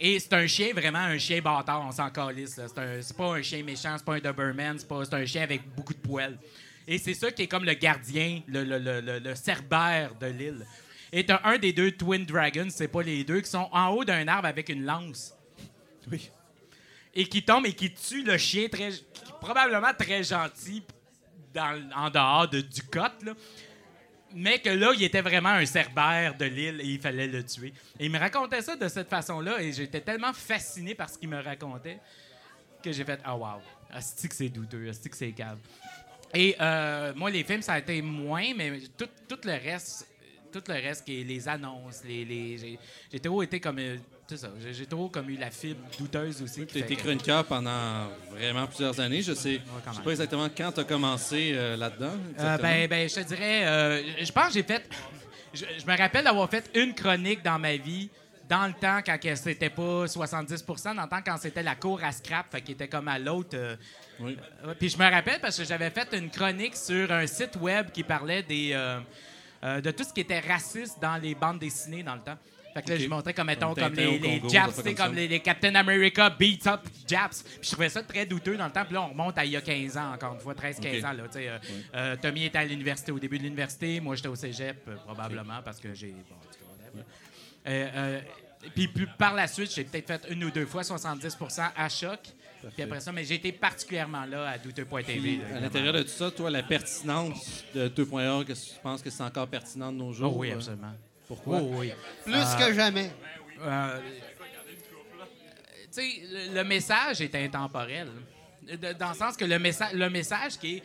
Et c'est un chien, vraiment un chien bâtard, on s'en calisse. C'est pas un chien méchant, c'est pas un Doberman, c'est un chien avec beaucoup de poils. Et c'est ça qui est comme le gardien, le, le, le, le- cerbère de l'île. Et t'as un des deux Twin Dragons, c'est pas les deux, qui sont en haut d'un arbre avec une lance. Oui. Et qui tombe et qui tue le chien, très, qui probablement très gentil dans, en dehors de, du cote, là. Mais que là, il était vraiment un cerbère de l'île et il fallait le tuer. Et il me racontait ça de cette façon-là et j'étais tellement fasciné par ce qu'il me racontait que j'ai fait « Ah, wow! Asti que c'est douteux, asti que c'est cave. » Et euh, moi, les films, ça a été moins, mais tout, le reste, tout le reste, les annonces, les, j'ai trop été comme... c'est ça, j'ai trop comme eu la fibre douteuse aussi. Tu as été Fait que- chroniqueur pendant vraiment plusieurs années. Je sais, quand je sais pas exactement quand tu as commencé euh, là-dedans. Euh, ben, ben, je te dirais, euh, je pense que j'ai fait. Je, je me rappelle d'avoir fait une chronique dans ma vie, dans le temps, quand c'était pas 70% dans le temps, quand c'était la cour à scrap, fait qu'il était comme à l'autre. Oui. Puis je me rappelle parce que j'avais fait une chronique sur un site web qui parlait des, de tout ce qui était raciste dans les bandes dessinées dans le temps. Fait que là, Ok. je montrais comme, mettons, Comme les, au les Congo, Japs, comme comme les, les Captain America beat up Japs. Puis je trouvais ça très douteux dans le temps. Puis là, on remonte à il y a 15 ans, encore une fois, 13-15 Ok. ans. Là, euh, euh, Tommy était à l'université, au début de l'université. Moi, j'étais au cégep, euh, probablement, parce que j'ai. Bon, puis par la suite, j'ai peut-être fait une ou deux fois 70 à choc. Puis après ça, mais j'ai été particulièrement là à douteux.tv. À l'intérieur de tout ça, toi, la pertinence de 2.org, est-ce que tu penses que c'est encore pertinent de nos Oh jours? oui, euh? absolument. Pourquoi? Oh oui. Plus Euh, que jamais. Euh, tu sais, le, le message est intemporel. De- dans le sens que le, messa- le message qui est.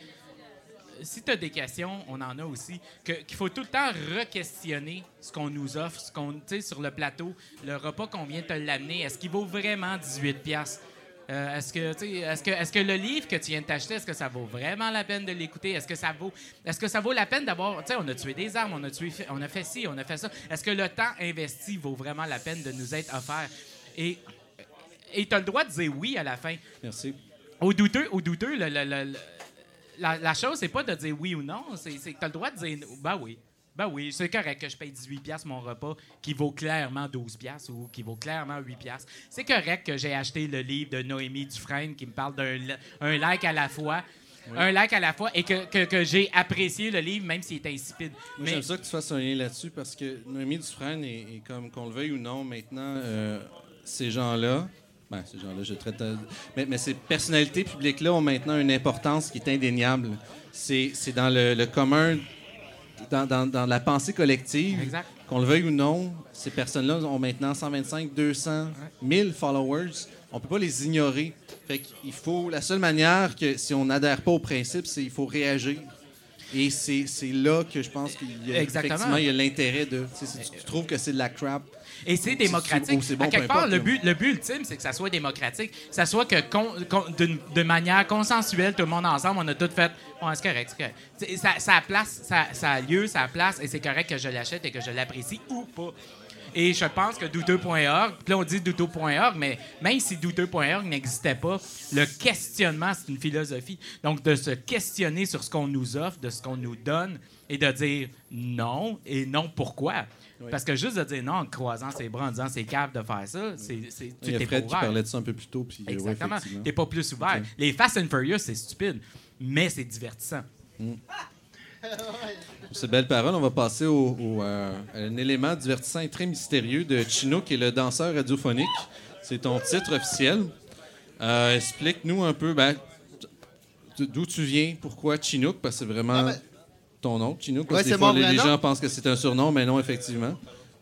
Si tu as des questions, on en a aussi. que- Qu'il faut tout le temps re-questionner ce qu'on nous offre, ce qu'on, tu sais, sur le plateau, le repas qu'on vient te l'amener. Est-ce qu'il vaut vraiment 18$? piastres? Euh, est-ce que, est-ce que, est-ce que le livre que tu viens de t'acheter, est-ce que ça vaut vraiment la peine de l'écouter? Est-ce que ça vaut, est-ce que ça vaut la peine d'avoir, tu sais, on a tué des armes, on a tué, on a fait ci, on a fait ça. Est-ce que le temps investi vaut vraiment la peine de nous être offert? Et, et tu as le droit de dire oui à la fin. Merci. Au douteux, au douteux, le- le- le- le- la, la chose, c'est pas de dire oui ou non, c'est c'est que tu as le droit de dire ben oui. Ben oui, c'est correct que je paye 18$ piastres mon repas qui vaut clairement 12$ piastres ou qui vaut clairement 8$. piastres. C'est correct que j'ai acheté le livre de Noémie Dufresne qui me parle d'un un like à la fois. Un like à la fois et que, que- que j'ai apprécié le livre même s'il est insipide. Moi, j'aime ça que tu fasses un lien là-dessus parce que Noémie Dufresne est, est comme, qu'on le veuille ou non, maintenant, euh, ces gens-là, ben, ces gens-là, je traite. mais, mais ces personnalités publiques-là ont maintenant une importance qui est indéniable. C'est, c'est dans le, le commun, dans, dans- dans la pensée collective. Qu'on le veuille ou non, ces personnes-là ont maintenant 125, 200, 1000 followers. On peut pas les ignorer. Fait qu'il faut. La seule manière que si on n'adhère pas au principe, c'est qu'il faut réagir. Et c'est là que je pense qu'il y a, Exactement. l'intérêt de. Si tu trouves que c'est de la crap. Et c'est démocratique. c'est bon, à quelque part, importe, le but, le but ultime, c'est que ça soit démocratique. Que ça soit que de manière consensuelle, tout le monde ensemble, on a tout fait. Bon, c'est correct, c'est correct. Ça, ça a place, ça, ça a lieu, ça a place, et c'est correct que je l'achète et que je l'apprécie ou pas. Et je pense que douteux.org, puis là on dit douteux.org, mais même si douteux.org n'existait pas, le questionnement, c'est une philosophie. Donc de se questionner sur ce qu'on nous offre, de ce qu'on nous donne, et de dire non, et non pourquoi. Oui. Parce que juste de dire non en croisant ses bras, en disant c'est cave de faire ça, c'est, c'est, tu t'es Fred pas qui ouvert. parlait de ça un peu plus tôt. Puis, euh, ouais, Exactement. effectivement. T'es pas plus ouvert. Les Fast and Furious, c'est stupide, mais c'est divertissant. Pour ces belles paroles, on va passer au, au, euh, à un élément divertissant et très mystérieux de Chino, qui est le danseur radiophonique. C'est ton titre officiel. Euh, Explique-nous un peu ben, d'où tu viens, pourquoi Chinook, parce que c'est vraiment Ah, ben- ton nom, Chinook. Parce des fois, les, gens pensent que c'est un surnom, mais non, effectivement.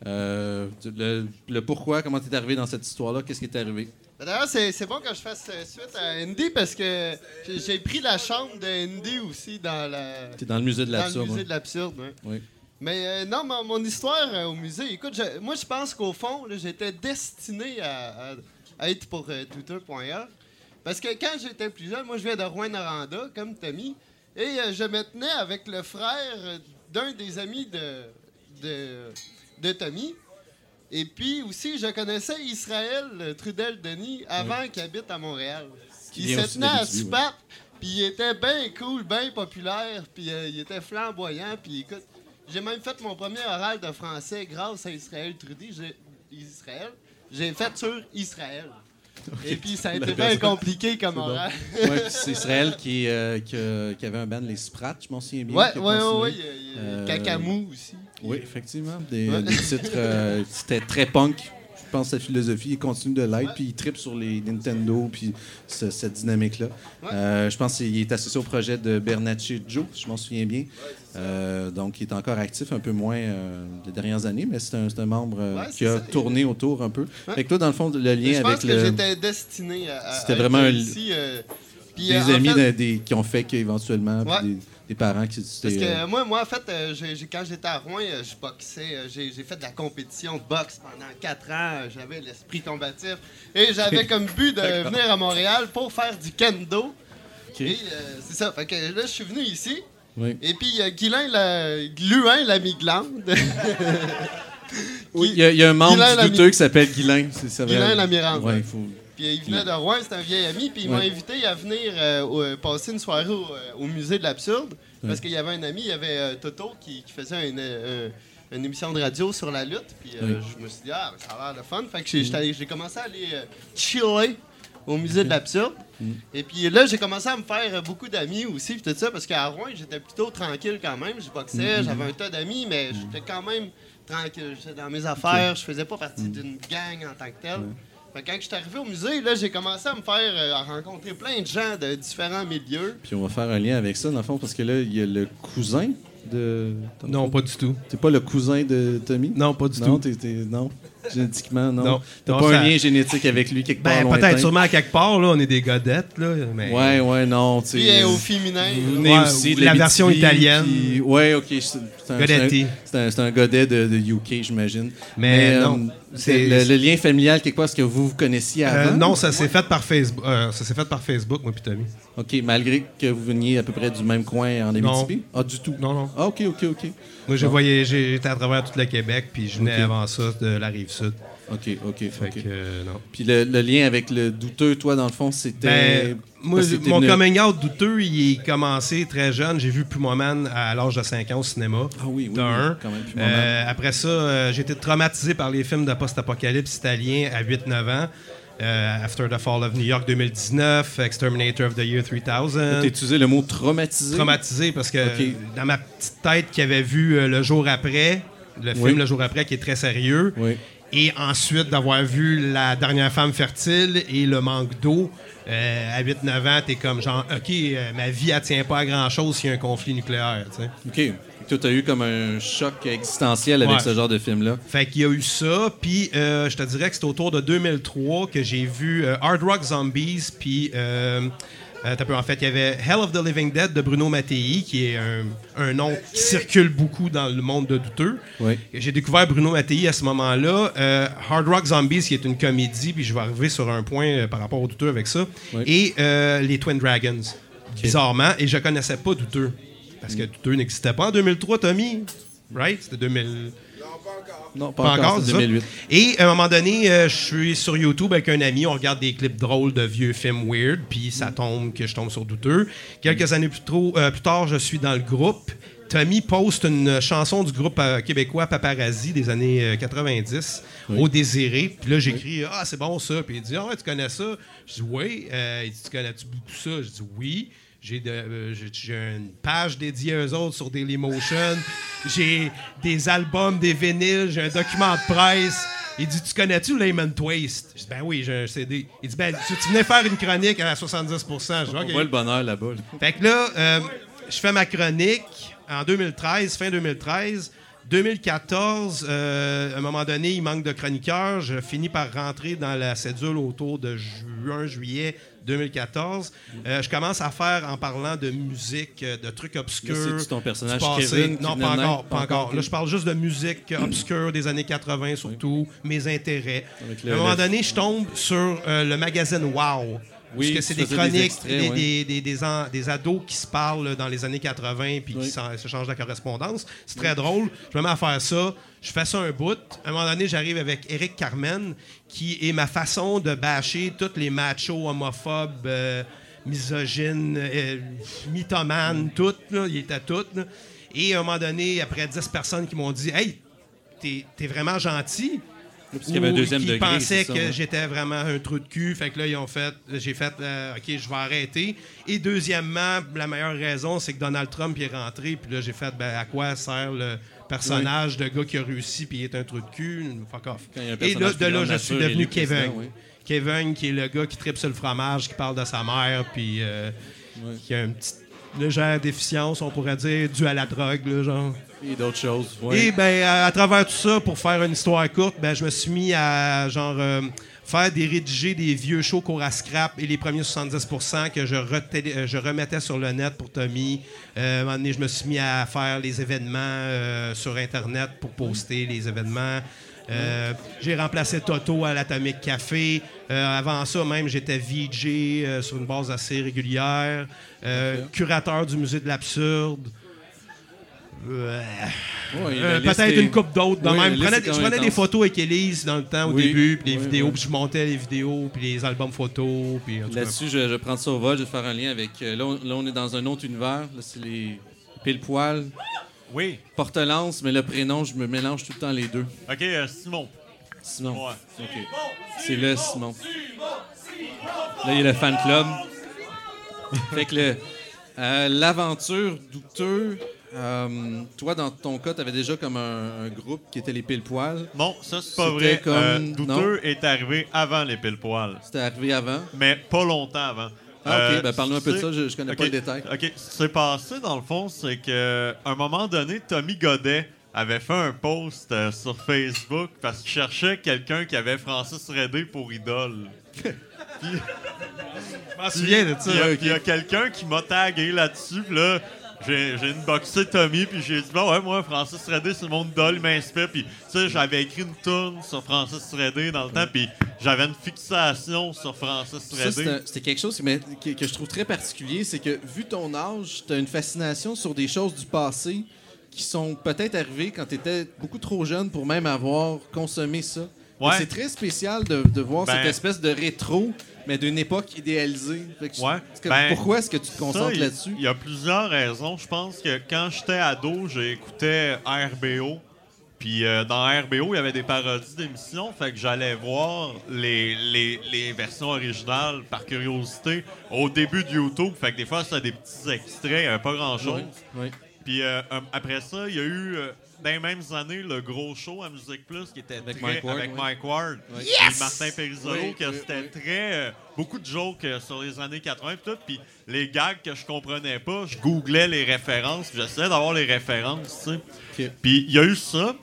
Euh, le, le pourquoi, comment tu es arrivé dans cette histoire-là, qu'est-ce qui est arrivé? Ben, D'ailleurs, c'est bon que je fasse euh, suite à Indy parce que j'ai- pris la chambre de Indy aussi dans la. T'es dans le musée de Dans l'absurde, le musée ouais. de l'absurde, ouais. Oui. Mais euh, non, mon, mon histoire euh, au musée, écoute, je- moi je pense qu'au fond, j'étais destiné à, à- à être pour euh, Twitter.org. Parce que quand j'étais plus jeune, moi je viens de Rouen-Noranda, comme Tommy, et je me tenais avec le frère d'un des amis de, de, de Tommy. Et puis aussi, je connaissais Israël Trudel-Denis avant qu'il habite à Montréal. Qui Il se tenait à. Supape, puis il était bien cool, bien populaire, puis euh, il était flamboyant, puis écoute, j'ai même fait mon premier oral de français grâce à Israël Trudy. Israël. J'ai fait sur Israël. Et puis ça a été bien compliqué comme C'est bon. Ouais, c'est Israël qui, euh, qui, a- qui avait un band, les Sprats, je m'en souviens bien. Ouais, ouais, ouais, ouais, y a Euh, Cacamou aussi. Oui, effectivement. Des, Ouais. des titres, euh, c'était très punk. Pense sa philosophie. Il continue de l'être, puis il tripe sur les Nintendo, puis ce- cette dynamique-là. Euh, je pense qu'il est associé au projet de Bernacchi Joe, si je m'en souviens bien. Euh, donc, il est encore actif, un peu moins euh, les dernières années, mais c'est un, membre euh, Ouais, qui a ça. tourné autour un peu. Ouais. Fait que toi, dans le fond, le Mais lien je pense avec que le. j'étais destiné à. à- C'était vraiment un- ici, des amis fait- de- des- qui ont fait qu'éventuellement, puis Ouais. des, parents qui Parce que euh, moi, moi, en fait, euh, quand j'étais à Rouen, euh, je boxais. J'ai fait de la compétition de boxe pendant quatre ans. J'avais l'esprit combatif. Et j'avais comme but de venir à Montréal pour faire du kendo. Ok. Et euh, c'est ça. Fait que là, je suis venu ici. Oui. Et puis, euh, Guylain, la... Gluin, l'ami glande. Oui, il y, a- il y a un membre Guylain du douteux qui s'appelle Guylain. c'est- ça Guylain Lamirande. Ouais, faut. Puis il venait de Rouen, c'était un vieil ami, puis il m'a invité à venir euh, euh, passer une soirée au, euh, au musée de l'absurde. Parce qu'il y avait un ami, il y avait euh, Toto qui, qui faisait une, euh, une émission de radio sur la lutte. Puis je me suis dit, ah, ça a l'air de fun. Fait que j'ai j'ai commencé à aller chiller au musée de l'absurde. Mm. Et puis là, j'ai commencé à me faire beaucoup d'amis aussi, puis tout ça, parce qu'à Rouen, j'étais plutôt tranquille quand même. Je boxais, Mm. j'avais un tas d'amis, mais j'étais quand même tranquille. J'étais dans mes affaires, je faisais pas partie d'une gang en tant que telle. Fait que quand je suis arrivé au musée, là, j'ai commencé à me faire euh, à rencontrer plein de gens de différents milieux. Puis on va faire un lien avec ça, dans le fond, parce que là, il y a le cousin de. Non, pas du tout. T'es pas le cousin de Tommy? Non, pas du non, tout. t'es- non, génétiquement, non? Non. T'as pas ça- un lien génétique avec lui quelque part Ben, peut-être, sûrement à quelque part, là, on est des godettes, là. Mais... Ouais, ouais, non, tu sais. Puis euh, au féminin. Vous Ouais, aussi de la version italienne. puis- Ouais, ok. C'est c'est un, un, Godetti. c'est un- godet de, de UK, j'imagine. Mais euh, non, c'est c'est- le, le lien familial, quelque part, est-ce que vous vous connaissiez Euh, avant? non, ça s'est fait par Facebook. euh, ça s'est fait par Facebook, moi puis Tommy. Ok, malgré que vous veniez à peu près du même coin en Non. Abitibi? Ah, du tout? Non, non. Ah, ok, ok, ok. Moi, j'ai voyagé, j'étais à travers tout le Québec, puis je venais avant ça de la rive sud. Ok, ok, Fait que, euh, non. Puis le, le lien avec le douteux, toi, dans le fond, c'était. Ben, moi, mon venu- coming out douteux, il est commencé très jeune. J'ai vu Pumaman à l'âge de 5 ans au cinéma. Ah oui, oui, un. quand même. Euh, après ça, euh, j'ai été traumatisé par les films de post-apocalypse italien à 8-9 ans. Euh, After the Fall of New York 2019, Exterminator of the Year 3000. T'as utilisé le mot traumatisé? Traumatisé parce que dans ma petite tête qui avait vu euh, le jour après, le film Oui. le jour après qui est très sérieux, Oui. Et ensuite d'avoir vu La dernière femme fertile et Le manque d'eau, euh, à 8-9 ans, t'es comme genre, OK, euh, ma vie, elle tient pas à grand-chose s'il y a un conflit nucléaire. Ok. Toi, t'as eu comme un choc existentiel avec Ouais. ce genre de film-là. Fait qu'il y a eu ça, puis euh, je te dirais que c'était autour de 2003 que j'ai vu Hard Rock Zombies, puis euh, peu, en fait, il y avait Hell of the Living Dead de Bruno Mattei, qui est un, un nom qui circule beaucoup dans le monde de douteux. Oui. J'ai découvert Bruno Mattei à ce moment-là. Euh, Hard Rock Zombies, qui est une comédie, puis je vais arriver sur un point euh, par rapport aux douteux avec ça. Oui. Et euh, les Twin Dragons, bizarrement. Et je connaissais pas douteux. Parce que douteux n'existait pas en 2003, Tommy. Right? C'était 2000. Non, pas, encore, ça. 2008. Et à un moment donné, euh, je suis sur YouTube avec un ami, on regarde des clips drôles de vieux films weird, puis ça tombe que je tombe sur douteux. Quelques années plus, trop, euh, plus tard, je suis dans le groupe. Tommy poste une chanson du groupe euh, québécois Paparazzi des années euh, 90, Au Désiré. Puis là, j'écris Ah, c'est bon ça. Puis il dit Ah, tu connais ça? Je dis Oui. Il dit Tu connais-tu beaucoup ça? Je dis Oui. J'ai euh, j'ai- une page dédiée à eux autres sur Dailymotion. J'ai des albums, des vinyles, j'ai un document de presse. Il dit Tu connais-tu Layman Twist? Je dis Ben oui, j'ai un CD. Il dit Ben, tu, tu venais faire une chronique à 70 Je dis, On OK. voit le bonheur là-bas. là. Fait que là, euh, je fais ma chronique en 2013, fin 2013. 2014, euh, à un moment donné, il manque de chroniqueurs. Je finis par rentrer dans la cédule autour de juin, juillet 2014. Euh, je commence à faire en parlant de musique, euh, de trucs obscurs. Là, c'est-tu ton personnage du passé? Kevin Non, pas encore, pas encore. Là, je parle juste de musique obscure des années 80 surtout, mes intérêts. À un moment donné, je tombe sur euh, le magazine Wow. Oui, parce que c'est des chroniques, extraits, des, des- des- des ados qui se parlent dans les années 80 puis Oui. qui se changent la correspondance. C'est très drôle. Je me mets à faire ça. Je fais ça un bout. À un moment donné, j'arrive avec Eric Carmen, qui est ma façon de bâcher tous les machos homophobes, euh, misogynes, euh, mythomanes, toutes. là. Il était tout. là. Et à un moment donné, après 10 personnes qui m'ont dit Hey, t'es t'es vraiment gentil. Parce qu'il y avait un deuxième degré, pensaient c'est ça, que ouais. j'étais vraiment un trou de cul. Fait que là, ils ont fait, j'ai fait, euh, OK, je vais arrêter. Et deuxièmement, la meilleure raison, c'est que Donald Trump est rentré. Puis là, j'ai fait, ben, à quoi sert le personnage de gars qui a réussi puis il est un trou de cul, fuck off. Et là, de là, je suis devenu Kevin. oui. Kevin, qui est le gars qui tripe sur le fromage, qui parle de sa mère, puis euh, qui a une petite légère déficience, on pourrait dire, due à la drogue, là, genre. Et d'autres choses. ouais. Et ben, à, à travers tout ça, pour faire une histoire courte, ben, je me suis mis à genre euh, faire des rédiger des vieux shows cours à scrap et les premiers 70% que je, euh, je remettais sur le net pour Tommy. Euh, à un moment donné, je me suis mis à faire les événements sur Internet pour poster les événements. Euh, j'ai remplacé Toto à l'Atomic Café. Euh, avant ça, même, j'étais VJ euh, sur une base assez régulière. Curateur du Musée de l'Absurde. Peut-être une coupe d'autres Oui, même. Je prenais, je des photos avec Elise dans le temps, au Oui, début, puis les vidéos, puis je montais les vidéos, puis les albums photos. Là-dessus, je, prendre ça au vol, je vais faire un lien avec. là, on, là, on est dans un autre univers. Là, c'est les pile poil. Oui. Porte-lance, mais le prénom, je me mélange tout le temps les deux. OK, euh, Simon. Simon. Ouais. OK. C'est le Simon. Là, il y a le fan club. fait que le, euh, l'aventure douteux. euh, toi, dans ton cas, tu avais déjà comme un, un groupe qui était les pile poil. Non, ça, c'est pas C'était vrai. Comme... Euh, non? Douteux est arrivé avant les pile poils. C'était arrivé avant. Mais pas longtemps avant. Ah, ok. Euh, Ben, parle-nous un peu de ça, je- je connais pas ok, le détail. OK. Ce qui s'est passé, dans le fond, c'est que à un moment donné, Tommy Godet avait fait un post euh, sur Facebook parce qu'il cherchait quelqu'un qui avait Francis Redé pour idole. Puis- m'en souviens de ça. Il y a, a quelqu'un qui m'a tagué là-dessus, puis là, j'ai j'ai inboxé Tommy, puis j'ai dit, bon, ouais, moi, Francis Redé, c'est mon idole, il m'inspire. Puis, tu sais, j'avais écrit une tune sur Francis Redé dans le temps, puis j'avais une fixation sur Francis Redé. c'était quelque chose que, que je trouve très particulier, c'est que vu ton âge, tu as une fascination sur des choses du passé qui sont peut-être arrivées quand tu étais beaucoup trop jeune pour même avoir consommé ça. Ouais. C'est très spécial de, de voir Ben- cette espèce de rétro, mais d'une époque idéalisée. Fait que je- Ouais. Ben, pourquoi est-ce que tu te concentres là-dessus? Il y a plusieurs raisons. Je pense que quand j'étais ado, j'écoutais RBO. Puis euh, dans RBO, il y avait des parodies d'émissions. Fait que j'allais voir les, les, les versions originales par curiosité au début de YouTube. Fait que des fois, c'était des petits extraits, pas grand-chose. Oui, oui. Puis euh, euh, après ça, il y a eu, euh, dans les mêmes années, le gros show à Musique Plus qui était Avec très- Mike Ward, avec oui. Mike Ward Oui. et! Martin Perisolo, Oui, que oui, c'était oui. très... euh, beaucoup de jokes euh, sur les années 80 pis tout. Puis les gags que je comprenais pas, je googlais les références. puis J'essayais d'avoir les références, tu sais. Puis il y a eu ça.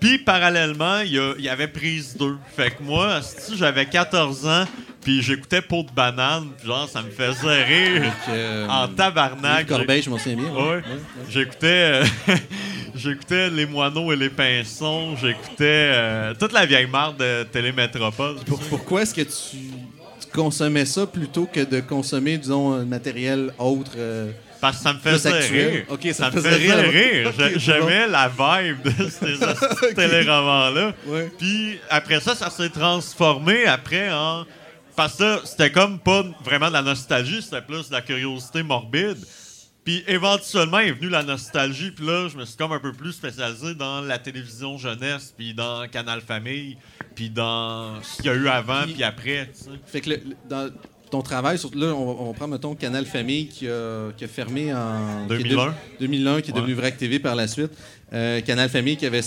Puis parallèlement, il y, avait prise 2. Fait que moi, si j'avais 14 ans, puis j'écoutais Peau de banane, puis genre, ça me faisait rire euh, en tabarnak. Corbeil, je m'en souviens bien, ouais. Ouais. Ouais, ouais. J'écoutais, euh, j'écoutais Les Moineaux et les Pinsons, j'écoutais euh, toute la vieille marde de Télémétropole. Pourquoi est-ce que tu, tu consommais ça plutôt que de consommer, disons, un matériel autre? Parce que ça me faisait rire. Ça, me faisait faisait rire. J'aimais bon. la vibe de ces de téléromans-là. Puis après ça, ça s'est transformé après en. Parce que c'était comme pas vraiment de la nostalgie, c'était plus de la curiosité morbide. Puis éventuellement est venue la nostalgie, puis là, je me suis comme un peu plus spécialisé dans la télévision jeunesse, puis dans Canal Famille, puis dans ce qu'il y a eu avant, puis après, tu sais. Fait que le- le- dans ton travail, surtout là, on, on prend, mettons, Canal Famille qui a, qui a fermé en... qui est 2001. de- 2001, qui est devenu. VRAC TV par la suite. Euh, Canal Famille qui avait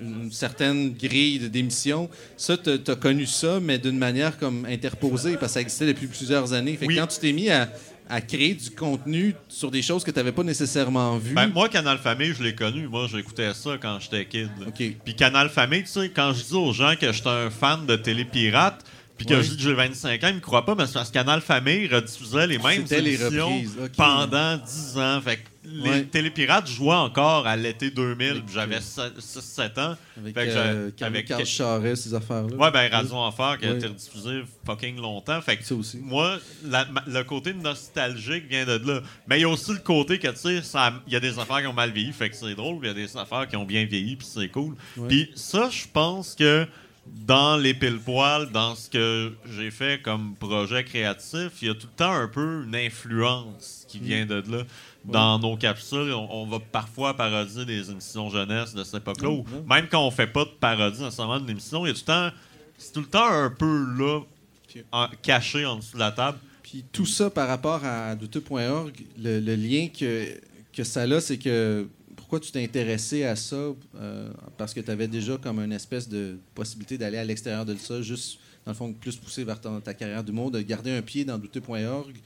une certaine grille de- d'émissions. Ça, tu as connu ça, mais d'une manière comme interposée, parce que ça existait depuis plusieurs années. Fait que quand tu t'es mis à, à créer du contenu sur des choses que tu n'avais pas nécessairement vues... Ben, moi, Canal Famille, je l'ai connu. Moi, j'écoutais ça quand j'étais kid. Puis Canal Famille, tu sais, quand je dis aux gens que j'étais un fan de Télépirate, puis que je dis que j'ai 25 ans, ils me croient pas, mais c'est parce que Canal Famille rediffusait les mêmes émissions pendant 10 ans. Fait que les Ouais. Télépirates jouaient encore à l'été 2000, puis j'avais 6-7 ans. Avec, Fait que euh, j'ai- Carl- ces affaires-là. Ouais, ben Radio Enfer qui a Ouais. été rediffusé fucking longtemps. Fait que Ça aussi. moi, la- ma- le côté nostalgique vient de là. Mais il y a aussi le côté que, tu sais, ça- il y a des affaires qui ont mal vieilli, fait que c'est drôle, puis il y a des affaires qui ont bien vieilli, puis c'est cool. Ouais. Puis ça, je pense que dans les pile-poils, dans ce que j'ai fait comme projet créatif, il y a tout le temps un peu une influence qui vient de là. Dans nos capsules, on, on va parfois parodier des émissions jeunesse de cette époque-là, ou Mhm. même quand on fait pas de parodie nécessairement d'une émission, il y a tout le temps, c'est tout le temps un peu là, en- caché en dessous de la table. Puis tout ça par rapport à douteux.org, le, le lien que, que ça a, c'est que pourquoi tu t'es intéressé à ça? euh, parce que tu avais déjà comme une espèce de possibilité d'aller à l'extérieur de ça, juste, dans le fond, plus pousser vers ton- ta carrière d'humour, de garder un pied dans que-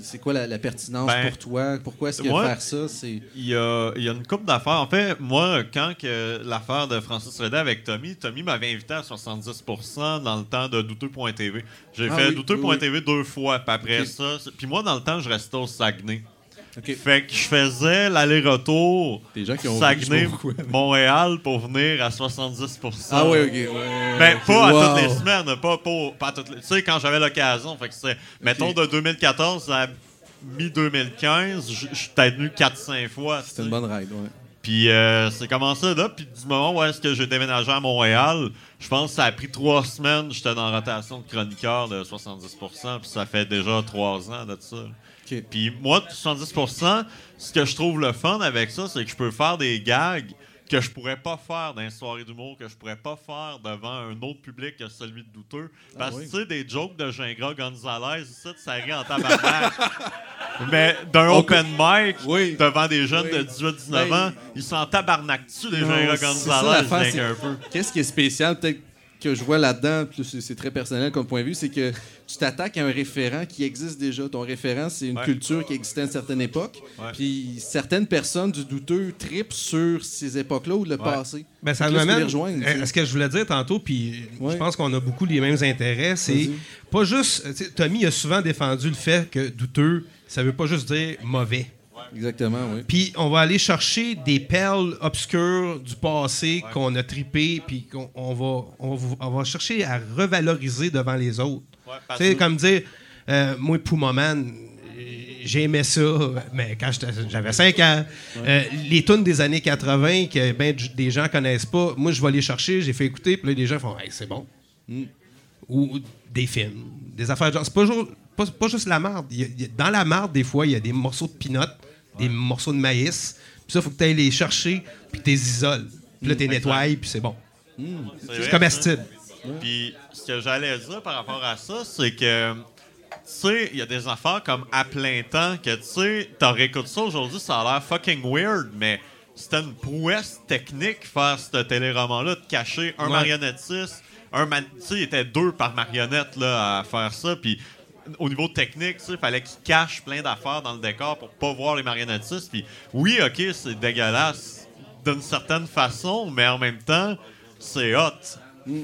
C'est quoi la, la pertinence Ben, pour toi? Pourquoi est-ce que moi, faire ça. Il y a, il y a une couple d'affaires. En fait, moi, quand que l'affaire de Francis Redé avec Tommy, Tommy m'avait invité à 70% dans le temps de douteux.tv. J'ai Ah fait oui, douteux.tv oui, deux fois, puis après ça. Puis moi, dans le temps, je restais au Saguenay. Fait que je faisais l'aller-retour Des gens qui ont Saguenay, je sais pas pourquoi. Montréal pour venir à 70%. Ah ouais, ok, ouais. Ben, pas à toutes les semaines, pas, pas, pas à toutes les... Tu sais, quand j'avais l'occasion, fait que c'est... Mettons, de 2014 à mi-2015, je suis venu 4-5 fois. C'est une bonne ride, ouais. Puis euh, c'est commencé là, puis du moment où est-ce que j'ai déménagé à Montréal, je pense que ça a pris trois semaines, j'étais dans la rotation de chroniqueur de 70%, puis ça fait déjà trois ans de ça. Puis moi, 70%, ce que je trouve le fun avec ça, c'est que je peux faire des gags que je pourrais pas faire dans une soirée d'humour, que je pourrais pas faire devant un autre public que celui de douteux. Parce que oui. tu sais, des jokes de Gingras Gonzalez, ça, ça rit en tabarnak. Mais d'un open mic, Oui. devant des jeunes Oui. de 18-19 Ben, ans, ils s'en tabarnak-tu, les Non, Gingras Gonzalez? Qu'est-ce qui est spécial, peut-être que je vois là-dedans, c'est très personnel comme point de vue, c'est que tu t'attaques à un référent qui existe déjà. Ton référent, c'est une Ouais. culture qui existait à une certaine époque. Ouais. Puis certaines personnes du douteux tripent sur ces époques-là ou le passé. Ben, ça sais. à ce que je voulais dire tantôt, puis Ouais. je pense qu'on a beaucoup les mêmes intérêts. C'est pas juste. Tommy a souvent défendu le fait que douteux, ça veut pas juste dire mauvais. Exactement, oui. Puis on va aller chercher des perles obscures du passé qu'on a tripé, puis qu'on on va, on, va, on va chercher à revaloriser devant les autres. tu sais, comme dire, euh, moi, Poumoman, j'aimais ça, mais quand j'avais 5 ans. Euh, les tunes des années 80 que ben, des gens connaissent pas, moi, je vais les chercher, j'ai fait écouter, puis là, les gens font hey, c'est bon. Ou des films, des affaires de genre. C'est pas, pas, pas juste la marde. Il y a- il y a- dans la marde, des fois, il y a des morceaux de peanut, des morceaux de maïs. Puis ça, faut que tu ailles les chercher, puis tu les isoles. Puis là, tu les nettoies, puis c'est bon. C'est C'est comestible. ça. Puis ce que j'allais dire par rapport à ça, c'est que tu sais, il y a des affaires comme à plein temps que tu sais, t'en réécoutes ça aujourd'hui, ça a l'air fucking weird, mais c'était une prouesse technique faire ce téléroman-là, de cacher un Ouais. marionnettiste, un man- tu sais, il était deux par marionnette là, à faire ça, puis au niveau technique, tu sais, fallait qu'ils cachent plein d'affaires dans le décor pour pas voir les marionnettistes. Puis oui, ok, c'est dégueulasse d'une certaine façon, mais en même temps, c'est hot.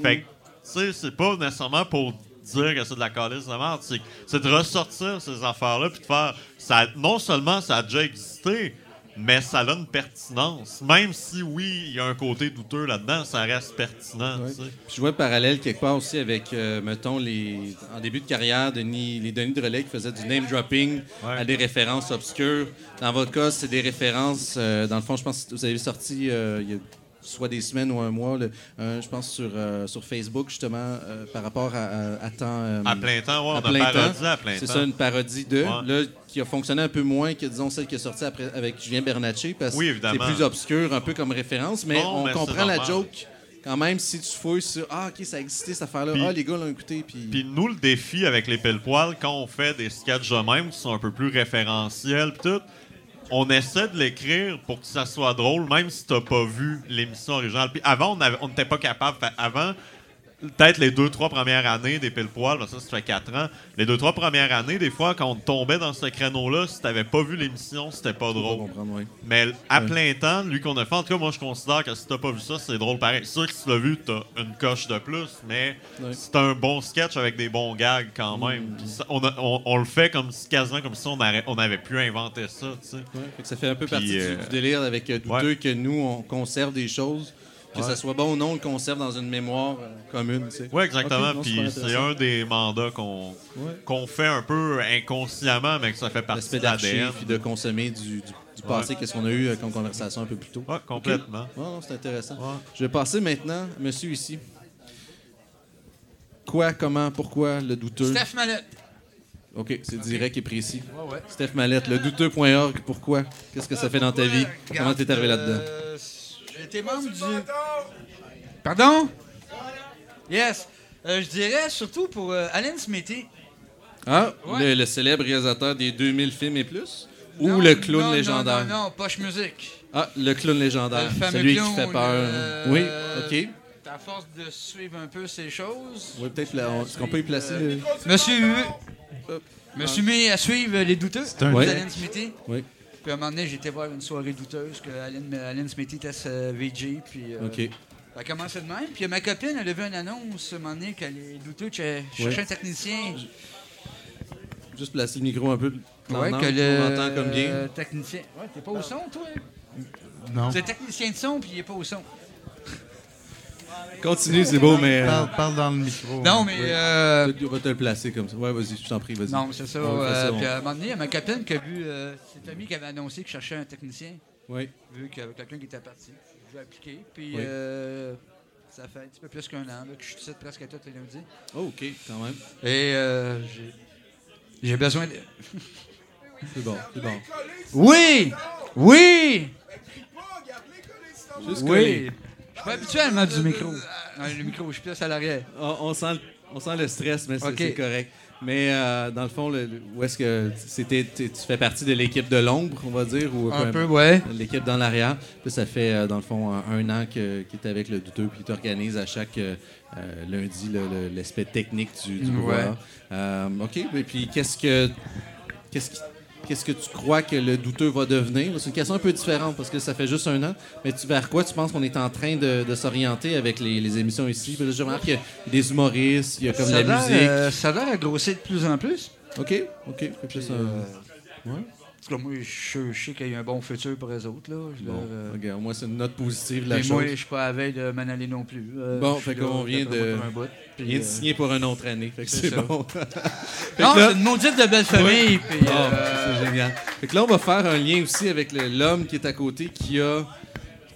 Fait que, tu sais, c'est pas nécessairement pour dire que c'est de la calice de merde, c'est c'est de ressortir ces affaires-là puis de faire. Ça, non seulement ça a déjà existé, mais ça a une pertinence. Même si, oui, il y a un côté douteux là-dedans, ça reste pertinent. Puis je vois le parallèle quelque part aussi avec, euh, mettons, les, en début de carrière, Denis, les Denis de relais qui faisaient du name dropping à des références obscures. Dans votre cas, c'est des références, euh, dans le fond, je pense que vous avez sorti euh, il y a soit des semaines ou un mois, le- un, je pense sur, euh, sur Facebook, justement, euh, par rapport à, à, à temps... euh, À plein temps, ouais, à on a plein parodié temps. à plein C'est temps. ça, une parodie de, Ouais. là, qui a fonctionné un peu moins que, disons, celle qui est sortie après, avec Julien Bernatchez, parce Oui, que c'est plus obscur, un peu comme référence, mais on mais c'est comprend la joke quand même si tu fouilles sur Ah, ok, ça a existé cette affaire-là. Puis- ah, les gars l'ont écouté. Puis... Puis nous, le défi avec les pile-poils, quand on fait des sketchs de même qui sont un peu plus référentiels, pis tout, on essaie de l'écrire pour que ça soit drôle, même si t'as pas vu l'émission originale. Puis avant, on n'était pas capable. Avant, peut-être les deux, trois premières années des pile-poils, ben ça, ça fait quatre ans. Les deux, trois premières années, des fois, quand on tombait dans ce créneau-là, si t'avais pas vu l'émission, c'était pas drôle. oui. Mais à Ouais. plein temps, lui qu'on a fait, en tout cas, moi, je considère que si t'as pas vu ça, c'est drôle pareil. C'est sûr que si tu l'as vu, t'as une coche de plus, mais Ouais. c'est un bon sketch avec des bons gags quand même. Mm. Ça, on, a- on- on le fait comme si, quasiment comme si on, aurait- on avait pu inventer ça, tu sais. Ouais, ça fait un peu partie du- euh, du, délire avec euh, Douteux que nous, on conserve des choses. Que Ouais. ça soit bon ou non, on le conserve dans une mémoire euh, commune. tu sais. Oui, exactement. Puis c'est un des mandats qu'on Ouais. qu'on fait un peu inconsciemment, mais que ça fait partie de l'ADN. puis de consommer du, du, du passé, Ouais. qu'est-ce qu'on a eu euh, comme conversation un peu plus tôt. Ouais, complètement. Ok. Ouais, non, c'est intéressant. Je vais passer maintenant, monsieur ici. Quoi, comment, pourquoi le douteux? Steph Mallette. OK, c'est direct et précis. Ouais, ouais. Steph Mallette, le douteux.org, pourquoi? Qu'est-ce que ça fait dans ta vie? Comment t'es arrivé là-dedans? Euh, J'ai été membre du. Pardon? Yes. Euh, je dirais surtout pour euh, Alan Smithy. Ah, Ouais. le, le célèbre réalisateur des 2000 films et plus? Ou Non, le clown non, légendaire? Non, non, non, Poche Musique. Ah, le clown légendaire. Le fameux Celui clown, qui fait peur. euh, oui, euh, OK. À force de suivre un peu ces choses. Oui, peut-être. Est-ce qu'on peut y placer le. Suis, me suis mis à suivre les douteux un- Ouais. Alan Smithy. Oui. Puis à un moment donné, j'étais voir une soirée douteuse que Alan, Alan Smithy était ce VJ. Puis, euh, OK. Ça a commencé de même. Puis ma copine, elle a vu une annonce à un moment donné que les douteux ch- cherchaient Ouais. un technicien. Juste placer le micro un peu. Ouais, dans- que le On entend comme bien. technicien. Ouais, t'es pas au son, toi? Non. C'est technicien de son, puis il est pas au son. Continue, c'est beau, mais. euh, Parle, parle dans le micro. Non, mais, euh, On va te le placer comme ça. Ouais, vas-y, je t'en prie, vas-y. Non, c'est ça. Euh, puis à un moment donné, il y a ma copine qui a vu. euh, c'est Tommy qui avait annoncé qu'il cherchait un technicien. Oui. Vu qu'il y avait quelqu'un qui était parti. Je vais appliquer. Puis Oui. euh, ça fait un petit peu plus qu'un an là, que je suis ici presque à tous les lundis. Oh, OK, quand même. Et euh, j'ai- j'ai besoin de. C'est bon, c'est bon. Oui! Oui! Juste oui! Suis pas habitué à le du micro. Non, le micro, je suis plus à l'arrière. On, on sent, le- on sent le stress, mais c'est correct. Mais euh, dans le fond, le- où est-ce que c'était, tu fais partie de l'équipe de l'ombre, on va dire, ou Un peu- ouais. L'équipe dans l'arrière. Puis ça fait euh, dans le fond un, an que qu'il est avec le douteux, puis tu organise à chaque euh, lundi le- le- l'aspect technique du, du Ouais. ok. Et puis qu'est-ce que qu'est-ce qui- Qu'est-ce que tu crois que le douteux va devenir? C'est une question un peu différente parce que ça fait juste un an. Mais tu, vers quoi tu penses qu'on est en train de, de s'orienter avec les, les émissions ici? Parce que je remarque qu'il y a des humoristes, il y a comme Ça la musique. euh, ça a l'air à grossir de plus en plus. OK, OK. Euh, Ouais. Tout cas, moi, je, je sais qu'il y a un bon futur pour eux autres. Là. Bon, leur, regarde, moi, c'est une note positive de la Et chose. moi, je suis pas à la veille de m'en aller non plus. Euh, Bon, fait qu'on vient de, moi, pour un bout, puis, vient de euh, signer pour une autre année. Fait que c'est bon. Non, que c'est une maudite de belle famille. puis, euh, c'est génial. Fait que là, on va faire un lien aussi avec l'homme qui est à côté qui a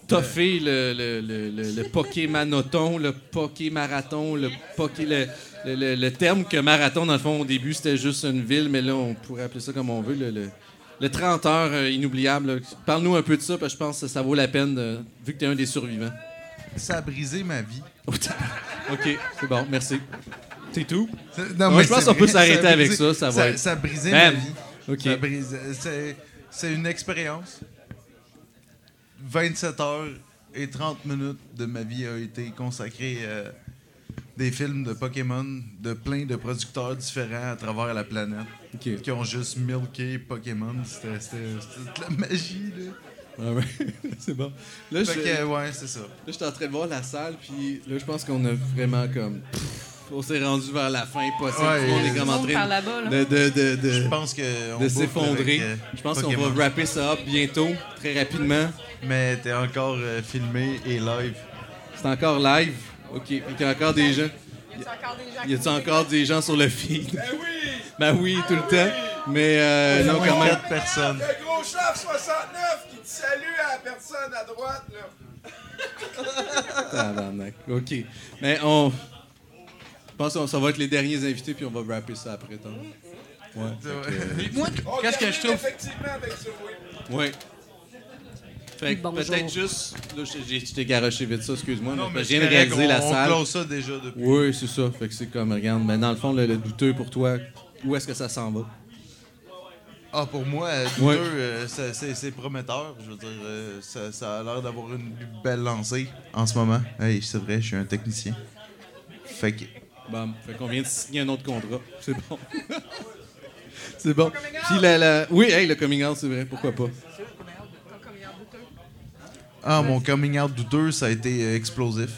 toffé le, le, le, le, le Pokémanoton, le Pokémarathon, le Poké... Le, le, le- le terme que marathon, dans le fond, au début, c'était juste une ville, mais là, on pourrait appeler ça comme on veut, le, le, le 30 heures euh, inoubliable. Parle-nous un peu de ça, parce que je pense que ça vaut la peine, de- vu que tu es un des survivants. Ça a brisé ma vie. OK, c'est bon, merci. C'est tout? Non, Ouais, mais je pense qu'on peut s'arrêter avec ça. Ça va être... Ça a brisé ma vie. OK. Ça a brisé- c'est- C'est une expérience. 27 heures et 30 minutes de ma vie a été consacrée à des films de Pokémon de plein de producteurs différents à travers la planète qui ont juste milké Pokémon. C'était de la magie, là. Ah ouais, c'est bon. Là, Fait je, que, ouais, c'est ça. Là, je suis en train de voir la salle, puis là, je pense qu'on a vraiment comme. Pff, on s'est rendu vers la fin possible. Ouais, monde est comme en train par là-bas, là. de, de, de, de- Je pense que on de boucle s'effondrer. euh, je pense qu'on va wrapper ça up bientôt, très rapidement. Mais t'es encore euh, filmé et live. C'est encore live? OK. Il y a encore des gens. Y a-t-il encore des gens sur le feed? Ben oui! Ben oui, tout le temps. Mais euh, non, quand même. personnes. Le gros chef 69 qui te salue à la personne à droite, là. Tabarnak. OK. Mais on. Je pense que ça va être les derniers invités, puis on va wrapper ça après. tant. Ouais. Moi, qu'est-ce que je trouve. Effectivement, avec ça, oui. Fait peut-être juste. Là, je- j'ai- garoché vite ça, excuse-moi. Non, mais mais je viens de réaliser la on- on salle. close ça déjà depuis. Oui, c'est ça. Fait que c'est comme, regarde, mais dans le fond, le, le douteux pour toi, où est-ce que ça s'en va? Ah, pour moi, euh, Ouais. douteux, euh, c'est prometteur. Je veux dire, euh, ça, ça a l'air d'avoir une belle lancée en ce moment. Hey, c'est vrai, je suis un technicien. Fait que. Bon, fait qu'on vient de signer un autre contrat. C'est bon. c'est bon. Puis la, la- Oui, hey, le coming out, c'est vrai. Pourquoi pas? Ah, mon coming out douteux, ça a été euh, explosif.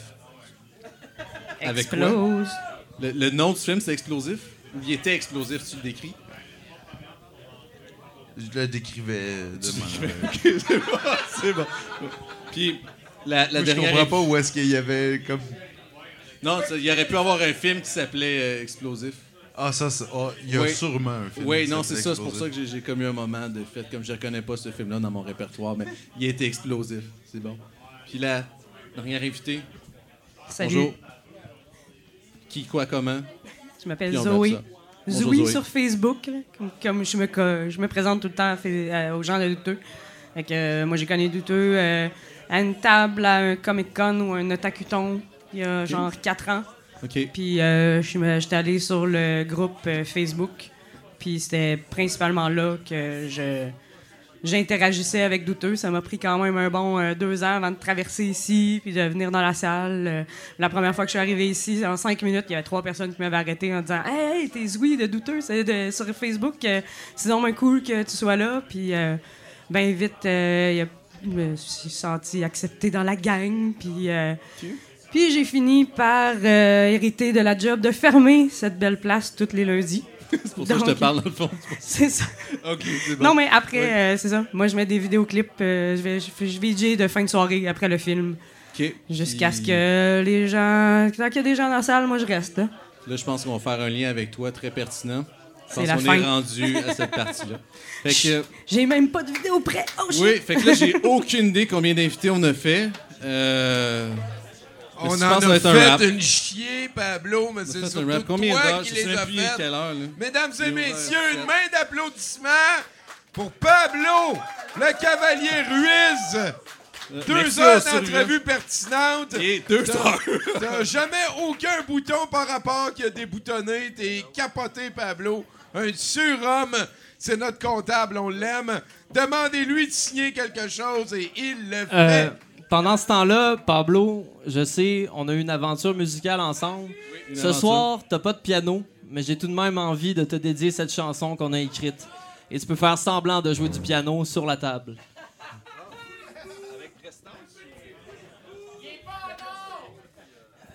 Avec quoi? Explose. Le, le nom du film, c'est explosif? Ou il était explosif, tu le décris? Je le décrivais de Tu manière- décrivais- Ok, c'est bon, c'est bon. Puis, la, la Moi, je dernière. comprends pas où est-ce qu'il y avait comme. Non, il y aurait pu avoir un film qui s'appelait euh, Explosif. Ah, ça, c'est- ah, il y a sûrement un film Oui, non, c'est ça. C'est pour ça que j'ai- comme eu un moment de fait, comme je reconnais pas ce film-là dans mon répertoire, mais il était explosif. C'est bon. Puis la dernière invitée. Salut. Bonjour. Qui, quoi, comment? Je m'appelle Zoé. Bonjour, Zoé Zoé. sur Facebook, là, comme, comme je, me, je me présente tout le temps à aux gens de douteux. Fait que, euh, moi, j'ai connu douteux euh, à une table à un Comic Con ou un Otakuton il y a genre 4 ans. OK. Puis euh, j'étais allé sur le groupe euh, Facebook. Puis c'était principalement là que je j'interagissais avec douteux. Ça m'a pris quand même un bon euh, deux ans avant de traverser ici, puis de venir dans la salle. Euh, la première fois que je suis arrivé ici, en cinq minutes, il y avait trois personnes qui m'avaient arrêté en disant Hey, hey t'es Zoui de douteux c'est de- sur Facebook. euh, c'est vraiment cool que tu sois là. Puis, euh, ben vite, il y a- je me suis senti accepté dans la gang. Puis. Puis j'ai fini par euh, hériter de la job de fermer cette belle place tous les lundis. C'est pour ça que je te parle, dans le fond. C'est ça. OK, c'est bon. Non, mais après, Ouais. euh, c'est ça. Moi, je mets des vidéoclips. euh, je vais, je, VJ de fin de soirée après le film. OK. Jusqu'à ce que les gens. Tant qu'il y a des gens dans la salle, moi, je reste. là. Là, je pense qu'on va faire un lien avec toi très pertinent. Je C'est pense la qu'on est rendu à cette partie-là. Fait que, J'ai même pas de vidéo prêt. Oh, oui, fait que là, j'ai aucune idée combien d'invités on a fait. Euh, On en a fait une chier, Pablo, mais a c'est fait surtout toi qui les faites. là. Mesdames et messieurs, une main d'applaudissement pour Pablo, le cavalier Ruiz. Euh, Deux merci heures d'entrevue pertinente. Et deux heures. T'as jamais aucun bouton par rapport qui a déboutonné. T'es capoté, Pablo. Un surhomme. C'est notre comptable, on l'aime. Demandez-lui de signer quelque chose et il le fait. Euh, pendant ce temps-là, Pablo, je sais, on a eu une aventure musicale ensemble. ce aventure. soir, t'as pas de piano, mais j'ai tout de même envie de te dédier cette chanson qu'on a écrite. Et tu peux faire semblant de jouer du piano sur la table.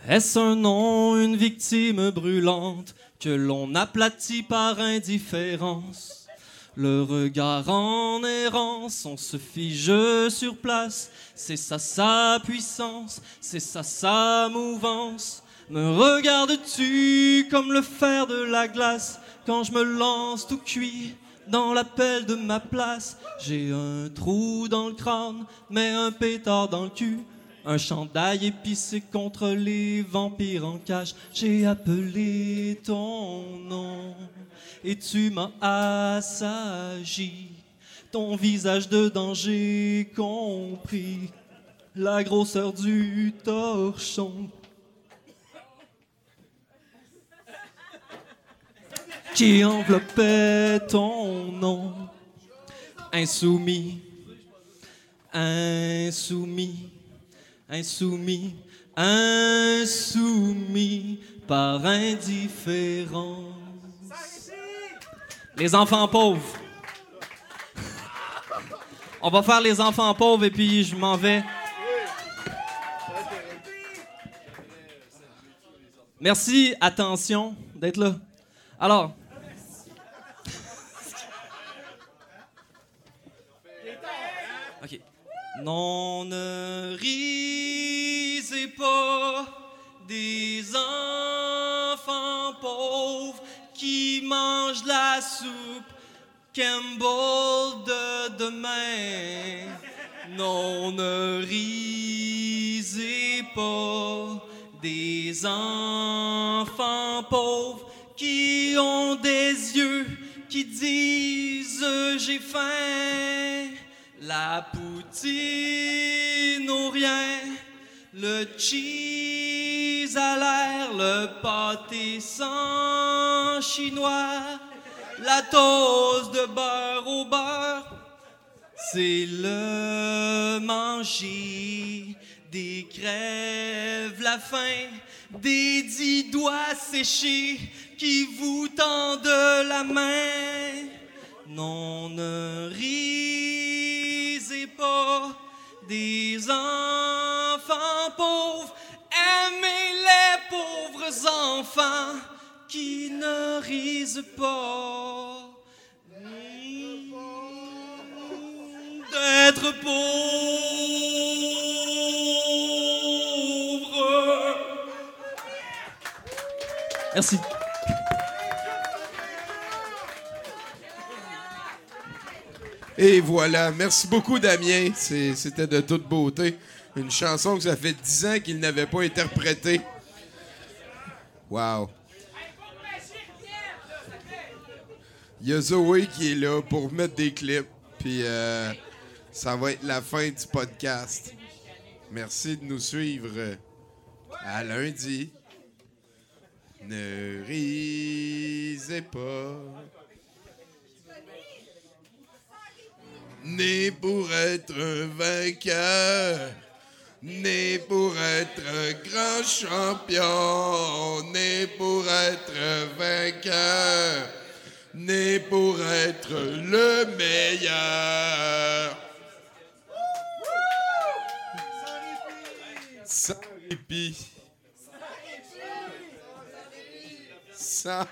Est-ce un nom, une victime brûlante que l'on aplatit par indifférence? Le regard en errance, on se fige sur place. C'est ça sa puissance, c'est ça sa mouvance. Me regardes-tu comme le fer de la glace? Quand je me lance tout cuit dans l'appel de ma place J'ai un trou dans le crâne, mais un pétard dans le cul. Un chandail épicé contre les vampires en cage. J'ai appelé ton nom et tu m'as assagi. Ton visage de danger compris. La grosseur du torchon. Qui enveloppait ton nom? Insoumis. Insoumis insoumis, insoumis par indifférence. Les enfants pauvres. On va faire les enfants pauvres et puis je m'en vais. Merci, attention d'être là. Alors. OK. Non, ne risez pas des enfants pauvres qui mangent la soupe Campbell de demain. Non, ne risez pas des enfants pauvres qui ont des yeux qui disent j'ai faim. La poutine ou rien, le cheese à l'air, le pâté sans chinois, la toast de beurre au beurre. C'est le manger des crèves, la faim, des dix doigts séchés qui vous tendent la main. Non, ne pas des enfants pauvres, aimez les pauvres enfants qui ne risent pas. D'être pauvre. Merci. Et voilà. Merci beaucoup, Damien. C'était de toute beauté. Une chanson que ça fait 10 ans qu'il n'avait pas interprétée. Wow. Il y a Zoé qui est là pour mettre des clips. Puis euh, ça va être la fin du podcast. Merci de nous suivre. euh, À lundi. Ne risez pas. Né pour être vainqueur, né pour être grand champion, né pour être vainqueur, né pour être le meilleur. Sans.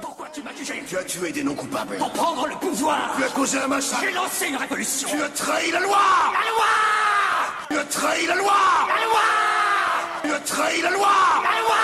Pourquoi tu m'as tué Tu as tué des non-coupables. Pour prendre le pouvoir. Tu as causé un massacre. J'ai lancé une révolution. Tu as trahi la loi. La loi Tu as trahi la loi. La loi Tu as trahi la loi. La loi